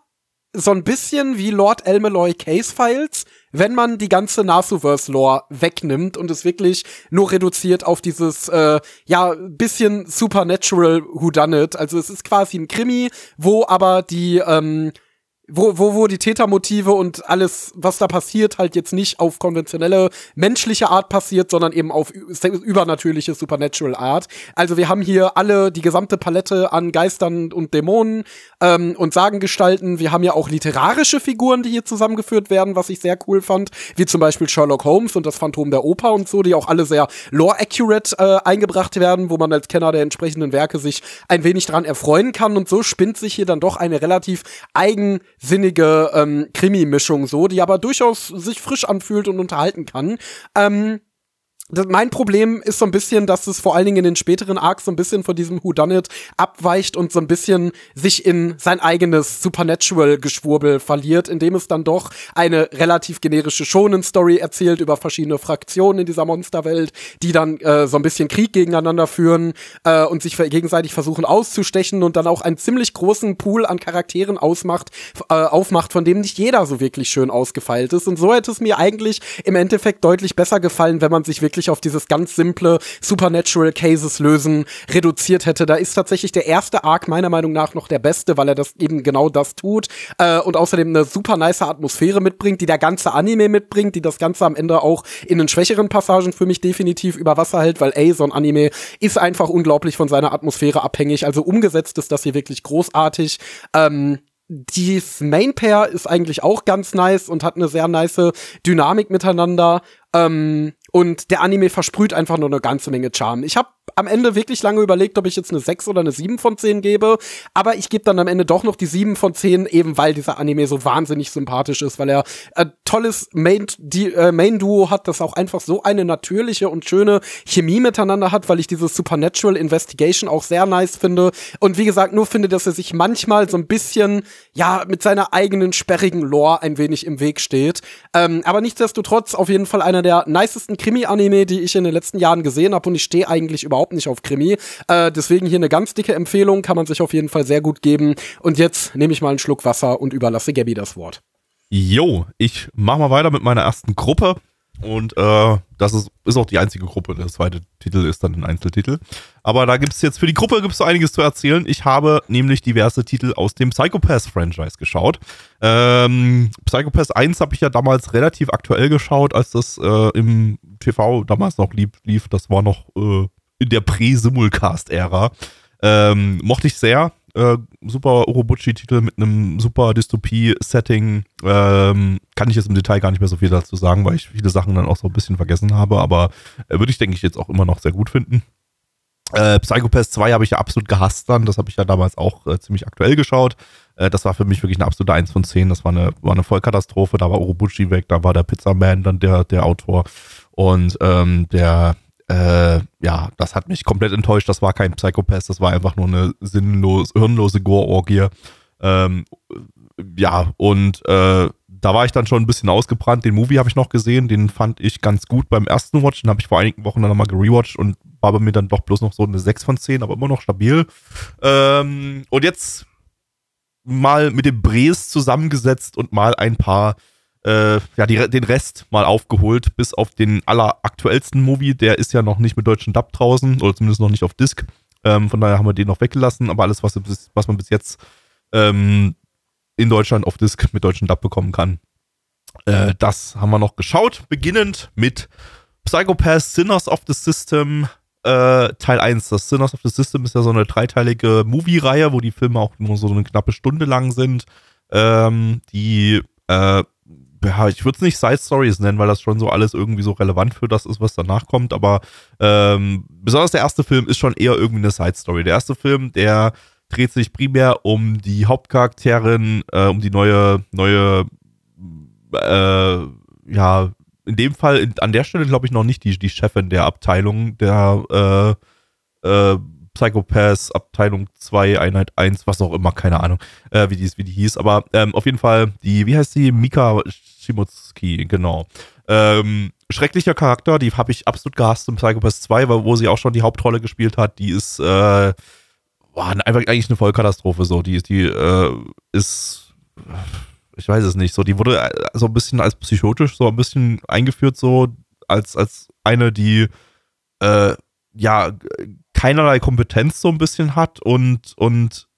so ein bisschen wie Lord Elmeloy Case Files, wenn man die ganze Nasuverse-Lore wegnimmt und es wirklich nur reduziert auf dieses, äh, ja, bisschen Supernatural Whodunit. Also es ist quasi ein Krimi, wo aber die, ähm, wo, wo, wo die Tätermotive und alles, was da passiert, halt jetzt nicht auf konventionelle menschliche Art passiert, sondern eben auf übernatürliche Supernatural Art. Also wir haben hier alle die gesamte Palette an Geistern und Dämonen ähm, und Sagengestalten. Wir haben ja auch literarische Figuren, die hier zusammengeführt werden, was ich sehr cool fand, wie zum Beispiel Sherlock Holmes und das Phantom der Oper und so, die auch alle sehr lore-accurate äh, eingebracht werden, wo man als Kenner der entsprechenden Werke sich ein wenig dran erfreuen kann. Und so spinnt sich hier dann doch eine relativ eigen sinnige ähm, Krimi-Mischung so, die aber durchaus sich frisch anfühlt und unterhalten kann. Ähm, mein Problem ist so ein bisschen, dass es vor allen Dingen in den späteren Arcs so ein bisschen von diesem Whodunit abweicht und so ein bisschen sich in sein eigenes Supernatural-Geschwurbel verliert, indem es dann doch eine relativ generische Shonen-Story erzählt über verschiedene Fraktionen in dieser Monsterwelt, die dann äh, so ein bisschen Krieg gegeneinander führen äh, und sich gegenseitig versuchen auszustechen und dann auch einen ziemlich großen Pool an Charakteren ausmacht, äh, aufmacht, von dem nicht jeder so wirklich schön ausgefeilt ist. Und so hätte es mir eigentlich im Endeffekt deutlich besser gefallen, wenn man sich wirklich wirklich auf dieses ganz simple Supernatural Cases lösen reduziert hätte. Da ist tatsächlich der erste Arc meiner Meinung nach noch der beste, weil er das eben genau das tut äh, und außerdem eine super nice Atmosphäre mitbringt, die der ganze Anime mitbringt, die das Ganze am Ende auch in den schwächeren Passagen für mich definitiv über Wasser hält, weil ey, so ein Anime ist einfach unglaublich von seiner Atmosphäre abhängig. Also umgesetzt ist das hier wirklich großartig. Ähm, dieses Main Pair ist eigentlich auch ganz nice und hat eine sehr nice Dynamik miteinander. Ähm, und der Anime versprüht einfach nur eine ganze Menge Charme. Ich habe am Ende wirklich lange überlegt, ob ich jetzt eine 6 oder eine 7 von 10 gebe. Aber ich gebe dann am Ende doch noch die 7 von 10, eben weil dieser Anime so wahnsinnig sympathisch ist, weil er ein tolles Main, die, äh, Main hat, das auch einfach so eine natürliche und schöne Chemie miteinander hat, weil ich dieses Supernatural Investigation auch sehr nice finde. Und wie gesagt, nur finde, dass er sich manchmal so ein bisschen, ja, mit seiner eigenen sperrigen Lore ein wenig im Weg steht. Ähm, aber nichtsdestotrotz auf jeden Fall einer der nicesten Krimi-Anime, die ich in den letzten Jahren gesehen habe. Und ich stehe eigentlich überhaupt nicht auf Krimi. Äh, deswegen hier eine ganz dicke Empfehlung, kann man sich auf jeden Fall sehr gut geben. Und jetzt nehme ich mal einen Schluck Wasser und überlasse Gabby das Wort. Jo, ich mach mal weiter mit meiner ersten Gruppe. Und äh, das ist, ist auch die einzige Gruppe. Der zweite Titel ist dann ein Einzeltitel. Aber da gibt es jetzt für die Gruppe gibt's so einiges zu erzählen. Ich habe nämlich diverse Titel aus dem Psychopath-Franchise geschaut. Ähm, Psychopath 1 habe ich ja damals relativ aktuell geschaut, als das äh, im TV damals noch lief. lief. Das war noch äh, in der Prä-Simulcast-Ära. Ähm, mochte ich sehr. Äh, super Orobuchi-Titel mit einem super Dystopie-Setting. Ähm, kann ich jetzt im Detail gar nicht mehr so viel dazu sagen, weil ich viele Sachen dann auch so ein bisschen vergessen habe, aber äh, würde ich, denke ich, jetzt auch immer noch sehr gut finden. Äh, Psychopath 2 habe ich ja absolut gehasst dann. Das habe ich ja damals auch äh, ziemlich aktuell geschaut. Äh, das war für mich wirklich eine absolute 1 von 10. Das war eine, war eine Vollkatastrophe. Da war Orobuchi weg, da war der Pizzaman dann der, der Autor. Und ähm, der äh, ja, das hat mich komplett enttäuscht. Das war kein Psychopath, das war einfach nur eine sinnlos, hirnlose Gore-Orgie. Ähm, ja, und äh, da war ich dann schon ein bisschen ausgebrannt. Den Movie habe ich noch gesehen, den fand ich ganz gut beim ersten Watch. Den habe ich vor einigen Wochen dann nochmal gerewatcht und war bei mir dann doch bloß noch so eine 6 von 10, aber immer noch stabil. Ähm, und jetzt mal mit dem Brees zusammengesetzt und mal ein paar äh, ja, die, den Rest mal aufgeholt, bis auf den alleraktuellsten Movie. Der ist ja noch nicht mit deutschen Dub draußen, oder zumindest noch nicht auf Disc. Ähm, von daher haben wir den noch weggelassen, aber alles, was, was man bis jetzt ähm, in Deutschland auf Disc mit deutschen Dub bekommen kann, äh, das haben wir noch geschaut. Beginnend mit Psychopath Sinners of the System äh, Teil 1. Das Sinners of the System ist ja so eine dreiteilige Movie-Reihe, wo die Filme auch nur so eine knappe Stunde lang sind. Ähm, die äh, ja, ich würde es nicht Side Stories nennen, weil das schon so alles irgendwie so relevant für das ist, was danach kommt, aber ähm, besonders der erste Film ist schon eher irgendwie eine Side Story. Der erste Film, der dreht sich primär um die Hauptcharakterin, äh, um die neue, neue, äh, ja, in dem Fall, in, an der Stelle glaube ich noch nicht die, die Chefin der Abteilung der äh, äh, Psychopaths Abteilung 2, Einheit 1, was auch immer, keine Ahnung, äh, wie, die, wie die hieß. Aber ähm, auf jeden Fall, die, wie heißt sie? Mika Shimotsuki, genau. Ähm, schrecklicher Charakter, die habe ich absolut gehasst im Psychopaths 2, wo sie auch schon die Hauptrolle gespielt hat. Die ist äh, boah, einfach eigentlich eine Vollkatastrophe so. Die, die äh, ist, ich weiß es nicht, so, die wurde äh, so ein bisschen als psychotisch so ein bisschen eingeführt, so als, als eine, die äh, ja keinerlei Kompetenz so ein bisschen hat und, und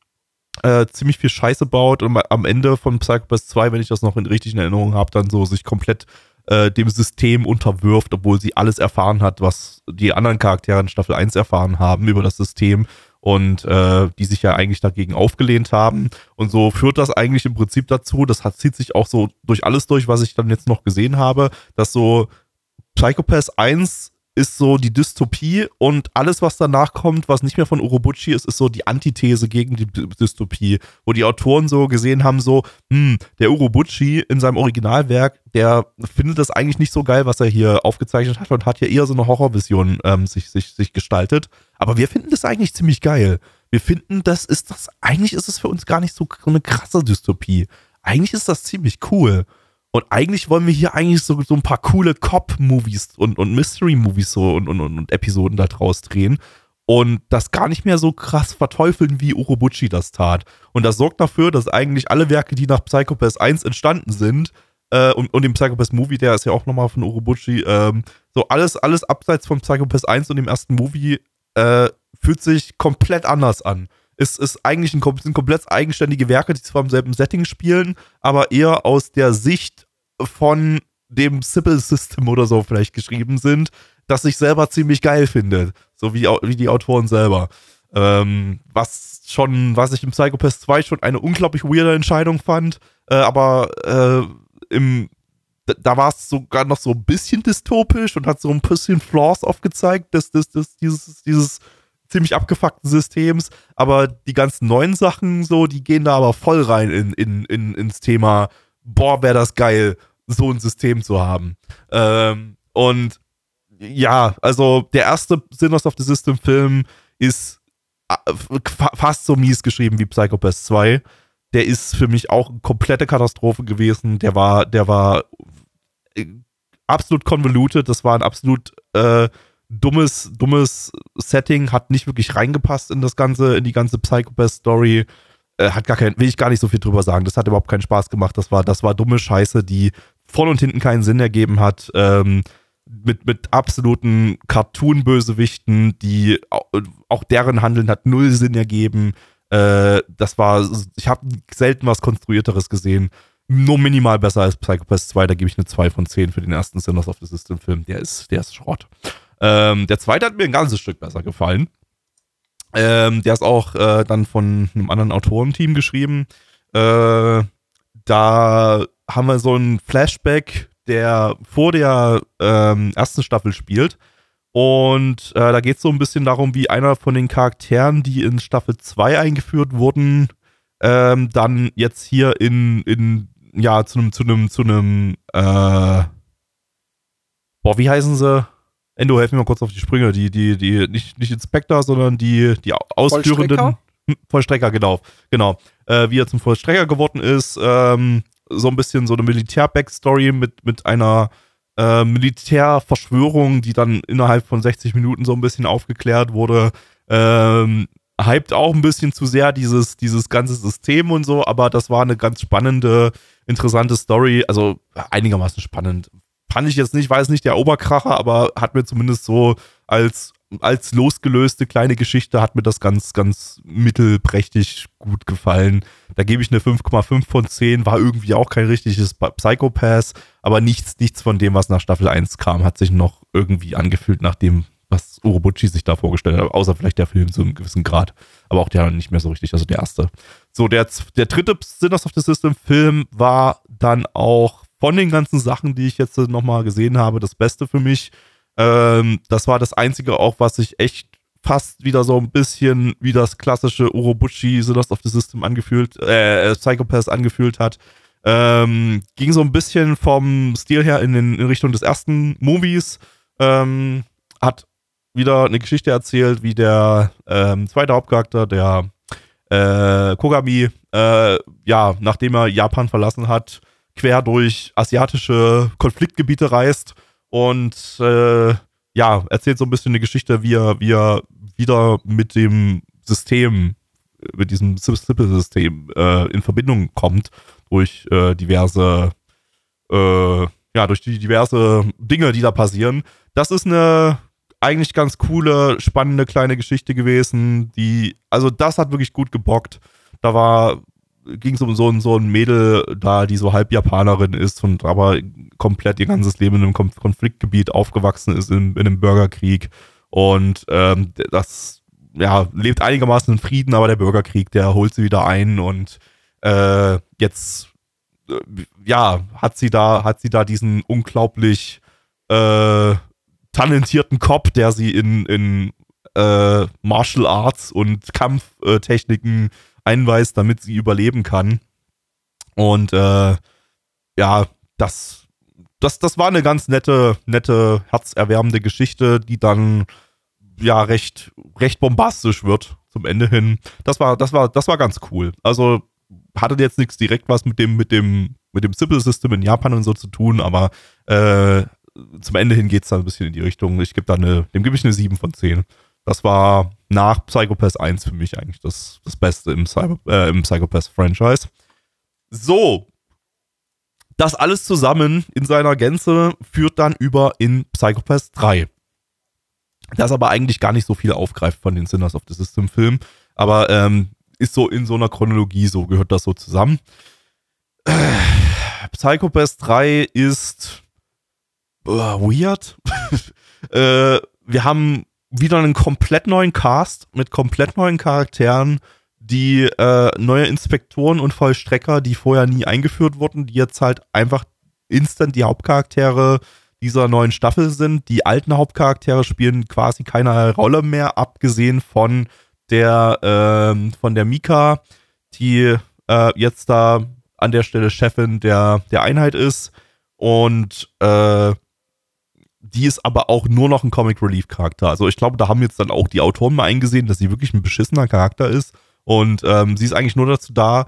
äh, ziemlich viel Scheiße baut und am Ende von Psychopath 2, wenn ich das noch in richtigen Erinnerungen habe, dann so sich komplett äh, dem System unterwirft, obwohl sie alles erfahren hat, was die anderen Charaktere in Staffel 1 erfahren haben über das System und äh, die sich ja eigentlich dagegen aufgelehnt haben. Und so führt das eigentlich im Prinzip dazu, das hat, zieht sich auch so durch alles durch, was ich dann jetzt noch gesehen habe, dass so Psychopath 1 ist so die Dystopie und alles, was danach kommt, was nicht mehr von Urobuchi ist, ist so die Antithese gegen die Dystopie, wo die Autoren so gesehen haben, so, hm, der Urobuchi in seinem Originalwerk, der findet das eigentlich nicht so geil, was er hier aufgezeichnet hat und hat ja eher so eine Horrorvision ähm, sich, sich, sich gestaltet. Aber wir finden das eigentlich ziemlich geil. Wir finden, das ist das, eigentlich ist es für uns gar nicht so eine krasse Dystopie. Eigentlich ist das ziemlich cool. Und eigentlich wollen wir hier eigentlich so, so ein paar coole Cop-Movies und, und Mystery-Movies so und, und, und Episoden da draus drehen und das gar nicht mehr so krass verteufeln, wie Urobuchi das tat. Und das sorgt dafür, dass eigentlich alle Werke, die nach Psychopath 1 entstanden sind, äh, und, und dem Psychopath Movie, der ist ja auch nochmal von Urobuchi, ähm, so alles, alles abseits von Psychopath 1 und dem ersten Movie, äh, fühlt sich komplett anders an. Es ist eigentlich ein, sind komplett eigenständige Werke, die zwar im selben Setting spielen, aber eher aus der Sicht von dem Sybil System oder so vielleicht geschrieben sind, das ich selber ziemlich geil finde. So wie, wie die Autoren selber. Ähm, was schon, was ich im Psychopath 2 schon eine unglaublich weirde Entscheidung fand, äh, aber äh, im da war es sogar noch so ein bisschen dystopisch und hat so ein bisschen Flaws aufgezeigt, des, des, des, dieses, dieses ziemlich abgefuckten Systems. Aber die ganzen neuen Sachen, so, die gehen da aber voll rein in, in, in, ins Thema, boah, wäre das geil so ein System zu haben. Ähm, und ja, also der erste Sinners of the System Film ist äh, fast so mies geschrieben wie Psychopath 2. Der ist für mich auch eine komplette Katastrophe gewesen. Der war, der war äh, absolut convoluted. Das war ein absolut äh, dummes, dummes Setting. Hat nicht wirklich reingepasst in das ganze, in die ganze Psychopath-Story. Äh, hat gar kein, will ich gar nicht so viel drüber sagen. Das hat überhaupt keinen Spaß gemacht. Das war, das war dumme Scheiße, die vorne und hinten keinen Sinn ergeben hat. Ähm, mit, mit absoluten Cartoon-Bösewichten, die auch deren Handeln hat null Sinn ergeben. Äh, das war, ich habe selten was Konstruierteres gesehen. Nur minimal besser als Psychopath 2, da gebe ich eine 2 von 10 für den ersten Sinners of the System Film. Der ist, der ist Schrott. Ähm, der zweite hat mir ein ganzes Stück besser gefallen. Ähm, der ist auch äh, dann von einem anderen Autorenteam geschrieben. Äh, da haben wir so einen Flashback, der vor der ähm, ersten Staffel spielt. Und äh, da geht es so ein bisschen darum, wie einer von den Charakteren, die in Staffel 2 eingeführt wurden, ähm, dann jetzt hier in, in ja, zu einem, zu einem, zu einem, äh, boah, wie heißen sie? Endo, helf mir mal kurz auf die Sprünge. Die, die, die, nicht, nicht Inspector, sondern die, die ausführenden. Vollstrecker, Vollstrecker genau. Genau. Äh, wie er zum Vollstrecker geworden ist. Ähm, so ein bisschen so eine Militär-Backstory mit, mit einer äh, Militärverschwörung, die dann innerhalb von 60 Minuten so ein bisschen aufgeklärt wurde. Ähm, hypt auch ein bisschen zu sehr dieses, dieses ganze System und so, aber das war eine ganz spannende, interessante Story. Also einigermaßen spannend. Fand ich jetzt nicht, es nicht der Oberkracher, aber hat mir zumindest so als, als losgelöste kleine Geschichte hat mir das ganz, ganz mittelprächtig gut gefallen. Da gebe ich eine 5,5 von 10, war irgendwie auch kein richtiges Psychopath, aber nichts, nichts von dem, was nach Staffel 1 kam, hat sich noch irgendwie angefühlt nach dem, was Urobuchi sich da vorgestellt hat, außer vielleicht der Film zu einem gewissen Grad, aber auch der nicht mehr so richtig, also der erste. So, der, der dritte Sinners of the System Film war dann auch von den ganzen Sachen, die ich jetzt nochmal gesehen habe, das Beste für mich. Ähm, das war das einzige auch, was sich echt fast wieder so ein bisschen wie das klassische Urobuchi Sinners of the System angefühlt, äh, Psychopath angefühlt hat. Ähm, ging so ein bisschen vom Stil her in, den, in Richtung des ersten Movies. Ähm, hat wieder eine Geschichte erzählt, wie der ähm, zweite Hauptcharakter, der äh, Kogami, äh, ja, nachdem er Japan verlassen hat, quer durch asiatische Konfliktgebiete reist und äh, ja, erzählt so ein bisschen eine Geschichte, wie er, wie er wieder mit dem System, mit diesem Simple-System äh, in Verbindung kommt durch äh, diverse, äh, ja, durch die diverse Dinge, die da passieren. Das ist eine eigentlich ganz coole, spannende kleine Geschichte gewesen, die, also das hat wirklich gut gebockt. Da war, ging es um so, so ein Mädel da, die so halb Japanerin ist und aber komplett ihr ganzes Leben in einem Konfliktgebiet aufgewachsen ist, in, in einem Bürgerkrieg. Und ähm, das, ja, lebt einigermaßen in Frieden, aber der Bürgerkrieg, der holt sie wieder ein und äh, jetzt, äh, ja, hat sie da, hat sie da diesen unglaublich äh, talentierten Cop, der sie in, in äh, Martial Arts und Kampftechniken einweist, damit sie überleben kann. Und äh, ja, das, das, das war eine ganz nette, nette, herzerwärmende Geschichte, die dann ja recht, recht bombastisch wird zum Ende hin. Das war, das war, das war ganz cool. Also hatte jetzt nichts direkt was mit dem, mit dem, mit dem Simple System in Japan und so zu tun, aber äh, zum Ende hin geht es dann ein bisschen in die Richtung. Ich gebe da eine, dem gebe ich eine 7 von 10. Das war nach Psychopath 1 für mich eigentlich das, das Beste im, Cyber, äh, im Psychopath-Franchise. So. Das alles zusammen in seiner Gänze führt dann über in Psychopath 3. Das aber eigentlich gar nicht so viel aufgreift von den Sinners of the System Filmen. Aber ähm, ist so in so einer Chronologie so, gehört das so zusammen. Äh, Psychopath 3 ist uh, weird. *laughs* äh, wir haben wieder einen komplett neuen Cast mit komplett neuen Charakteren, die äh, neue Inspektoren und Vollstrecker, die vorher nie eingeführt wurden, die jetzt halt einfach instant die Hauptcharaktere dieser neuen Staffel sind. Die alten Hauptcharaktere spielen quasi keine Rolle mehr, abgesehen von der äh, von der Mika, die äh, jetzt da an der Stelle Chefin der, der Einheit ist. Und äh, die ist aber auch nur noch ein Comic Relief Charakter. Also ich glaube, da haben jetzt dann auch die Autoren mal eingesehen, dass sie wirklich ein beschissener Charakter ist. Und ähm, sie ist eigentlich nur dazu da,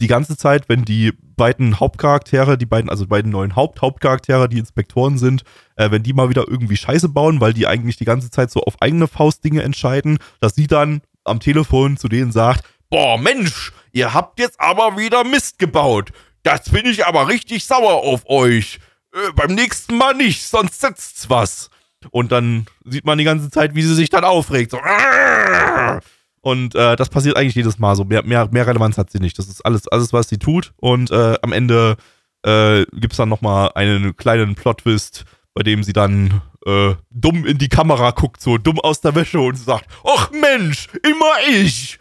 die ganze Zeit, wenn die beiden Hauptcharaktere, die beiden, also die beiden neuen Haupt-Hauptcharaktere, die Inspektoren sind, äh, wenn die mal wieder irgendwie Scheiße bauen, weil die eigentlich die ganze Zeit so auf eigene Faust Dinge entscheiden, dass sie dann am Telefon zu denen sagt, boah Mensch, ihr habt jetzt aber wieder Mist gebaut. Das bin ich aber richtig sauer auf euch äh, beim nächsten Mal nicht, sonst setzt's was. Und dann sieht man die ganze Zeit, wie sie sich dann aufregt. So. *laughs* Und äh, das passiert eigentlich jedes Mal so. Mehr, mehr, mehr Relevanz hat sie nicht. Das ist alles, alles was sie tut. Und äh, am Ende äh, gibt es dann nochmal einen kleinen Plot-Twist, bei dem sie dann äh, dumm in die Kamera guckt, so dumm aus der Wäsche und sagt, ach Mensch, immer ich.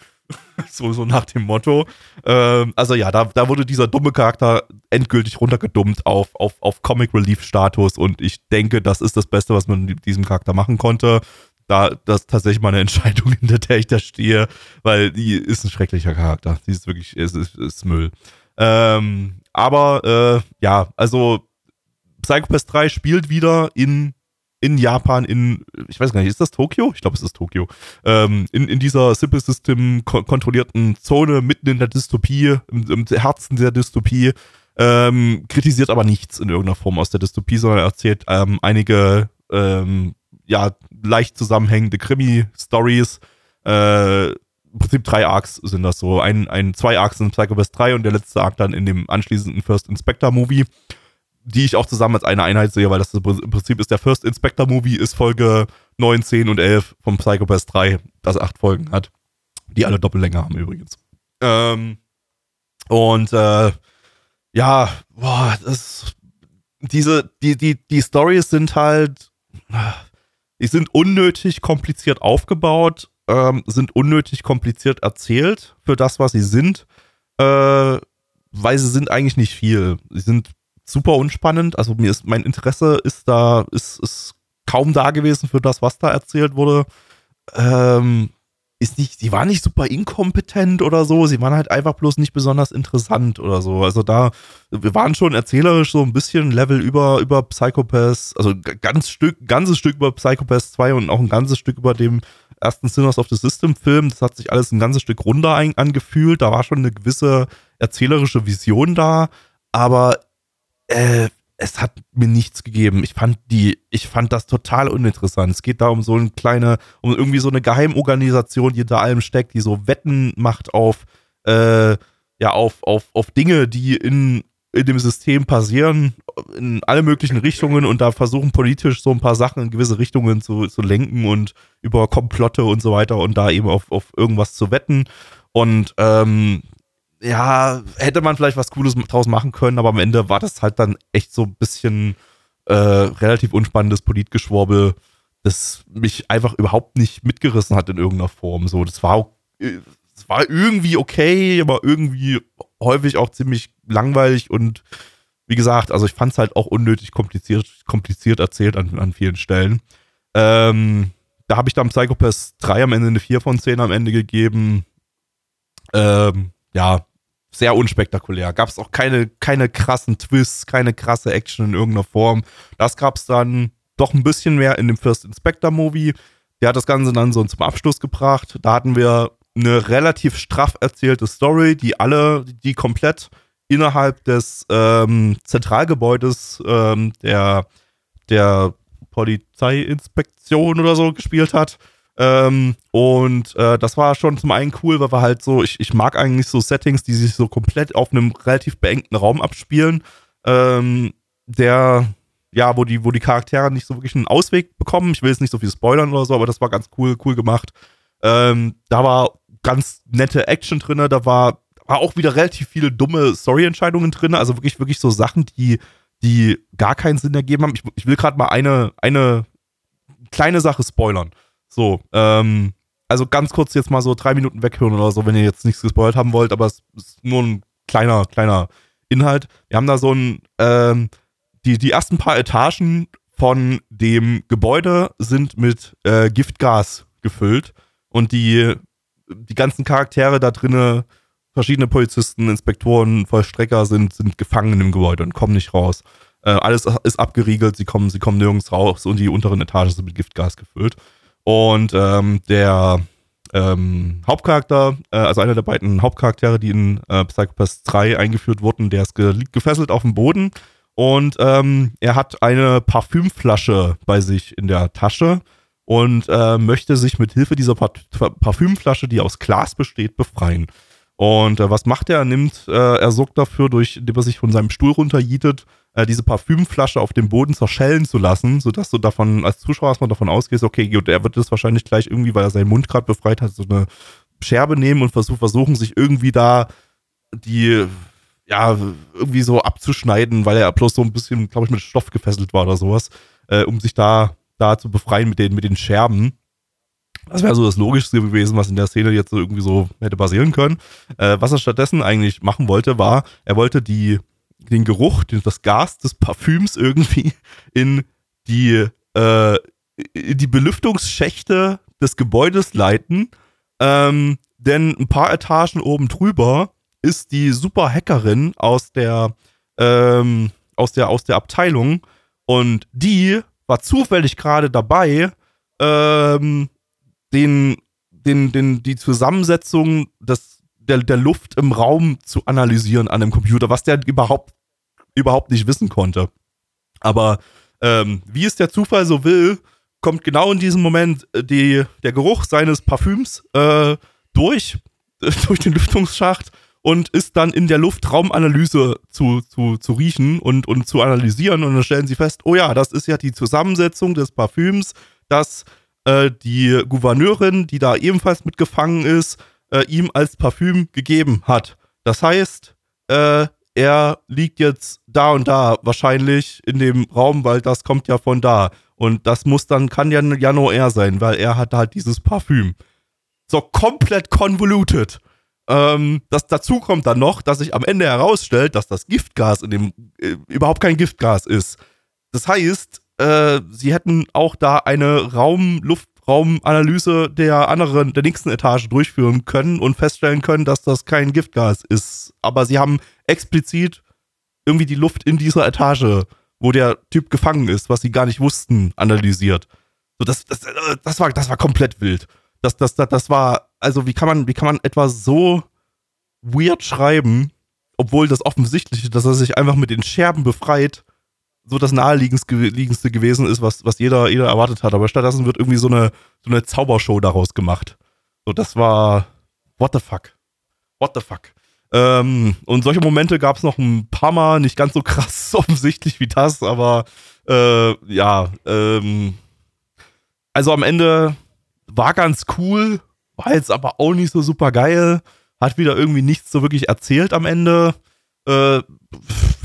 *laughs* so, so nach dem Motto. Ähm, also ja, da, da wurde dieser dumme Charakter endgültig runtergedummt auf, auf, auf Comic Relief Status und ich denke, das ist das Beste, was man mit diesem Charakter machen konnte. Da, das ist tatsächlich mal eine *laughs* Entscheidung, hinter der ich da stehe, weil die ist ein schrecklicher Charakter. Die ist wirklich, ist, ist, ist Müll. Ähm, aber äh, ja, also Psychopath 3 spielt wieder in in Japan, in, ich weiß gar nicht, ist das Tokio? Ich glaube, es ist Tokio. Ähm, in, in dieser Simple System kontrollierten Zone, mitten in der Dystopie, im, im Herzen der Dystopie, ähm, kritisiert aber nichts in irgendeiner Form aus der Dystopie, sondern erzählt ähm, einige, ähm, ja, leicht zusammenhängende Krimi-Stories, äh, im Prinzip drei Arcs sind das so. Ein, ein, zwei Arcs sind Psychopath 3 und der letzte Arc dann in dem anschließenden First Inspector Movie, die ich auch zusammen als eine Einheit sehe, weil das im Prinzip ist der First Inspector Movie ist Folge 9, 10 und 11 vom Psychopath 3, das acht Folgen hat, die alle Doppellänge haben übrigens. Ähm, und äh, ja, boah, das diese, die, die, die Stories sind halt, die sind unnötig kompliziert aufgebaut, ähm, sind unnötig kompliziert erzählt für das, was sie sind, äh, weil sie sind eigentlich nicht viel. Sie sind super unspannend. Also mir ist mein Interesse ist da, ist, ist kaum da gewesen für das, was da erzählt wurde. Ähm, ist nicht, sie waren nicht super inkompetent oder so, sie waren halt einfach bloß nicht besonders interessant oder so. Also da, wir waren schon erzählerisch so ein bisschen Level über, über Psychopaths, also ganz Stück, ganzes Stück über Psychopaths 2 und auch ein ganzes Stück über dem ersten Sinners of the System Film. Das hat sich alles ein ganzes Stück runter angefühlt. Da war schon eine gewisse erzählerische Vision da, aber äh, es hat mir nichts gegeben. Ich fand die, ich fand das total uninteressant. Es geht da um so eine kleine, um irgendwie so eine Geheimorganisation, die hinter allem steckt, die so Wetten macht auf, äh, ja, auf, auf, auf Dinge, die in, in dem System passieren, in alle möglichen Richtungen und da versuchen politisch so ein paar Sachen in gewisse Richtungen zu, zu lenken und über Komplotte und so weiter und da eben auf, auf irgendwas zu wetten. Und ähm, ja, hätte man vielleicht was Cooles draus machen können, aber am Ende war das halt dann echt so ein bisschen äh, relativ unspannendes Politgeschwurbel, das mich einfach überhaupt nicht mitgerissen hat in irgendeiner Form. So, das war, das war irgendwie okay, aber irgendwie häufig auch ziemlich langweilig und wie gesagt, also ich fand es halt auch unnötig kompliziert, kompliziert erzählt an, an vielen Stellen. Ähm, da habe ich dann Psychopath 3 am Ende eine 4 von 10 am Ende gegeben. Ähm, ja, sehr unspektakulär. Gab es auch keine, keine krassen Twists, keine krasse Action in irgendeiner Form. Das gab es dann doch ein bisschen mehr in dem First Inspector Movie. Der hat das Ganze dann so zum Abschluss gebracht. Da hatten wir eine relativ straff erzählte Story, die alle, die komplett innerhalb des ähm, Zentralgebäudes ähm, der, der Polizeiinspektion oder so gespielt hat. Ähm, und äh, das war schon zum einen cool, weil wir halt so, ich, ich mag eigentlich so Settings, die sich so komplett auf einem relativ beengten Raum abspielen, ähm, der, ja, wo die, wo die Charaktere nicht so wirklich einen Ausweg bekommen. Ich will jetzt nicht so viel spoilern oder so, aber das war ganz cool, cool gemacht. Ähm, da war ganz nette Action drin, da war, war auch wieder relativ viele dumme Story-Entscheidungen drin, also wirklich, wirklich so Sachen, die, die gar keinen Sinn ergeben haben. Ich, ich will gerade mal eine, eine kleine Sache spoilern. So, ähm, also ganz kurz jetzt mal so drei Minuten weghören oder so, wenn ihr jetzt nichts gespoilt haben wollt, aber es ist nur ein kleiner, kleiner Inhalt. Wir haben da so ein, ähm, die, die ersten paar Etagen von dem Gebäude sind mit äh, Giftgas gefüllt und die, die ganzen Charaktere da drinnen, verschiedene Polizisten, Inspektoren, Vollstrecker sind, sind gefangen im Gebäude und kommen nicht raus. Äh, alles ist abgeriegelt, sie kommen, sie kommen nirgends raus und die unteren Etagen sind mit Giftgas gefüllt. Und ähm, der ähm, Hauptcharakter, äh, also einer der beiden Hauptcharaktere, die in äh, Psychopath 3 eingeführt wurden, der ist ge gefesselt auf dem Boden und ähm, er hat eine Parfümflasche bei sich in der Tasche und äh, möchte sich mit Hilfe dieser pa Parfümflasche, die aus Glas besteht, befreien. Und äh, was macht er? Er nimmt, äh, er sorgt dafür, durch, indem er sich von seinem Stuhl runterjietet, äh, diese Parfümflasche auf dem Boden zerschellen zu lassen, sodass du davon als Zuschauer erstmal davon ausgehst, okay, gut, er wird das wahrscheinlich gleich irgendwie, weil er seinen Mund gerade befreit hat, so eine Scherbe nehmen und versuch, versuchen, sich irgendwie da die, ja, irgendwie so abzuschneiden, weil er bloß so ein bisschen, glaube ich, mit Stoff gefesselt war oder sowas, äh, um sich da, da zu befreien mit den, mit den Scherben. Das wäre so das Logischste gewesen, was in der Szene jetzt so irgendwie so hätte basieren können. Äh, was er stattdessen eigentlich machen wollte, war, er wollte die den Geruch, das Gas des Parfüms irgendwie in die, äh, in die Belüftungsschächte des Gebäudes leiten. Ähm, denn ein paar Etagen oben drüber ist die super Hackerin aus der, ähm, aus der, aus der Abteilung und die war zufällig gerade dabei, ähm, den, den, den, die Zusammensetzung des der, der Luft im Raum zu analysieren an einem Computer, was der überhaupt, überhaupt nicht wissen konnte. Aber ähm, wie es der Zufall so will, kommt genau in diesem Moment äh, die, der Geruch seines Parfüms äh, durch, *laughs* durch den Lüftungsschacht und ist dann in der Luft Raumanalyse zu, zu, zu riechen und, und zu analysieren. Und dann stellen sie fest, oh ja, das ist ja die Zusammensetzung des Parfüms, das äh, die Gouverneurin, die da ebenfalls mitgefangen ist, äh, ihm als Parfüm gegeben hat. Das heißt, äh, er liegt jetzt da und da wahrscheinlich in dem Raum, weil das kommt ja von da. Und das muss dann, kann ja, ja nur er sein, weil er hat halt dieses Parfüm. So komplett convoluted. Ähm, das, dazu kommt dann noch, dass sich am Ende herausstellt, dass das Giftgas in dem äh, überhaupt kein Giftgas ist. Das heißt, äh, sie hätten auch da eine Raum, Luftraumanalyse der anderen, der nächsten Etage durchführen können und feststellen können, dass das kein Giftgas ist. Aber sie haben explizit irgendwie die Luft in dieser Etage, wo der Typ gefangen ist, was sie gar nicht wussten, analysiert. So, das, das, äh, das, war, das war komplett wild. Das, das, das, das war also wie kann man, wie kann man etwas so weird schreiben, obwohl das offensichtliche, dass er sich einfach mit den Scherben befreit, so das naheliegendste gewesen ist, was, was jeder, jeder erwartet hat. Aber stattdessen wird irgendwie so eine, so eine Zaubershow daraus gemacht. So, das war, what the fuck? What the fuck? Ähm, und solche Momente gab es noch ein paar Mal, nicht ganz so krass *laughs* offensichtlich wie das, aber äh, ja, ähm, also am Ende war ganz cool, war jetzt aber auch nicht so super geil. Hat wieder irgendwie nichts so wirklich erzählt am Ende. Äh,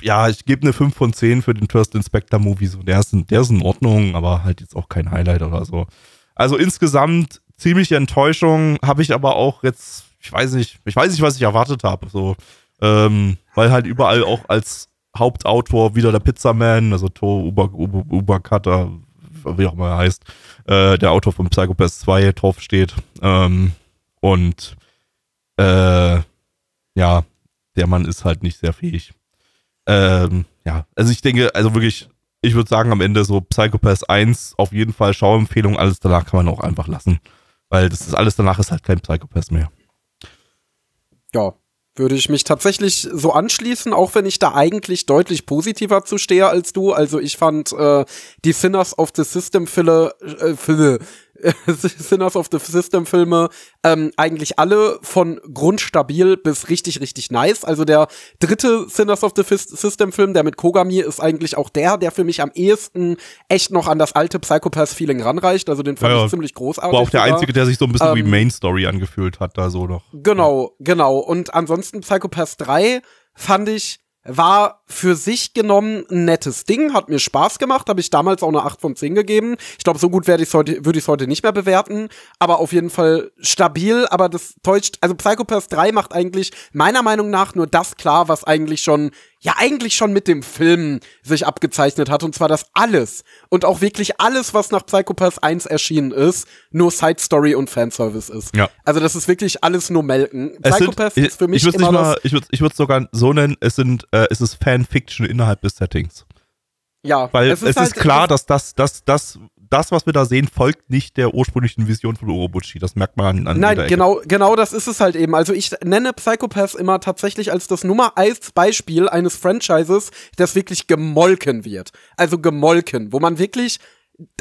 ja, ich gebe eine 5 von 10 für den First Inspector Movie. So, der ist, in, der ist in Ordnung, aber halt jetzt auch kein Highlight oder so. Also insgesamt ziemliche Enttäuschung. Habe ich aber auch jetzt, ich weiß nicht, ich weiß nicht, was ich erwartet habe. So, ähm, weil halt überall auch als Hauptautor wieder der Pizzaman, also Tor Uber, Uber, Uber wie auch immer er heißt, äh, der Autor von Psychopath 2 drauf steht. Ähm, und äh, ja, der Mann ist halt nicht sehr fähig. Ähm, ja, also ich denke, also wirklich, ich würde sagen, am Ende so Psychopath 1 auf jeden Fall Schauempfehlung, alles danach kann man auch einfach lassen. Weil das ist alles danach ist halt kein Psychopath mehr. Ja, würde ich mich tatsächlich so anschließen, auch wenn ich da eigentlich deutlich positiver zu stehe als du. Also ich fand äh, die Sinners of the System Fille, äh, Fille Sinners of the System Filme ähm, eigentlich alle von grundstabil bis richtig, richtig nice. Also der dritte Sinners of the System Film, der mit Kogami, ist eigentlich auch der, der für mich am ehesten echt noch an das alte Psychopath-Feeling ranreicht. Also den fand ja, ich ziemlich großartig. War auch der sogar. einzige, der sich so ein bisschen ähm, wie Main Story angefühlt hat, da so noch. Genau, genau. Und ansonsten Psychopath 3 fand ich war für sich genommen ein nettes Ding, hat mir Spaß gemacht, habe ich damals auch eine 8 von 10 gegeben. Ich glaube, so gut werde ich würde ich es heute nicht mehr bewerten, aber auf jeden Fall stabil, aber das täuscht, also Psychopath 3 macht eigentlich meiner Meinung nach nur das klar, was eigentlich schon ja eigentlich schon mit dem Film sich abgezeichnet hat. Und zwar das alles und auch wirklich alles, was nach Psychopath 1 erschienen ist, nur Side Story und Fanservice ist. Ja. Also das ist wirklich alles nur melken. Es Psychopath sind, ist für mich ich immer mal, Ich würde ich würd sogar so nennen, es sind äh, es ist Fanfiction innerhalb des Settings. Ja. Weil es ist, es halt, ist klar, dass das, das, das, das, was wir da sehen, folgt nicht der ursprünglichen Vision von Orobuchi. Das merkt man an Nein, genau, genau das ist es halt eben. Also ich nenne Psychopaths immer tatsächlich als das Nummer 1 Beispiel eines Franchises, das wirklich gemolken wird. Also gemolken, wo man wirklich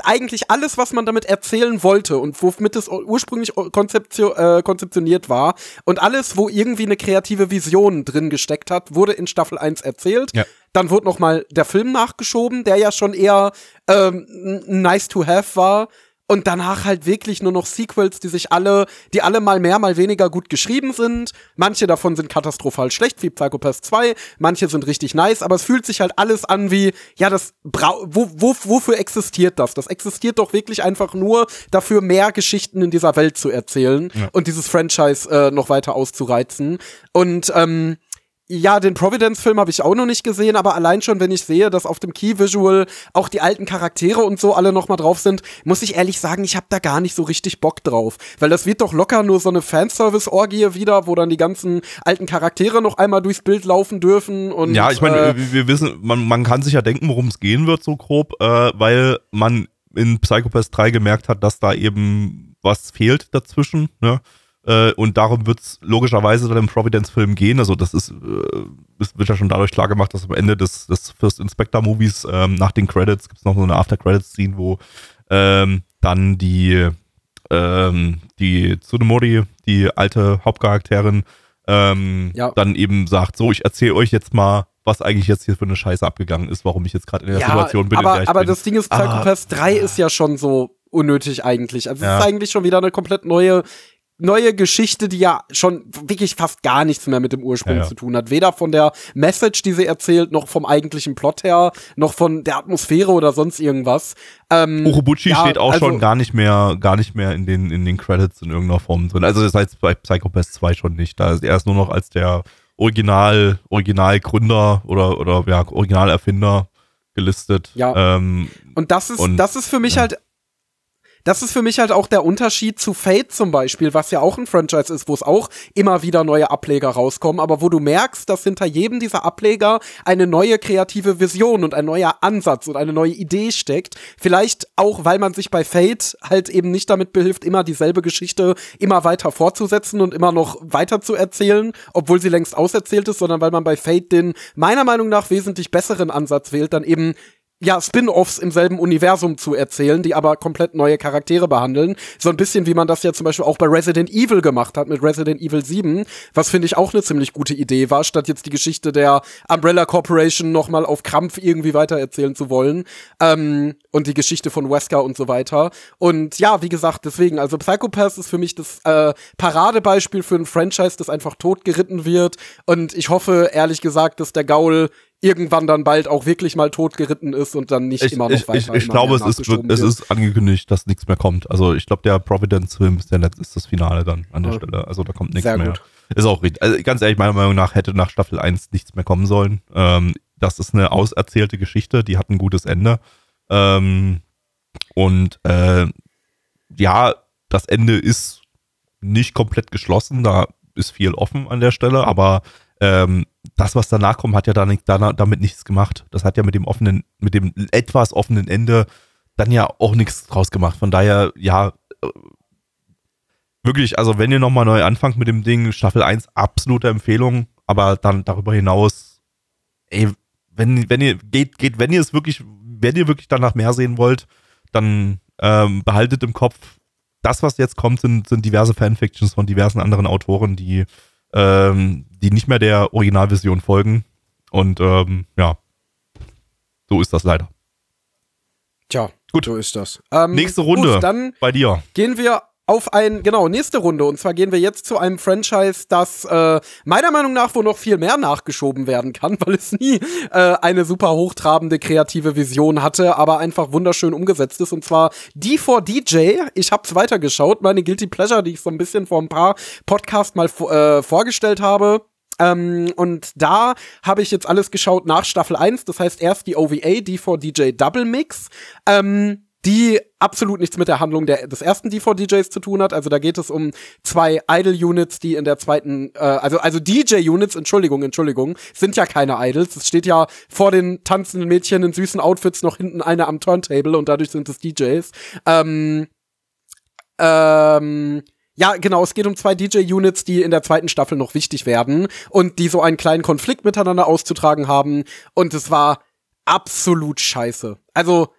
eigentlich alles, was man damit erzählen wollte und womit es ursprünglich konzeptio äh, konzeptioniert war und alles, wo irgendwie eine kreative Vision drin gesteckt hat, wurde in Staffel 1 erzählt. Ja. Dann wurde noch mal der Film nachgeschoben, der ja schon eher ähm, nice to have war und danach halt wirklich nur noch Sequels, die sich alle, die alle mal mehr, mal weniger gut geschrieben sind. Manche davon sind katastrophal schlecht, wie Psychopath 2, manche sind richtig nice, aber es fühlt sich halt alles an wie, ja, das wo, wo, wofür existiert das? Das existiert doch wirklich einfach nur dafür, mehr Geschichten in dieser Welt zu erzählen ja. und dieses Franchise äh, noch weiter auszureizen. Und ähm, ja, den Providence-Film habe ich auch noch nicht gesehen, aber allein schon, wenn ich sehe, dass auf dem Key-Visual auch die alten Charaktere und so alle noch mal drauf sind, muss ich ehrlich sagen, ich habe da gar nicht so richtig Bock drauf. Weil das wird doch locker nur so eine Fanservice-Orgie wieder, wo dann die ganzen alten Charaktere noch einmal durchs Bild laufen dürfen. Und, ja, ich meine, äh, wir wissen, man, man kann sich ja denken, worum es gehen wird, so grob, äh, weil man in Psychopath 3 gemerkt hat, dass da eben was fehlt dazwischen, ne? Äh, und darum wird es logischerweise dann im Providence-Film gehen. Also das ist, äh, das wird ja schon dadurch klar gemacht, dass am Ende des, des First Inspector-Movies ähm, nach den Credits gibt es noch so eine After-Credits-Scene, wo ähm, dann die ähm, die Tsunemori, die alte Hauptcharakterin, ähm, Ja. dann eben sagt, so, ich erzähle euch jetzt mal, was eigentlich jetzt hier für eine Scheiße abgegangen ist, warum ich jetzt gerade in der Situation bin, aber, aber bin. das Ding ist, Ah. Psychopath 3 ist ja schon so unnötig eigentlich. Also es Ja. ist eigentlich schon wieder eine komplett neue neue Geschichte, die ja schon wirklich fast gar nichts mehr mit dem Ursprung Ja, ja. zu tun hat. Weder von der Message, die sie erzählt, noch vom eigentlichen Plot her, noch von der Atmosphäre oder sonst irgendwas. Ähm, Urobuchi ja, steht auch also- schon gar nicht mehr, gar nicht mehr in den, in den Credits in irgendeiner Form drin. Also das heißt bei Psychopath 2 schon nicht. Da ist er ist nur noch als der Original, Originalgründer oder, oder ja, Originalerfinder gelistet. Ja. Ähm, Und das ist, Und- das ist für mich halt, das ist für mich halt auch der Unterschied zu Fate zum Beispiel, was ja auch ein Franchise ist, wo es auch immer wieder neue Ableger rauskommen, aber wo du merkst, dass hinter jedem dieser Ableger eine neue kreative Vision und ein neuer Ansatz und eine neue Idee steckt. Vielleicht auch, weil man sich bei Fate halt eben nicht damit behilft, immer dieselbe Geschichte immer weiter fortzusetzen und immer noch weiter zu erzählen, obwohl sie längst auserzählt ist, sondern weil man bei Fate den meiner Meinung nach wesentlich besseren Ansatz wählt, dann eben ja, Spin-offs im selben Universum zu erzählen, die aber komplett neue Charaktere behandeln. So ein bisschen wie man das ja zum Beispiel auch bei Resident Evil gemacht hat mit Resident Evil 7, was finde ich auch eine ziemlich gute Idee war, statt jetzt die Geschichte der Umbrella Corporation nochmal auf Krampf irgendwie weitererzählen zu wollen. Ähm, und die Geschichte von Wesker und so weiter. Und ja, wie gesagt, deswegen, also Psychopath ist für mich das äh, Paradebeispiel für ein Franchise, das einfach totgeritten wird. Und ich hoffe, ehrlich gesagt, dass der Gaul irgendwann dann bald auch wirklich mal totgeritten ist und dann nicht ich, immer noch ich, weiter. ich, ich glaube, es ist, es ist angekündigt, dass nichts mehr kommt. Also ich glaube, der Providence-Film ist, der Letz- ist das Finale dann an der Ja. Stelle. Also da kommt nichts Sehr mehr. gut. Ist auch richtig. Also ganz ehrlich, meiner Meinung nach hätte nach Staffel 1 nichts mehr kommen sollen. Ähm, das ist eine auserzählte Geschichte, die hat ein gutes Ende. Ähm, und äh, ja, das Ende ist nicht komplett geschlossen, da ist viel offen an der Stelle, aber ähm, das, was danach kommt, hat ja da nicht, da, damit nichts gemacht. Das hat ja mit dem offenen, mit dem etwas offenen Ende dann ja auch nichts draus gemacht. Von daher, ja, äh, wirklich, also wenn ihr nochmal neu anfangt mit dem Ding, Staffel 1, absolute Empfehlung, aber dann darüber hinaus, ey, wenn, wenn ihr, geht, geht, wenn ihr es wirklich, wenn ihr wirklich danach mehr sehen wollt, dann ähm, behaltet im Kopf, das, was jetzt kommt, sind, sind diverse Fanfictions von diversen anderen Autoren, die, ähm, die nicht mehr der Originalvision folgen. Und ähm, ja, so ist das leider. Tja, Gut. so ist das. Ähm, Nächste Runde. Gut, dann Bei dir. gehen wir auf ein, genau, nächste Runde. Und zwar gehen wir jetzt zu einem Franchise, das äh, meiner Meinung nach wohl noch viel mehr nachgeschoben werden kann, *laughs* weil es nie äh, eine super hochtrabende kreative Vision hatte, aber einfach wunderschön umgesetzt ist. Und zwar D4DJ. Ich hab's weitergeschaut, meine Guilty Pleasure, die ich so ein bisschen vor ein paar Podcasts mal äh, vorgestellt habe. Ähm, und da habe ich jetzt alles geschaut nach Staffel 1, das heißt erst die OVA, D4DJ Double Mix. Ähm, die absolut nichts mit der Handlung der, des ersten D4DJs zu tun hat. Also da geht es um zwei Idol-Units, die in der zweiten, äh, also, also DJ-Units, Entschuldigung, Entschuldigung, sind ja keine Idols. Es steht ja vor den tanzenden Mädchen in süßen Outfits noch hinten eine am Turntable und dadurch sind es DJs. Ähm, ähm, ja, genau, es geht um zwei DJ-Units, die in der zweiten Staffel noch wichtig werden und die so einen kleinen Konflikt miteinander auszutragen haben. Und es war absolut scheiße. Also,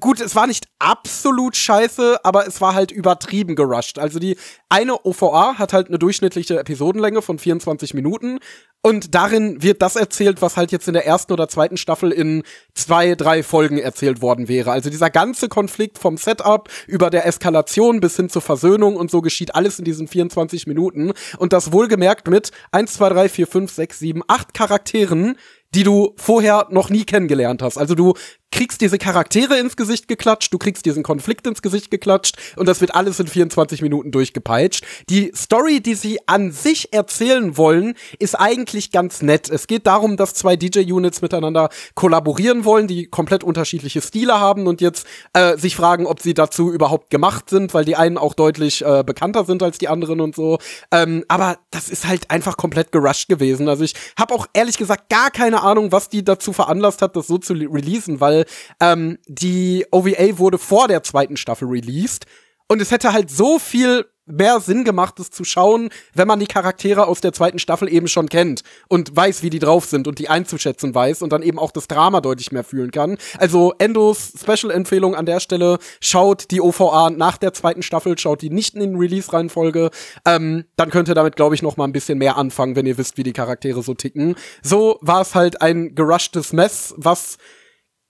gut, es war nicht absolut scheiße, aber es war halt übertrieben gerusht. Also die eine OVA hat halt eine durchschnittliche Episodenlänge von 24 Minuten und darin wird das erzählt, was halt jetzt in der ersten oder zweiten Staffel in zwei, drei Folgen erzählt worden wäre. Also dieser ganze Konflikt vom Setup über der Eskalation bis hin zur Versöhnung und so geschieht alles in diesen 24 Minuten und das wohlgemerkt mit 1, 2, 3, 4, 5, 6, 7, 8 Charakteren, die du vorher noch nie kennengelernt hast. Also du kriegst diese Charaktere ins Gesicht geklatscht, du kriegst diesen Konflikt ins Gesicht geklatscht und das wird alles in 24 Minuten durchgepeitscht. Die Story, die sie an sich erzählen wollen, ist eigentlich ganz nett. Es geht darum, dass zwei DJ-Units miteinander kollaborieren wollen, die komplett unterschiedliche Stile haben und jetzt äh, sich fragen, ob sie dazu überhaupt gemacht sind, weil die einen auch deutlich äh, bekannter sind als die anderen und so. Ähm, aber das ist halt einfach komplett gerusht gewesen. Also ich habe auch ehrlich gesagt gar keine Ahnung, was die dazu veranlasst hat, das so zu releasen, weil ähm, die OVA wurde vor der zweiten Staffel released und es hätte halt so viel mehr Sinn gemacht, es zu schauen, wenn man die Charaktere aus der zweiten Staffel eben schon kennt und weiß, wie die drauf sind und die einzuschätzen weiß und dann eben auch das Drama deutlich mehr fühlen kann. Also Endos Special-Empfehlung an der Stelle, schaut die OVA nach der zweiten Staffel, schaut die nicht in Release-Reihenfolge, ähm, dann könnt ihr damit, glaube ich, noch mal ein bisschen mehr anfangen, wenn ihr wisst, wie die Charaktere so ticken. So war es halt ein gerushtes Mess, was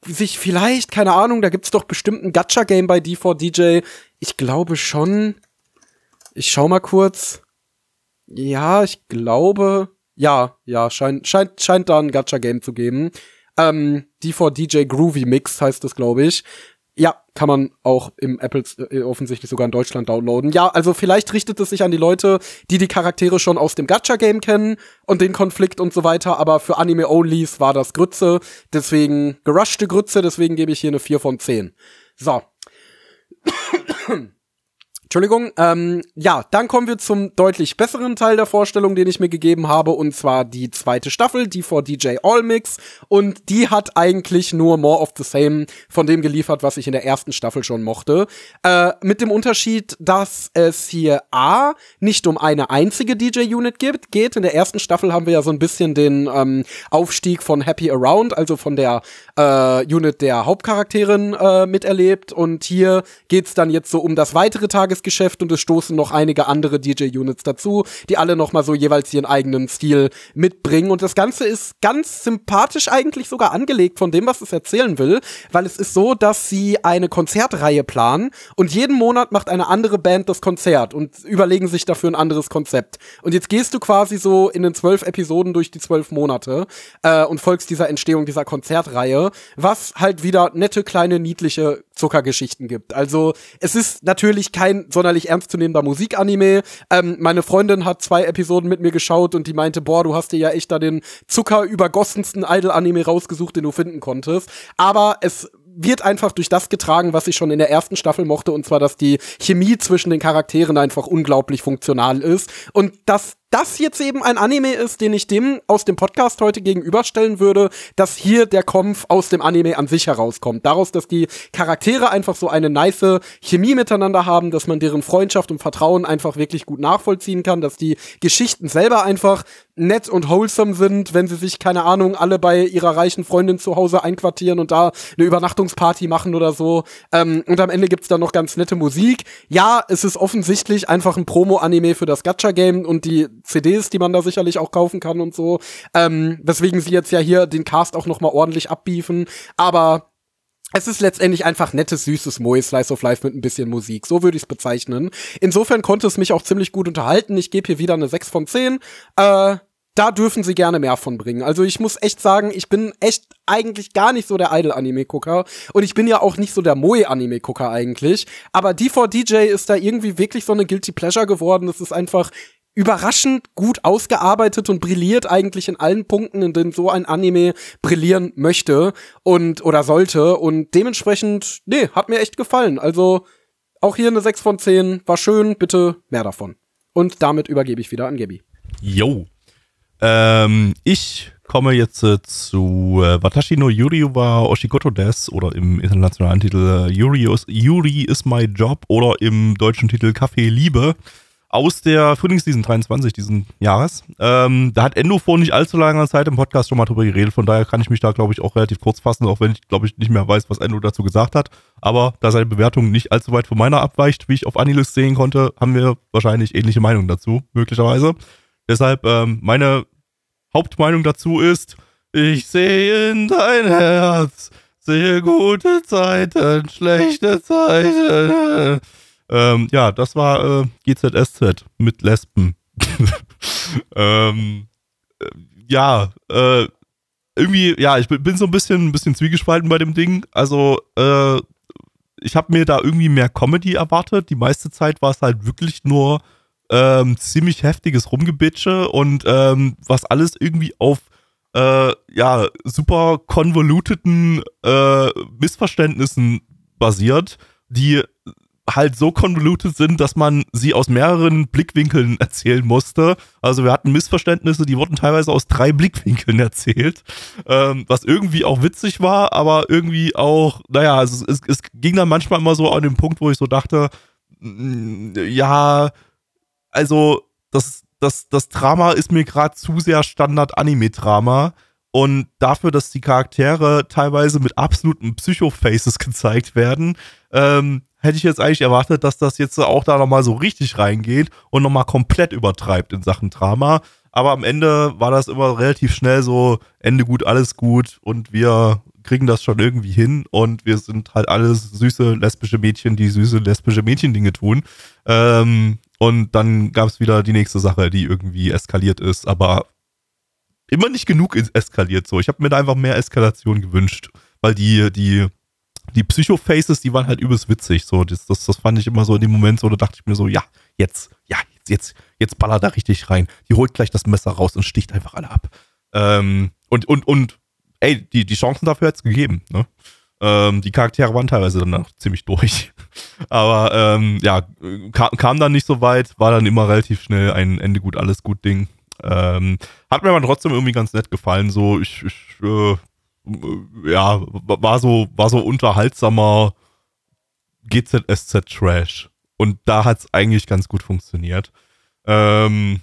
sich vielleicht, keine Ahnung, da gibt's doch bestimmt ein Gacha-Game bei D4DJ. Ich glaube schon. Ich schau mal kurz. Ja, ich glaube. Ja, ja, scheint, scheint, scheint da ein Gacha-Game zu geben. Ähm, D4DJ Groovy Mix heißt das, glaube ich. Kann man auch im Apple äh, offensichtlich sogar in Deutschland downloaden. Ja, also vielleicht richtet es sich an die Leute, die die Charaktere schon aus dem Gacha-Game kennen und den Konflikt und so weiter, aber für Anime-Onlys war das Grütze, deswegen gerushte Grütze, deswegen gebe ich hier eine 4 von 10. So. Entschuldigung. Ähm, ja, dann kommen wir zum deutlich besseren Teil der Vorstellung, den ich mir gegeben habe, und zwar die zweite Staffel, die vor DJ All Mix. Und die hat eigentlich nur More of the Same von dem geliefert, was ich in der ersten Staffel schon mochte. Äh, mit dem Unterschied, dass es hier A nicht um eine einzige DJ-Unit gibt, geht. In der ersten Staffel haben wir ja so ein bisschen den ähm, Aufstieg von Happy Around, also von der äh, Unit der Hauptcharakterin äh, miterlebt. Und hier geht's dann jetzt so um das weitere Tages Tagesgeschäft und es stoßen noch einige andere DJ-Units dazu, die alle noch mal so jeweils ihren eigenen Stil mitbringen. Und das Ganze ist ganz sympathisch eigentlich sogar angelegt von dem, was es erzählen will, weil es ist so, dass sie eine Konzertreihe planen und jeden Monat macht eine andere Band das Konzert und überlegen sich dafür ein anderes Konzept. Und jetzt gehst du quasi so in den zwölf Episoden durch die zwölf Monate äh, und folgst dieser Entstehung dieser Konzertreihe, was halt wieder nette, kleine, niedliche Zuckergeschichten gibt. Also es ist natürlich kein sonderlich ernstzunehmender Musikanime. Ähm, meine Freundin hat zwei Episoden mit mir geschaut und die meinte, boah, du hast dir ja echt da den zuckerübergossensten Idol-Anime rausgesucht, den du finden konntest. Aber es wird einfach durch das getragen, was ich schon in der ersten Staffel mochte, und zwar, dass die Chemie zwischen den Charakteren einfach unglaublich funktional ist. Und dass das jetzt eben ein Anime ist, den ich dem aus dem Podcast heute gegenüberstellen würde, dass hier der Kampf aus dem Anime an sich herauskommt. Daraus, dass die Charaktere einfach so eine nice Chemie miteinander haben, dass man deren Freundschaft und Vertrauen einfach wirklich gut nachvollziehen kann, dass die Geschichten selber einfach nett und wholesome sind, wenn sie sich, keine Ahnung, alle bei ihrer reichen Freundin zu Hause einquartieren und da eine Übernachtungsparty machen oder so. Ähm, und am Ende gibt's dann noch ganz nette Musik. Ja, es ist offensichtlich einfach ein Promo-Anime für das Gacha-Game und die CDs, die man da sicherlich auch kaufen kann und so. Ähm, weswegen sie jetzt ja hier den Cast auch noch mal ordentlich abbiefen. Aber es ist letztendlich einfach nettes, süßes Moe Slice of Life mit ein bisschen Musik. So würde ich es bezeichnen. Insofern konnte es mich auch ziemlich gut unterhalten. Ich gebe hier wieder eine 6 von 10. Äh, da dürfen sie gerne mehr von bringen. Also ich muss echt sagen, ich bin echt eigentlich gar nicht so der Idol-Anime-Gucker und ich bin ja auch nicht so der Moe-Anime-Gucker eigentlich. Aber D4DJ ist da irgendwie wirklich so eine Guilty Pleasure geworden. Es ist einfach überraschend gut ausgearbeitet und brilliert eigentlich in allen Punkten, in denen so ein Anime brillieren möchte und oder sollte. Und dementsprechend, nee, hat mir echt gefallen. Also auch hier eine 6 von 10, war schön, bitte mehr davon. Und damit übergebe ich wieder an Gabi. Yo. Ähm, ich komme jetzt äh, zu äh, Watashi no Yuri wa Oshikoto des oder im internationalen Titel äh, Yuri, is, Yuri is my job oder im deutschen Titel Kaffee Liebe aus der Frühlingsseason 23 diesen Jahres. Ähm, da hat Endo vor nicht allzu langer Zeit im Podcast schon mal drüber geredet, von daher kann ich mich da, glaube ich, auch relativ kurz fassen, auch wenn ich, glaube ich, nicht mehr weiß, was Endo dazu gesagt hat. Aber da seine Bewertung nicht allzu weit von meiner abweicht, wie ich auf Anilist sehen konnte, haben wir wahrscheinlich ähnliche Meinungen dazu, möglicherweise. Deshalb ähm, meine Hauptmeinung dazu ist, ich sehe in dein Herz, sehe gute Zeiten, schlechte Zeiten. Ähm, ja, das war äh, GZSZ mit Lesben. *laughs* ähm, äh, ja, äh, irgendwie, ja, ich bin so ein bisschen, ein bisschen zwiegespalten bei dem Ding. Also, äh, ich habe mir da irgendwie mehr Comedy erwartet. Die meiste Zeit war es halt wirklich nur ähm, ziemlich heftiges Rumgebitsche und ähm, was alles irgendwie auf äh, ja super konvoluteten äh, Missverständnissen basiert, die halt so convoluted sind, dass man sie aus mehreren Blickwinkeln *laughs* erzählen musste. Also wir hatten Missverständnisse, die wurden teilweise aus drei Blickwinkeln *laughs* erzählt, ähm, was irgendwie auch witzig war, aber irgendwie auch, naja, es, es, es ging dann manchmal immer so an den Punkt, wo ich so dachte, mm, ja, also das, das, das Drama ist mir gerade zu sehr Standard-Anime-Drama. Und dafür, dass die Charaktere teilweise mit absoluten Psycho-Faces *laughs* gezeigt werden, ähm, hätte ich jetzt eigentlich erwartet, dass das jetzt auch da nochmal so richtig reingeht und nochmal komplett übertreibt in Sachen Drama. Aber am Ende war das immer relativ schnell so, Ende gut, alles gut und wir kriegen das schon irgendwie hin und wir sind halt alles süße lesbische Mädchen, die süße lesbische Mädchen-Dinge tun. Ähm, und dann gab es wieder die nächste Sache, die irgendwie eskaliert ist, aber immer nicht genug eskaliert so. Ich habe mir da einfach mehr Eskalation gewünscht, weil die, die die Psycho-Faces, die waren halt übelst witzig. So, das, das, das fand ich immer so in dem Moment so, da dachte ich mir so, ja, jetzt, ja, jetzt, jetzt, jetzt ballert er richtig rein. Die holt gleich das Messer raus und sticht einfach alle ab. Ähm, und, und, und, ey, die, die Chancen dafür hat's gegeben, ne? Ähm, die Charaktere waren teilweise dann auch ziemlich durch. *laughs* Aber ähm, ja, kam, kam dann nicht so weit, war dann immer relativ schnell ein Ende gut, alles gut Ding. Ähm, hat mir aber trotzdem irgendwie ganz nett gefallen. So, ich, ich äh, ja, war so, war so unterhaltsamer GZSZ-Trash. Und da hat es eigentlich ganz gut funktioniert. Ähm,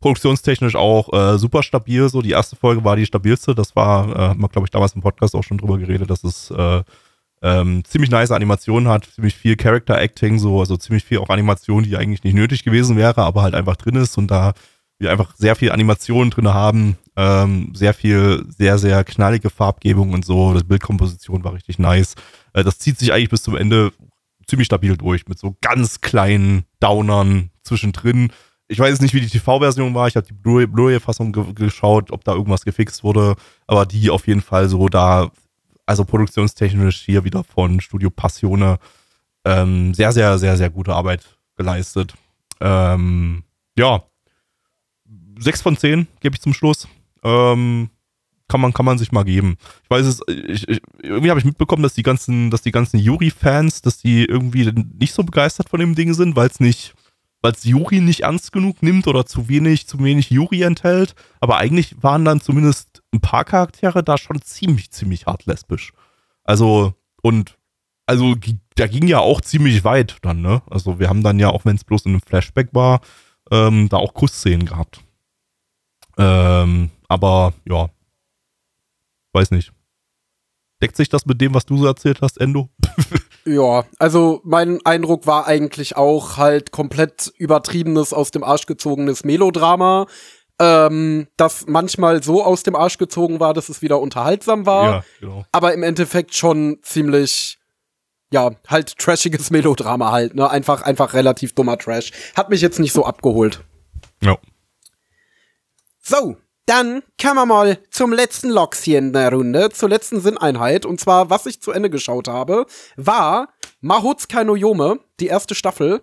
produktionstechnisch auch äh, super stabil. So, die erste Folge war die stabilste. Das war, äh, haben wir, glaube ich, damals im Podcast auch schon drüber geredet, dass es äh, ähm, ziemlich nice Animationen hat, ziemlich viel Character Acting, so, also ziemlich viel auch Animation, die eigentlich nicht nötig gewesen wäre, aber halt einfach drin ist und da wir einfach sehr viel Animationen drin haben, ähm, sehr viel, sehr, sehr knallige Farbgebung und so. Die Bildkomposition war richtig nice. Äh, das zieht sich eigentlich bis zum Ende ziemlich stabil durch, mit so ganz kleinen Downern zwischendrin. Ich weiß nicht, wie die TV-Version war. Ich habe die Blu-ray-Fassung ge geschaut, ob da irgendwas gefixt wurde. Aber die auf jeden Fall so da, also produktionstechnisch hier wieder von Studio Passione, ähm, sehr, sehr, sehr, sehr gute Arbeit geleistet. Ähm, ja, 6 von 10 gebe ich zum Schluss. Ähm, kann man, kann man sich mal geben. Ich weiß es, ich, ich, irgendwie habe ich mitbekommen, dass die ganzen, dass die ganzen Yuri-Fans, dass die irgendwie nicht so begeistert von dem Ding sind, weil es nicht, weil es Yuri nicht ernst genug nimmt oder zu wenig, zu wenig Yuri enthält. Aber eigentlich waren dann zumindest ein paar Charaktere da schon ziemlich, ziemlich hart lesbisch. Also, und, also, da ging ja auch ziemlich weit dann, ne? Also, wir haben dann ja, auch wenn es bloß in einem Flashback war, ähm, da auch Kussszenen gehabt. Ähm, aber ja, weiß nicht. Deckt sich das mit dem, was du so erzählt hast, Endo? *laughs* ja, also mein Eindruck war eigentlich auch halt komplett übertriebenes, aus dem Arsch gezogenes Melodrama, ähm, das manchmal so aus dem Arsch gezogen war, dass es wieder unterhaltsam war, ja, genau. aber im Endeffekt schon ziemlich ja, halt trashiges Melodrama halt, ne? Einfach, einfach relativ dummer Trash. Hat mich jetzt nicht so abgeholt. Ja. So, dann kommen wir mal zum letzten Loks hier in der Runde, zur letzten Sinneinheit. Und zwar, was ich zu Ende geschaut habe, war Mahotsukai no Yome, die erste Staffel.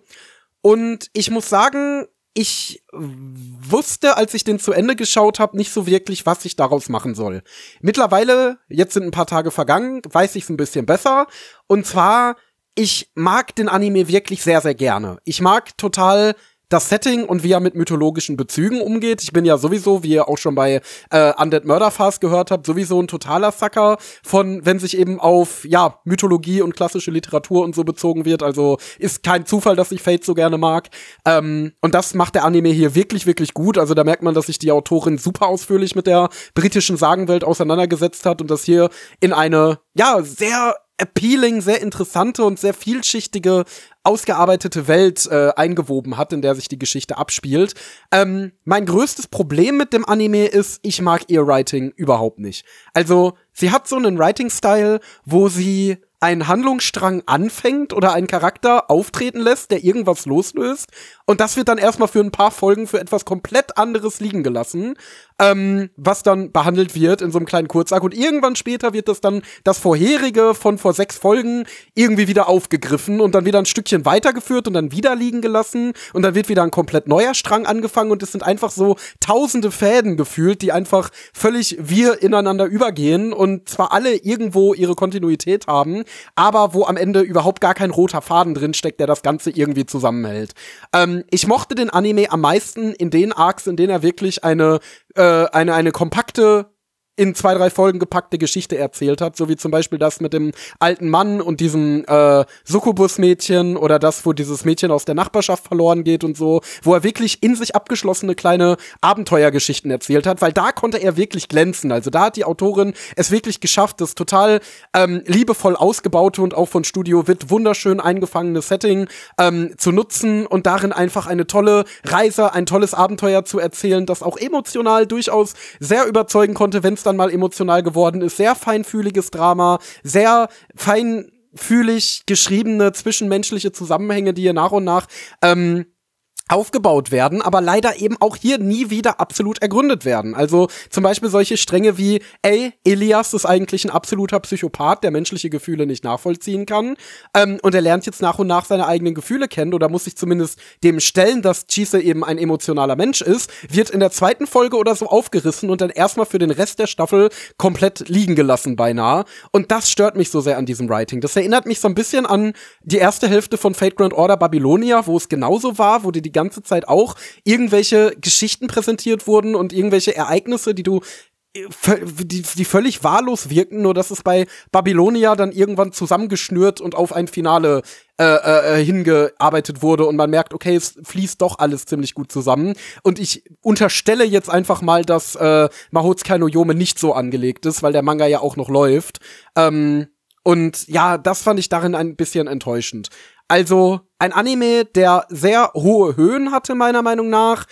Und ich muss sagen, ich wusste, als ich den zu Ende geschaut habe, nicht so wirklich, was ich daraus machen soll. Mittlerweile, jetzt sind ein paar Tage vergangen, weiß ich es ein bisschen besser. Und zwar, ich mag den Anime wirklich sehr, sehr gerne. Ich mag total das Setting und wie er mit mythologischen Bezügen umgeht. Ich bin ja sowieso, wie ihr auch schon bei äh, Undead Murder Fast gehört habt, sowieso ein totaler Sucker von, wenn sich eben auf, ja, Mythologie und klassische Literatur und so bezogen wird. Also ist kein Zufall, dass ich Fate so gerne mag. Ähm, und das macht der Anime hier wirklich, wirklich gut. Also da merkt man, dass sich die Autorin super ausführlich mit der britischen Sagenwelt auseinandergesetzt hat und das hier in eine, ja, sehr appealing, sehr interessante und sehr vielschichtige, ausgearbeitete Welt äh, eingewoben hat, in der sich die Geschichte abspielt. Ähm, mein größtes Problem mit dem Anime ist, ich mag ihr Writing überhaupt nicht. Also, sie hat so einen Writing-Style, wo sie einen Handlungsstrang anfängt oder einen Charakter auftreten lässt, der irgendwas loslöst. Und das wird dann erstmal für ein paar Folgen für etwas komplett anderes liegen gelassen, ähm, was dann behandelt wird in so einem kleinen Kurzarg. Und irgendwann später wird das dann das vorherige von vor sechs Folgen irgendwie wieder aufgegriffen und dann wieder ein Stückchen weitergeführt und dann wieder liegen gelassen. Und dann wird wieder ein komplett neuer Strang angefangen und es sind einfach so tausende Fäden gefühlt, die einfach völlig wir ineinander übergehen und zwar alle irgendwo ihre Kontinuität haben, aber wo am Ende überhaupt gar kein roter Faden drin steckt, der das Ganze irgendwie zusammenhält. Ähm, ich mochte den Anime am meisten in den Arcs, in denen er wirklich eine, äh, eine, eine kompakte in zwei, drei Folgen gepackte Geschichte erzählt hat, so wie zum Beispiel das mit dem alten Mann und diesem äh, Succubus-Mädchen oder das, wo dieses Mädchen aus der Nachbarschaft verloren geht und so, wo er wirklich in sich abgeschlossene kleine Abenteuergeschichten erzählt hat, weil da konnte er wirklich glänzen. Also da hat die Autorin es wirklich geschafft, das total ähm, liebevoll ausgebaute und auch von Studio Witt wunderschön eingefangene Setting ähm, zu nutzen und darin einfach eine tolle Reise, ein tolles Abenteuer zu erzählen, das auch emotional durchaus sehr überzeugen konnte, wenn es dann mal emotional geworden ist. Sehr feinfühliges Drama, sehr feinfühlig geschriebene zwischenmenschliche Zusammenhänge, die ihr nach und nach ähm, aufgebaut werden, aber leider eben auch hier nie wieder absolut ergründet werden. Also zum Beispiel solche Stränge wie, ey, Elias ist eigentlich ein absoluter Psychopath, der menschliche Gefühle nicht nachvollziehen kann. Ähm, und er lernt jetzt nach und nach seine eigenen Gefühle kennen oder muss sich zumindest dem stellen, dass Chise eben ein emotionaler Mensch ist, wird in der zweiten Folge oder so aufgerissen und dann erstmal für den Rest der Staffel komplett liegen gelassen beinahe. Und das stört mich so sehr an diesem Writing. Das erinnert mich so ein bisschen an die erste Hälfte von Fate Grand Order Babylonia, wo es genauso war, wo die die ganze Zeit auch irgendwelche Geschichten präsentiert wurden und irgendwelche Ereignisse, die du äh, die, die völlig wahllos wirken, nur dass es bei Babylonia dann irgendwann zusammengeschnürt und auf ein Finale äh, äh, äh, hingearbeitet wurde und man merkt, okay, es fließt doch alles ziemlich gut zusammen. Und ich unterstelle jetzt einfach mal, dass äh, Mahotsukai no Yome nicht so angelegt ist, weil der Manga ja auch noch läuft. Ähm, und ja, das fand ich darin ein bisschen enttäuschend. Also ein Anime, der sehr hohe Höhen hatte, meiner Meinung nach.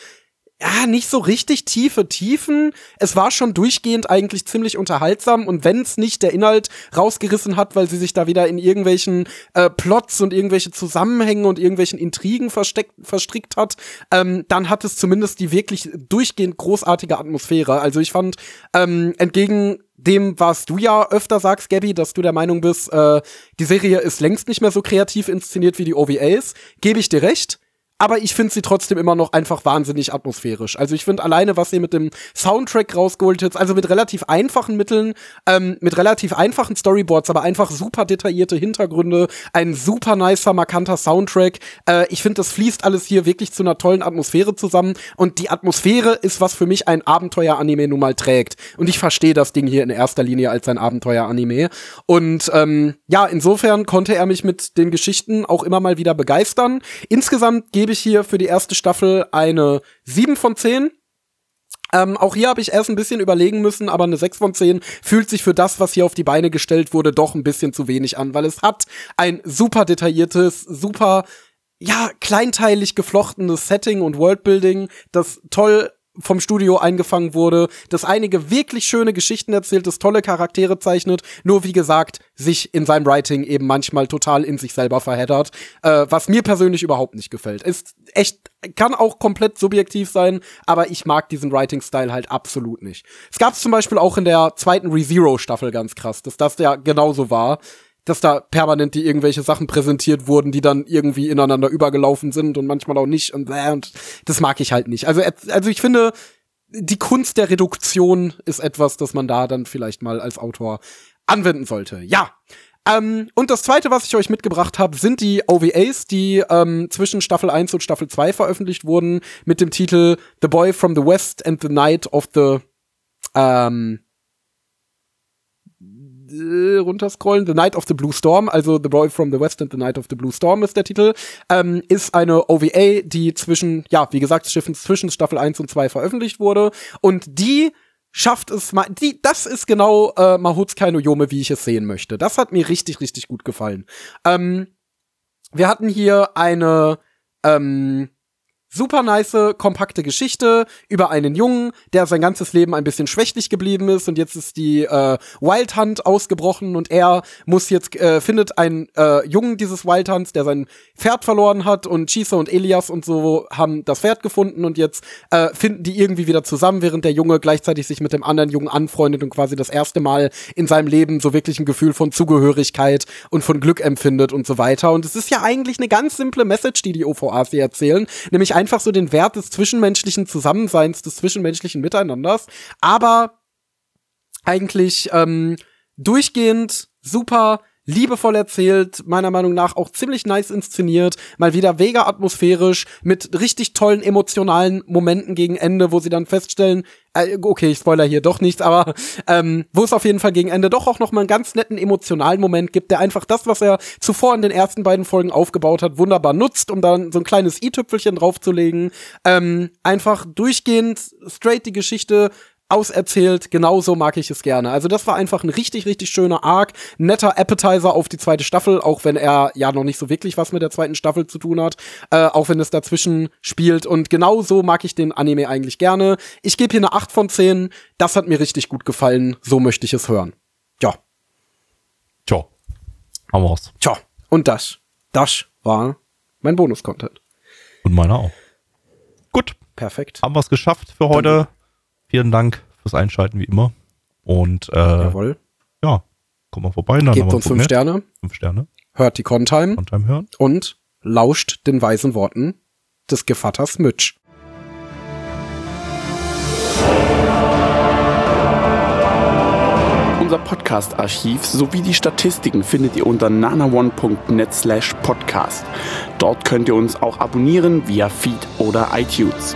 Ja, nicht so richtig tiefe Tiefen. Es war schon durchgehend eigentlich ziemlich unterhaltsam und wenn es nicht der Inhalt rausgerissen hat, weil sie sich da wieder in irgendwelchen äh, Plots und irgendwelche Zusammenhänge und irgendwelchen Intrigen versteckt, verstrickt hat, ähm, dann hat es zumindest die wirklich durchgehend großartige Atmosphäre. Also ich fand ähm, entgegen dem, was du ja öfter sagst, Gabby, dass du der Meinung bist, äh, die Serie ist längst nicht mehr so kreativ inszeniert wie die OVAs, gebe ich dir recht aber ich finde sie trotzdem immer noch einfach wahnsinnig atmosphärisch. Also ich finde alleine, was sie mit dem Soundtrack rausgeholt hat, also mit relativ einfachen Mitteln, ähm, mit relativ einfachen Storyboards, aber einfach super detaillierte Hintergründe, ein super nicer, markanter Soundtrack. Äh, ich finde, das fließt alles hier wirklich zu einer tollen Atmosphäre zusammen und die Atmosphäre ist, was für mich ein Abenteuer-Anime nun mal trägt. Und ich verstehe das Ding hier in erster Linie als ein Abenteuer-Anime. Und ähm, ja, insofern konnte er mich mit den Geschichten auch immer mal wieder begeistern. Insgesamt geht gebe ich hier für die erste Staffel eine 7 von 10. Ähm, auch hier habe ich erst ein bisschen überlegen müssen, aber eine 6 von 10 fühlt sich für das, was hier auf die Beine gestellt wurde, doch ein bisschen zu wenig an, weil es hat ein super detailliertes, super, ja, kleinteilig geflochtenes Setting und Worldbuilding, das toll vom Studio eingefangen wurde, das einige wirklich schöne Geschichten erzählt, das tolle Charaktere zeichnet, nur wie gesagt, sich in seinem Writing eben manchmal total in sich selber verheddert, äh, was mir persönlich überhaupt nicht gefällt. Ist echt, kann auch komplett subjektiv sein, aber ich mag diesen Writing-Style halt absolut nicht. Es gab zum Beispiel auch in der zweiten ReZero-Staffel ganz krass, dass das ja genauso war dass da permanent die irgendwelche Sachen präsentiert wurden, die dann irgendwie ineinander übergelaufen sind und manchmal auch nicht und, äh, und das mag ich halt nicht. Also, also ich finde, die Kunst der Reduktion ist etwas, das man da dann vielleicht mal als Autor anwenden sollte. Ja. Ähm, und das zweite, was ich euch mitgebracht habe, sind die OVAs, die ähm, zwischen Staffel 1 und Staffel 2 veröffentlicht wurden, mit dem Titel The Boy from the West and the Night of the ähm, äh, runterscrollen. The Night of the Blue Storm, also The Boy from the West and the Night of the Blue Storm ist der Titel, ähm, ist eine OVA, die zwischen, ja, wie gesagt, zwischen Staffel 1 und 2 veröffentlicht wurde. Und die schafft es mal, die, das ist genau äh, Mahutsukai no Yome, wie ich es sehen möchte. Das hat mir richtig, richtig gut gefallen. Ähm, wir hatten hier eine, ähm, super nice, kompakte Geschichte über einen Jungen, der sein ganzes Leben ein bisschen schwächlich geblieben ist und jetzt ist die äh, Wild Hunt ausgebrochen und er muss jetzt, äh, findet einen äh, Jungen dieses Wild Hunts, der sein Pferd verloren hat und Chisa und Elias und so haben das Pferd gefunden und jetzt äh, finden die irgendwie wieder zusammen, während der Junge gleichzeitig sich mit dem anderen Jungen anfreundet und quasi das erste Mal in seinem Leben so wirklich ein Gefühl von Zugehörigkeit und von Glück empfindet und so weiter. Und es ist ja eigentlich eine ganz simple Message, die die OVAs hier erzählen, nämlich ein einfach so den Wert des zwischenmenschlichen Zusammenseins, des zwischenmenschlichen Miteinanders, aber eigentlich ähm, durchgehend super liebevoll erzählt, meiner Meinung nach auch ziemlich nice inszeniert, mal wieder vega atmosphärisch, mit richtig tollen emotionalen Momenten gegen Ende, wo sie dann feststellen, äh, okay, ich spoiler hier doch nichts, aber ähm, wo es auf jeden Fall gegen Ende doch auch noch mal einen ganz netten emotionalen Moment gibt, der einfach das, was er zuvor in den ersten beiden Folgen aufgebaut hat, wunderbar nutzt, um dann so ein kleines i-Tüpfelchen draufzulegen. Ähm, einfach durchgehend straight die Geschichte auserzählt, genauso mag ich es gerne. Also das war einfach ein richtig, richtig schöner Arc, netter Appetizer auf die zweite Staffel, auch wenn er ja noch nicht so wirklich was mit der zweiten Staffel zu tun hat, äh, auch wenn es dazwischen spielt. Und genauso mag ich den Anime eigentlich gerne. Ich gebe hier eine 8 von 10. Das hat mir richtig gut gefallen. So möchte ich es hören. Ja. Tja. Haben wir's. Tja. Und das, das war mein Bonus-Content. Und meiner auch. Gut. Perfekt. Haben wir es geschafft für heute. Vielen Dank fürs Einschalten, wie immer. Und äh, Jawohl. ja, kommt mal vorbei. Dann Gebt uns fünf Sterne, Fünf Sterne. hört die Contime Und beim Hören. und lauscht den weisen Worten des Gevatters Mitch. Unser Podcast-Archiv sowie die Statistiken findet ihr unter nanaone.net slash podcast. Dort könnt ihr uns auch abonnieren via Feed oder iTunes.